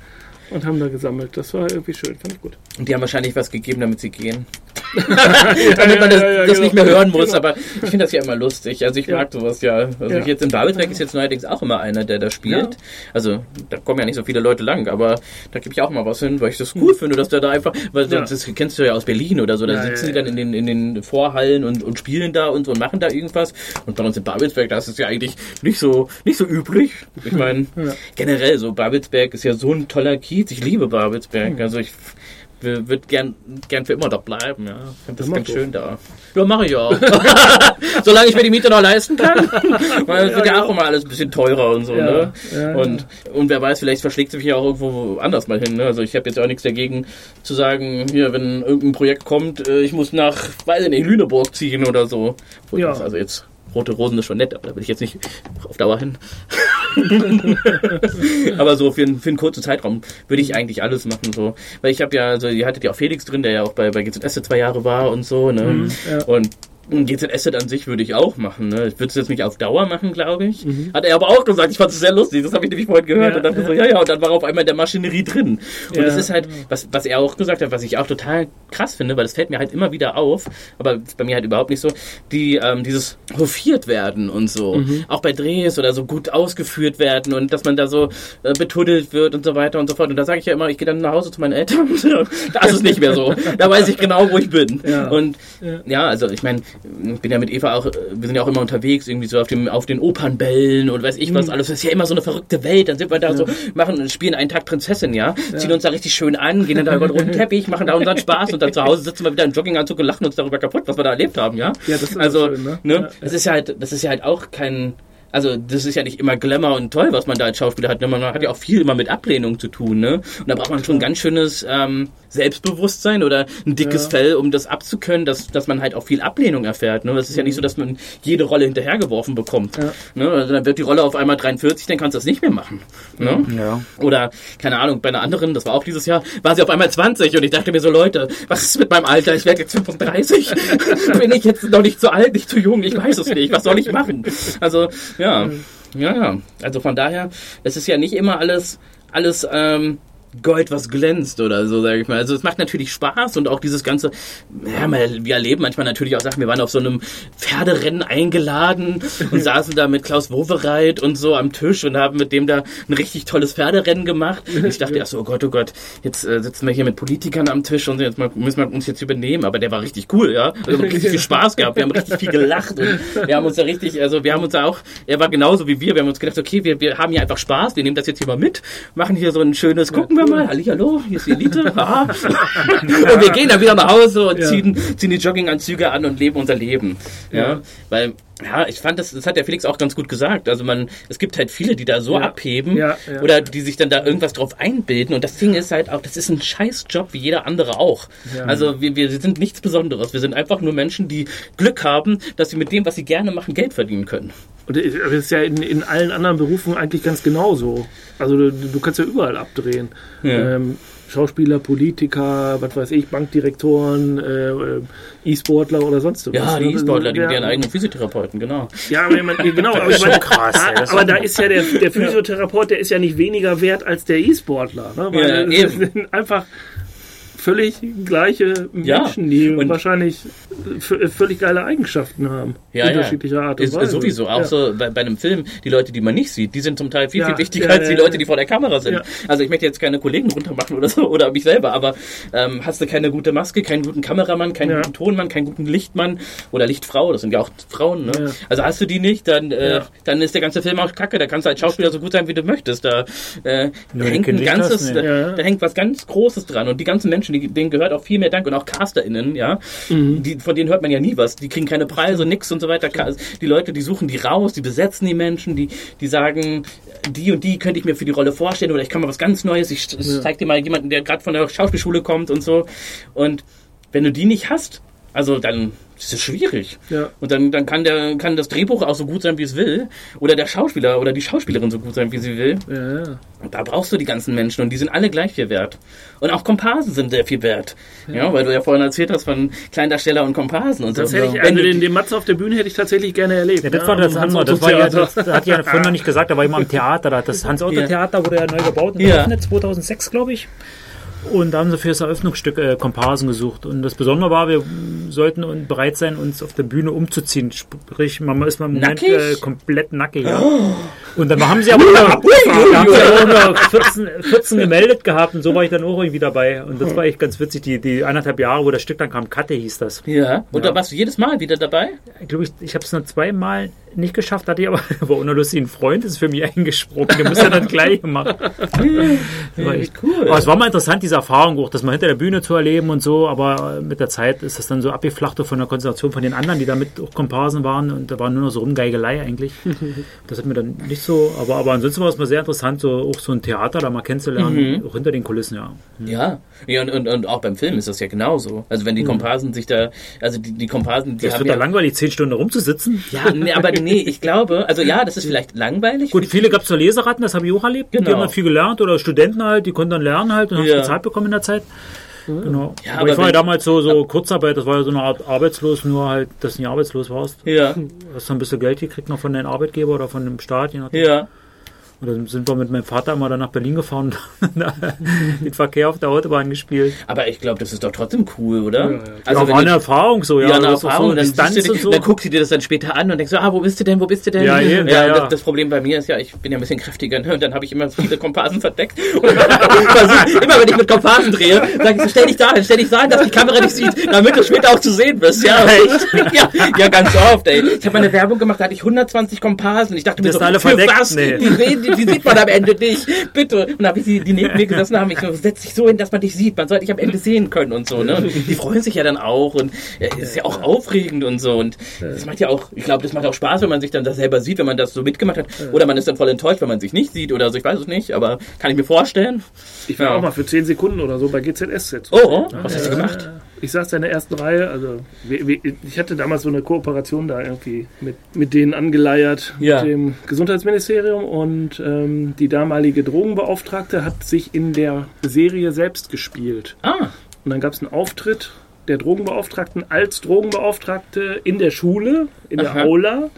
Und haben da gesammelt. Das war irgendwie schön, fand ich gut. Und die haben wahrscheinlich was gegeben, damit sie gehen. damit man das, das genau. nicht mehr hören muss. Genau. Aber ich finde das ja immer lustig. Also ich mag sowas ja. Also Ja. jetzt in Babelsberg ist jetzt neuerdings auch immer einer, der da spielt. Also da kommen ja nicht so viele Leute lang, aber da gebe ich auch mal was hin, weil ich das cool finde, dass der da einfach, weil das, das kennst du ja aus Berlin oder so, da sitzen die dann in den, in den Vorhallen und, und spielen da und so und machen da irgendwas. Und bei uns in Babelsberg, da ist ja eigentlich nicht so, nicht so üblich. Ich meine, generell so, Babelsberg ist ja so ein toller Kiez. Ich liebe Hm. Babelsberg. Also ich würde gern, gern für immer da bleiben, ja. Ich finde das mach ganz schön da. Ja, mache ich auch. Solange ich mir die Miete noch leisten kann. Weil es wird ja genau. auch immer alles ein bisschen teurer und so, Ja, ne? ja, und, und wer weiß, vielleicht verschlägt sie mich ja auch irgendwo anders mal hin, ne? Also ich habe jetzt auch nichts dagegen zu sagen, hier, wenn irgendein Projekt kommt, äh, ich muss nach, weiß ich nicht, Lüneburg ziehen oder so. Wo ich Ja. Also jetzt Rote Rosen ist schon nett, aber da will ich jetzt nicht auf Dauer hin. aber so für, einen- für einen kurzen Zeitraum würde ich eigentlich alles machen. so Weil ich habe ja, also ihr hattet ja auch Felix drin, der ja auch bei, bei GZS zwei Jahre war und so. Ne? Mhm, ja. Und ein GZS an sich würde ich auch machen. Ne? Ich würde es jetzt nicht auf Dauer machen, glaube ich. Mhm. Hat er aber auch gesagt. Ich fand es sehr lustig. Das habe ich nämlich vorhin gehört. Ja, und dachte ja. so, ja, ja. Und dann war er auf einmal in der Maschinerie drin. Und Ja. es ist halt, was, was er auch gesagt hat, was ich auch total krass finde, weil das fällt mir halt immer wieder auf, aber bei mir halt überhaupt nicht so, die ähm, dieses hofiert werden und so. Mhm. Auch bei Drehs oder so gut ausgeführt werden und dass man da so äh, betuddelt wird und so weiter und so fort. Und da sage ich ja immer, ich gehe dann nach Hause zu meinen Eltern. da ist es nicht mehr so. Da weiß ich genau, wo ich bin. Und ja, also ich meine, ich bin ja mit Eva auch, äh, wir sind ja auch immer unterwegs, irgendwie so auf dem, auf den Opernbällen und weiß ich was alles. Das ist ja immer so eine verrückte Welt. Dann sind wir da so, machen, spielen einen Tag Prinzessin, ja, ziehen uns da richtig schön an, gehen dann da über den roten Teppich, machen da unseren Spaß und dann zu Hause sitzen wir wieder im Jogginganzug und lachen uns darüber kaputt, was wir da erlebt haben, ja. Ja, das ist also, schön, ne? ne? Ja. Das ist ja halt, das ist ja halt auch kein, also das ist ja nicht immer Glamour und toll, was man da als Schauspieler hat. ne? Man hat ja auch viel immer mit Ablehnung zu tun, ne? Und da braucht man schon ein ganz schönes ähm, Selbstbewusstsein oder ein dickes Ja. Fell, um das abzukönnen, dass, dass man halt auch viel Ablehnung erfährt. Ne? Das ist ja nicht so, dass man jede Rolle hinterhergeworfen bekommt. Ja. Ne? Also dann wird die Rolle auf einmal 43, dann kannst du das nicht mehr machen. Ne? Ja. Oder, keine Ahnung, bei einer anderen, das war auch dieses Jahr, war sie auf einmal 20 und ich dachte mir so, Leute, was ist mit meinem Alter? Ich werde jetzt 35. Bin ich jetzt noch nicht zu alt, nicht zu jung? Ich weiß es nicht. Was soll ich machen? Also, ja. Ja, ja. Also von daher, es ist ja nicht immer alles, alles, ähm, Gold, was glänzt oder so, sage ich mal. Also es macht natürlich Spaß und auch dieses ganze, ja, mal- wir erleben manchmal natürlich auch Sachen, wir waren auf so einem Pferderennen eingeladen und saßen da mit Klaus Wowereit und so am Tisch und haben mit dem da ein richtig tolles Pferderennen gemacht. Und ich dachte erst so, oh Gott, oh Gott, jetzt äh, sitzen wir hier mit Politikern am Tisch und jetzt mal, müssen wir uns jetzt übernehmen. Aber der war richtig cool, ja. Also wir haben richtig viel Spaß gehabt, wir haben richtig viel gelacht und wir haben uns da richtig, also wir haben uns da auch, er war genauso wie wir, wir haben uns gedacht, okay, wir, wir haben hier einfach Spaß, wir nehmen das jetzt hier mal mit, machen hier so ein schönes, gucken wir mal, Halli, hallo, hier ist die Elite, haha. und wir gehen dann wieder nach Hause und Ja. ziehen, ziehen die Jogginganzüge an und leben unser Leben. Ja, weil, ja, ich fand das, das hat der Felix auch ganz gut gesagt. Also man, es gibt halt viele, die da so Ja. abheben Ja, ja. oder die sich dann da irgendwas drauf einbilden. Und das Ding ist halt auch, das ist ein Scheißjob wie jeder andere auch. Also wir, wir sind nichts Besonderes. Wir sind einfach nur Menschen, die Glück haben, dass sie mit dem, was sie gerne machen, Geld verdienen können. Und das ist ja in, in allen anderen Berufen eigentlich ganz genauso. Also du, du kannst ja überall abdrehen. Ja. Ähm, Schauspieler, Politiker, was weiß ich, Bankdirektoren, äh, äh, E-Sportler oder sonst was. Ja, die ne? E-Sportler, die mit ihren eigenen Physiotherapeuten, genau. Ja, aber meine, genau, aber, meine, krass, ey, da, das ist aber da ist ja der, der Physiotherapeut, der ist ja nicht weniger wert als der E-Sportler. Ne? Weil Ja, das eben. einfach völlig gleiche Ja, Menschen, die und- wahrscheinlich völlig geile Eigenschaften haben. Ja, unterschiedlicher ja. Art und ist, Weise. Sowieso, auch ja. so bei, bei einem Film, die Leute, die man nicht sieht, die sind zum Teil viel, Ja, viel wichtiger ja, als die ja, Leute, ja. die vor der Kamera sind. Ja. Also ich möchte jetzt keine Kollegen runtermachen oder so, oder mich selber, aber ähm, hast du keine gute Maske, keinen guten Kameramann, keinen Ja. guten Tonmann, keinen guten Lichtmann oder Lichtfrau, das sind ja auch Frauen, ne? Ja. Also hast du die nicht, dann, äh, Ja. dann ist der ganze Film auch kacke, da kannst du als Schauspieler so gut sein, wie du möchtest. Da äh, Nur hängt ein ganzes, da, Ja. da hängt was ganz Großes dran und die ganzen Menschen, die, denen gehört auch viel mehr Dank und auch CasterInnen, ja, die, von denen hört man ja nie was, die kriegen keine Preise, nix und so weiter. Die Leute, die suchen die raus, die besetzen die Menschen, die, die sagen, die und die könnte ich mir für die Rolle vorstellen oder ich kann mal was ganz Neues, ich Ja. zeig dir mal jemanden, der gerade von der Schauspielschule kommt und so. Und wenn du die nicht hast, also dann ist es schwierig. Ja. Und dann, dann kann, der, kann das Drehbuch auch so gut sein, wie es will. Oder der Schauspieler oder die Schauspielerin so gut sein, wie sie will. Ja, ja. Und da brauchst du die ganzen Menschen und die sind alle gleich viel wert. Und auch Komparsen sind sehr viel wert. Ja, weil du ja vorhin erzählt hast von Kleindarsteller und Komparsen und Das so. hätte ich, Wenn also den, den Matze auf der Bühne hätte ich tatsächlich gerne erlebt. Ja, das war das andere. Das war ja, das, das hat ja vorhin noch nicht gesagt, da war immer am Theater. Da. Das Hans-Otto-Theater wurde ja neu gebaut und Ja. geöffnet, 2006, glaube ich. Und da haben sie für das Eröffnungsstück äh, Komparsen gesucht. Und das Besondere war, wir sollten bereit sein, uns auf der Bühne umzuziehen. Sprich, man ist mal im Moment äh, komplett nackig. Ja. Und dann haben sie aber nur, haben sie aber nur 14, 14 gemeldet gehabt und so war ich dann auch irgendwie dabei. Und das war echt ganz witzig. Die, die anderthalb Jahre, wo das Stück dann kam, Katte hieß das. Ja. Und Ja. da warst du jedes Mal wieder dabei? Ich glaube, ich, ich habe es nur zweimal nicht geschafft, hatte ich aber, war ohne lustigen Freund, ist für mich eingesprungen. Der muss ja das gleiche machen. Das war echt cool. Aber es war mal interessant, diese Erfahrung auch, das mal hinter der Bühne zu erleben und so, aber mit der Zeit ist das dann so abgeflacht von der Konzentration von den anderen, die da mit auch Komparsen waren und da war nur noch so Rumgeigelei eigentlich. Das hat mir dann nicht so, aber, aber ansonsten war es mal sehr interessant, so auch so ein Theater da mal kennenzulernen, auch hinter den Kulissen, ja. Ja. Ja, und, und, und auch beim Film ist das ja genauso. Also wenn die Komparsen sich da, also die, die Komparsen, die Es haben wird ja ja, langweilig, zehn Stunden rumzusitzen. ja, nee, aber nee, ich glaube, also ja, das ist vielleicht langweilig. Gut, viele gab es so Leseratten, das habe ich auch erlebt. Die Genau. haben dann viel gelernt oder Studenten halt, die konnten dann lernen halt und haben Ja. bezahlt bekommen in der Zeit. Genau. Ja, aber, aber ich war ja damals so, so Kurzarbeit, das war ja so eine Art arbeitslos, nur halt, dass du nicht arbeitslos warst. Ja, Hast du ein bisschen Geld gekriegt noch von deinem Arbeitgeber oder von dem Staat, je nachdem. ja. Und dann sind wir mit meinem Vater dann nach Berlin gefahren und den Verkehr auf der Autobahn gespielt. Aber ich glaube, das ist doch trotzdem cool, oder? Ja, ja. Also ja, war du- eine Erfahrung so, ja. Ja, eine Erfahrung. so Distanz du, und so. dann guckst du dir das dann später an und denkst so, ah, wo bist du denn, wo bist du denn? Ja, eben, ja, ja. Das, das Problem bei mir ist ja, ich bin ja ein bisschen kräftiger ne? und dann habe ich immer viele Komparsen verdeckt. Und versuch, immer wenn ich mit Komparsen drehe, sage ich so, stell dich da hin, stell dich da hin, dass die Kamera dich sieht, damit du später auch zu sehen bist. Ja, echt? ja, ja, ganz oft, ey. Ich habe mal eine Werbung gemacht, da hatte ich 10020 Komparsen. Ich dachte mir Das so, sind alle für verdeckt? was? Nee. Die, sehen, die, die sieht man am Ende nicht. Bitte. Und dann habe ich sie, die neben mir gesessen haben, ich so, setz dich so hin, dass man dich sieht. Man soll dich am Ende sehen können und so. Ne? Und die freuen sich ja dann auch und ja, ist ja auch aufregend und so. Und das macht ja auch, ich glaube, das macht auch Spaß, wenn man sich dann das selber sieht, wenn man das so mitgemacht hat. Oder man ist dann voll enttäuscht, wenn man sich nicht sieht oder so. Ich weiß es nicht, aber kann ich mir vorstellen. Ich war Ja. auch mal für 10 Sekunden oder so bei GZSZ. Oh, oh was hast du gemacht? Ich saß da in der ersten Reihe, also ich hatte damals so eine Kooperation da irgendwie mit, mit denen angeleiert, Ja. mit dem Gesundheitsministerium und ähm, die damalige Drogenbeauftragte hat sich in der Serie selbst gespielt. Ah, Und dann gab es einen Auftritt der Drogenbeauftragten als Drogenbeauftragte in der Schule, in der Aha. Aula.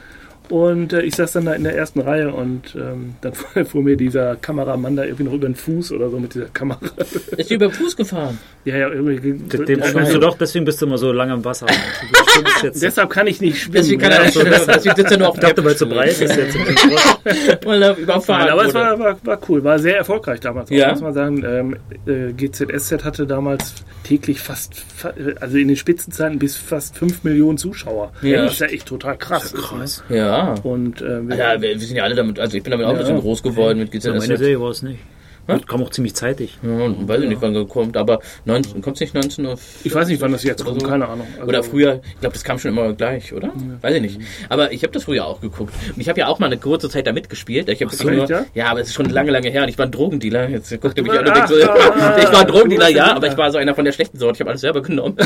Und äh, ich saß dann da in der ersten Reihe und ähm, dann fuhr mir dieser Kameramann da irgendwie noch über den Fuß oder so mit dieser Kamera. ist die über den Fuß gefahren? ja, ja, irgendwie. Dem Ja, schwimmst du doch, deswegen bist du immer so lange im Wasser. Jetzt. Deshalb kann ich nicht schwimmen. Deswegen kann er ja. nicht schwimmen. Deswegen sitzt er nur auf Ich dachte, weil es so breit ist jetzt. Weil er überfahren aber es war, war, war cool, war sehr erfolgreich damals. Ja. Muss man sagen, ähm, äh, GZSZ hatte damals täglich fast, fa- also in den Spitzenzeiten bis fast 5 Millionen Zuschauer. Ja. Das ist ja echt total krass. Ist, ne? Ja. Und äh, wir, Ja, wir, wir sind ja alle damit, also ich bin damit auch ein Ja. bisschen groß geworden mit So, meine GZSZ. Serie war es nicht. Hm? Das kam auch ziemlich zeitig. Ja, weiß ich nicht, wann er kommt, aber 19, kommt es nicht 19 Uhr? ich weiß nicht, wann das jetzt kommt, so. keine Ahnung. Also, Oder früher, ich glaube, das kam schon immer gleich, oder? Weiß ich nicht. Aber ich habe das früher auch geguckt. Und ich habe ja auch mal eine kurze Zeit da mitgespielt. Ich so, echt, ja? ja, aber es ist schon lange, lange her und ich war ein Drogendealer. Jetzt guckt ihr mich an und denkt so, ich war ein Drogendealer, ja, aber ich war so einer von der schlechten Sorte. Ich habe alles selber genommen.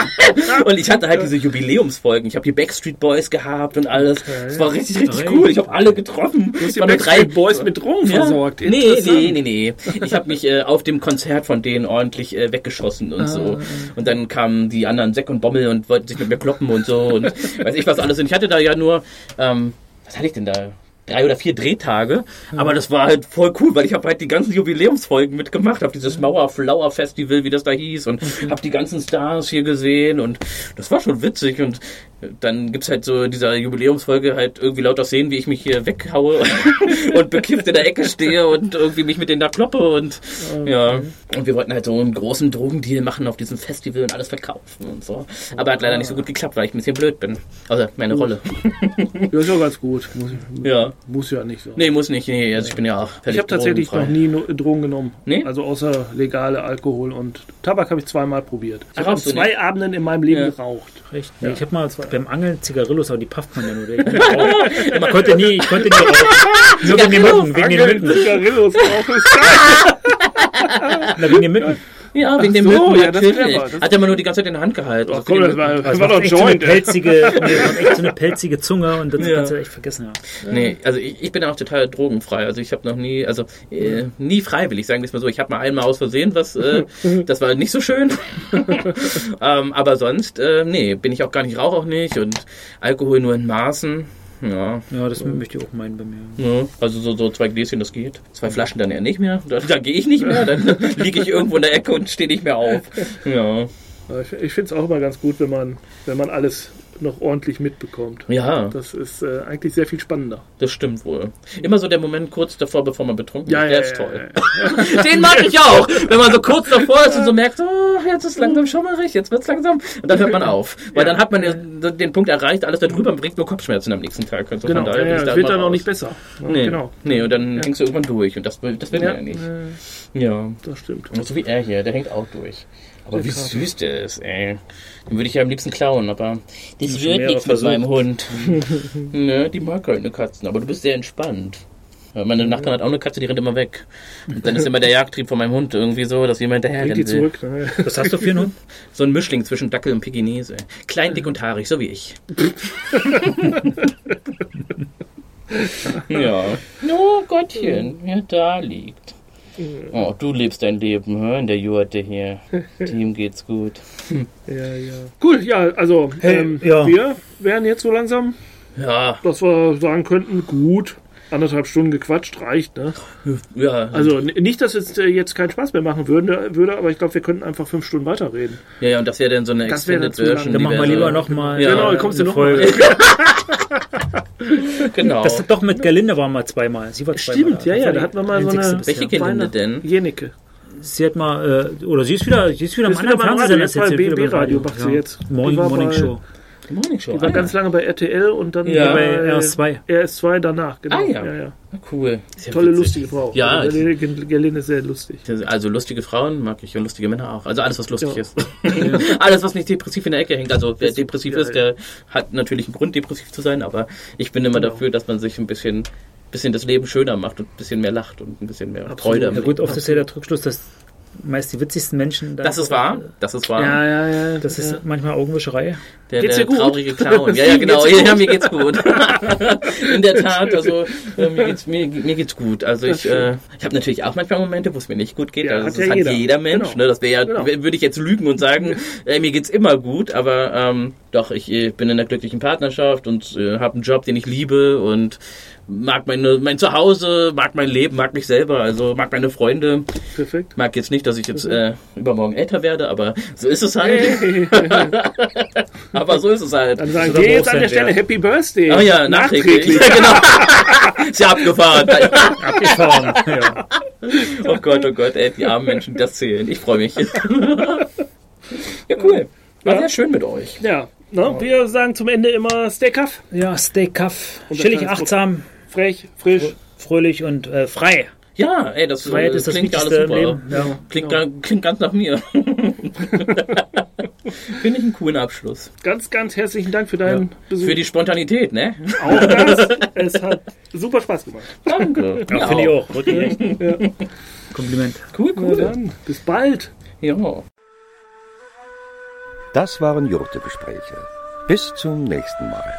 und ich hatte halt diese Jubiläumsfolgen. Ich habe hier Backstreet Boys gehabt und alles. Es war richtig, richtig cool. Ich habe alle getroffen. Du hast die nur Backstreet Boys mit Drogen ja. versorgt. Nee, Interessant. nee, nee, nee. Ich habe mich äh, auf dem Konzert von denen ordentlich äh, weggeschossen und Ah. so. Und dann kamen die anderen Säck und Bommel und wollten sich mit mir kloppen und so und weiß ich was alles. Und ich hatte da ja nur, ähm, was hatte ich denn da? Drei oder vier Drehtage, aber das war halt voll cool, weil ich habe halt die ganzen Jubiläumsfolgen mitgemacht, habe dieses Mauer Flower Festival, wie das da hieß, und habe die ganzen Stars hier gesehen und das war schon witzig. Und dann gibt's halt so in dieser Jubiläumsfolge halt irgendwie lauter Szenen, wie ich mich hier weghaue und bekifft in der Ecke stehe und irgendwie mich mit denen da kloppe und ja. Und wir wollten halt so einen großen Drogendeal machen auf diesem Festival und alles verkaufen und so. Aber hat leider nicht so gut geklappt, weil ich ein bisschen blöd bin. Also meine Rolle. Ja, ist ja ganz gut. Muss, Ja. Muss ja nicht so. Nee, muss nicht. Nee, also ich bin ja auch Ich habe tatsächlich noch nie no Drogen genommen. Nee? Also außer legale Alkohol und Tabak habe ich zweimal probiert. Ich habe du zwei Abenden in meinem Leben Ja. geraucht. Echt? Nee, Ich habe mal beim Angeln Zigarillos, aber die pafft man ja nur. Ich konnte nie, ich konnte nie rauchen. Nur wegen den Mücken, wegen den Mücken. Zigarillos rauchen ist geil. Na, wegen den Mücken. Ja, wegen dem so, Mücken, ja, natürlich. clever. Das- Hat er mal nur die ganze Zeit in der Hand gehalten. Ach Also die das war, das war doch echt so eine pelzige, nee, echt so eine pelzige Zunge und das Ja. kannst du echt vergessen. Ja. Nee, also ich, ich bin auch total drogenfrei. Also ich habe noch nie, also äh, nie freiwillig, sagen wir es mal so. Ich habe mal einmal aus Versehen was, äh, das war nicht so schön. ähm, aber sonst, äh, nee, bin ich auch gar nicht, rauche auch nicht und Alkohol nur in Maßen. Ja. Ja, das möchte ich auch meinen bei mir. ja. Also so, so zwei Gläschen, das geht. Zwei Flaschen dann eher nicht mehr. Da, da gehe ich nicht mehr. Dann liege ich irgendwo in der Ecke und stehe nicht mehr auf. Ja. Ich, ich finde es auch immer ganz gut, wenn man, wenn man alles noch ordentlich mitbekommt. Ja, Das ist äh, eigentlich sehr viel spannender. das stimmt wohl. Immer so der Moment kurz davor, bevor man betrunken ist, der ist toll. ja. Den mag ich auch. Wenn man so kurz davor ist und so merkt, oh, jetzt ist langsam schummerig, jetzt wird's langsam. Und dann hört man auf. Weil dann hat man den, den Punkt erreicht, alles darüber bringt nur Kopfschmerzen am nächsten Tag. Also Genau, von daher ja, ja, da das wird dann auch nicht besser. Ja, Nee, Genau. nee, und dann hängst du irgendwann durch. Und das, will- das will man ja nicht. Ja. das stimmt. So wie er hier, der hängt auch durch. Aber wie süß der ist, ey. Den würde ich ja am liebsten klauen, aber das wird nichts mit versucht. meinem Hund. ne, die mag keine Katzen, aber du bist sehr entspannt. Meine Nachbarin hat auch eine Katze, die rennt immer weg. Und dann ist immer der Jagdtrieb von meinem Hund irgendwie so, dass jemand hinterher will. zurück. Ne? Was hast du für einen Hund? So ein Mischling zwischen Dackel und Pekinese. Klein, dick und haarig, so wie ich. ja. Oh Gottchen, wer da liegt. Oh, du lebst dein Leben, hä, in der Jurte hier. Team geht's gut. Ja, ja. Cool, ja, also Hey, ähm, ja. wir wären jetzt so langsam, Ja, dass wir sagen könnten, gut, anderthalb Stunden gequatscht reicht. Ne? ja. Also nicht, dass es äh, jetzt keinen Spaß mehr machen würde, würde aber ich glaube, wir könnten einfach fünf Stunden weiterreden. Ja, ja, und das wäre dann so eine Das wäre Extended. Version. Dann machen wir lieber so- nochmal Ja. Genau, kommst du noch Folge. Genau. Das doch mit Gerlinde waren wir zweimal. Sie war zweimal Stimmt, ja, ja, war da hatten wir mal so eine-. Welche Gelinde denn? Jenicke. Sie hat mal, äh, oder sie ist wieder, sie ist wieder am Das ist wieder anderen Fernsehsender. jetzt BB-Radio macht sie jetzt. Die Morning, war Morning bei- Show. Morning Show. Die war ah, ganz lange bei RTL und dann Ja. Bei RS2. RS2 danach, genau. Ah, ja. ja, ja. ja. Cool. Tolle, witzig. lustige Frau. Ja, Also, Gerlinde ist sehr lustig. Also lustige Frauen mag ich und lustige Männer auch. Also alles, was lustig Ja. ist. alles, was nicht depressiv in der Ecke hängt. Also wer depressiv ja, ist, der hat natürlich einen Grund, depressiv zu sein, aber ich bin immer Genau. dafür, dass man sich ein bisschen, bisschen das Leben schöner macht und ein bisschen mehr lacht und ein bisschen mehr Absolut. Freude Ja gut, oft ist ja der Rückschluss, dass meist die witzigsten Menschen... Das ist wahr. Das ist wahr. Ja, ja, ja. Das ist ja. manchmal Augenwischerei. Der, Geht's der dir gut? traurige Clown. Ja, ja, genau. Ja, mir geht's gut. In der Tat, also äh, mir, geht's, mir, mir geht's gut. Also ich, äh, ich habe natürlich auch manchmal Momente, wo es mir nicht gut geht. Ja, also hat das ja hat jeder. jeder, Mensch. Genau. Ne? Das wäre ja, Genau. würde ich jetzt lügen und sagen, äh, mir geht's immer gut. Aber ähm, doch, ich äh, bin in einer glücklichen Partnerschaft und äh, habe einen Job, den ich liebe und mag meine, mein Zuhause, mag mein Leben, mag mich selber, also mag meine Freunde. Perfekt. Mag jetzt nicht, dass ich jetzt äh, übermorgen älter werde, aber so ist es halt. Hey. aber so ist es halt. Dann sagen wir jetzt an der Stelle ja. Happy Birthday. Oh ja, nachträglich. Ja, genau. Ist ja abgefahren. Abgefahren. ja. Oh Gott, oh Gott, ey, die armen Menschen, die das zählen. Ich freue mich. Ja, cool. War Ja. sehr schön mit euch. Ja, ne? wir sagen zum Ende immer Stay Cuff. ja, stay cuff. Chillig, achtsam, Frech, frisch. fröhlich und äh, frei. Ja, ey, das, Freiheit äh, ist das klingt ja Wichtigste alles super. Leben. Ja. Klingt, ga- klingt ganz nach mir. Finde ich einen coolen Abschluss. Ganz, ganz herzlichen Dank für deinen Besuch. Für die Spontanität, ne? auch das. Es hat super Spaß gemacht. Danke. Ja, finde ich auch. Wirklich echt. Kompliment. Cool, Na cool. dann, bis bald. Ja. Das waren Jurte-Gespräche. Bis zum nächsten Mal.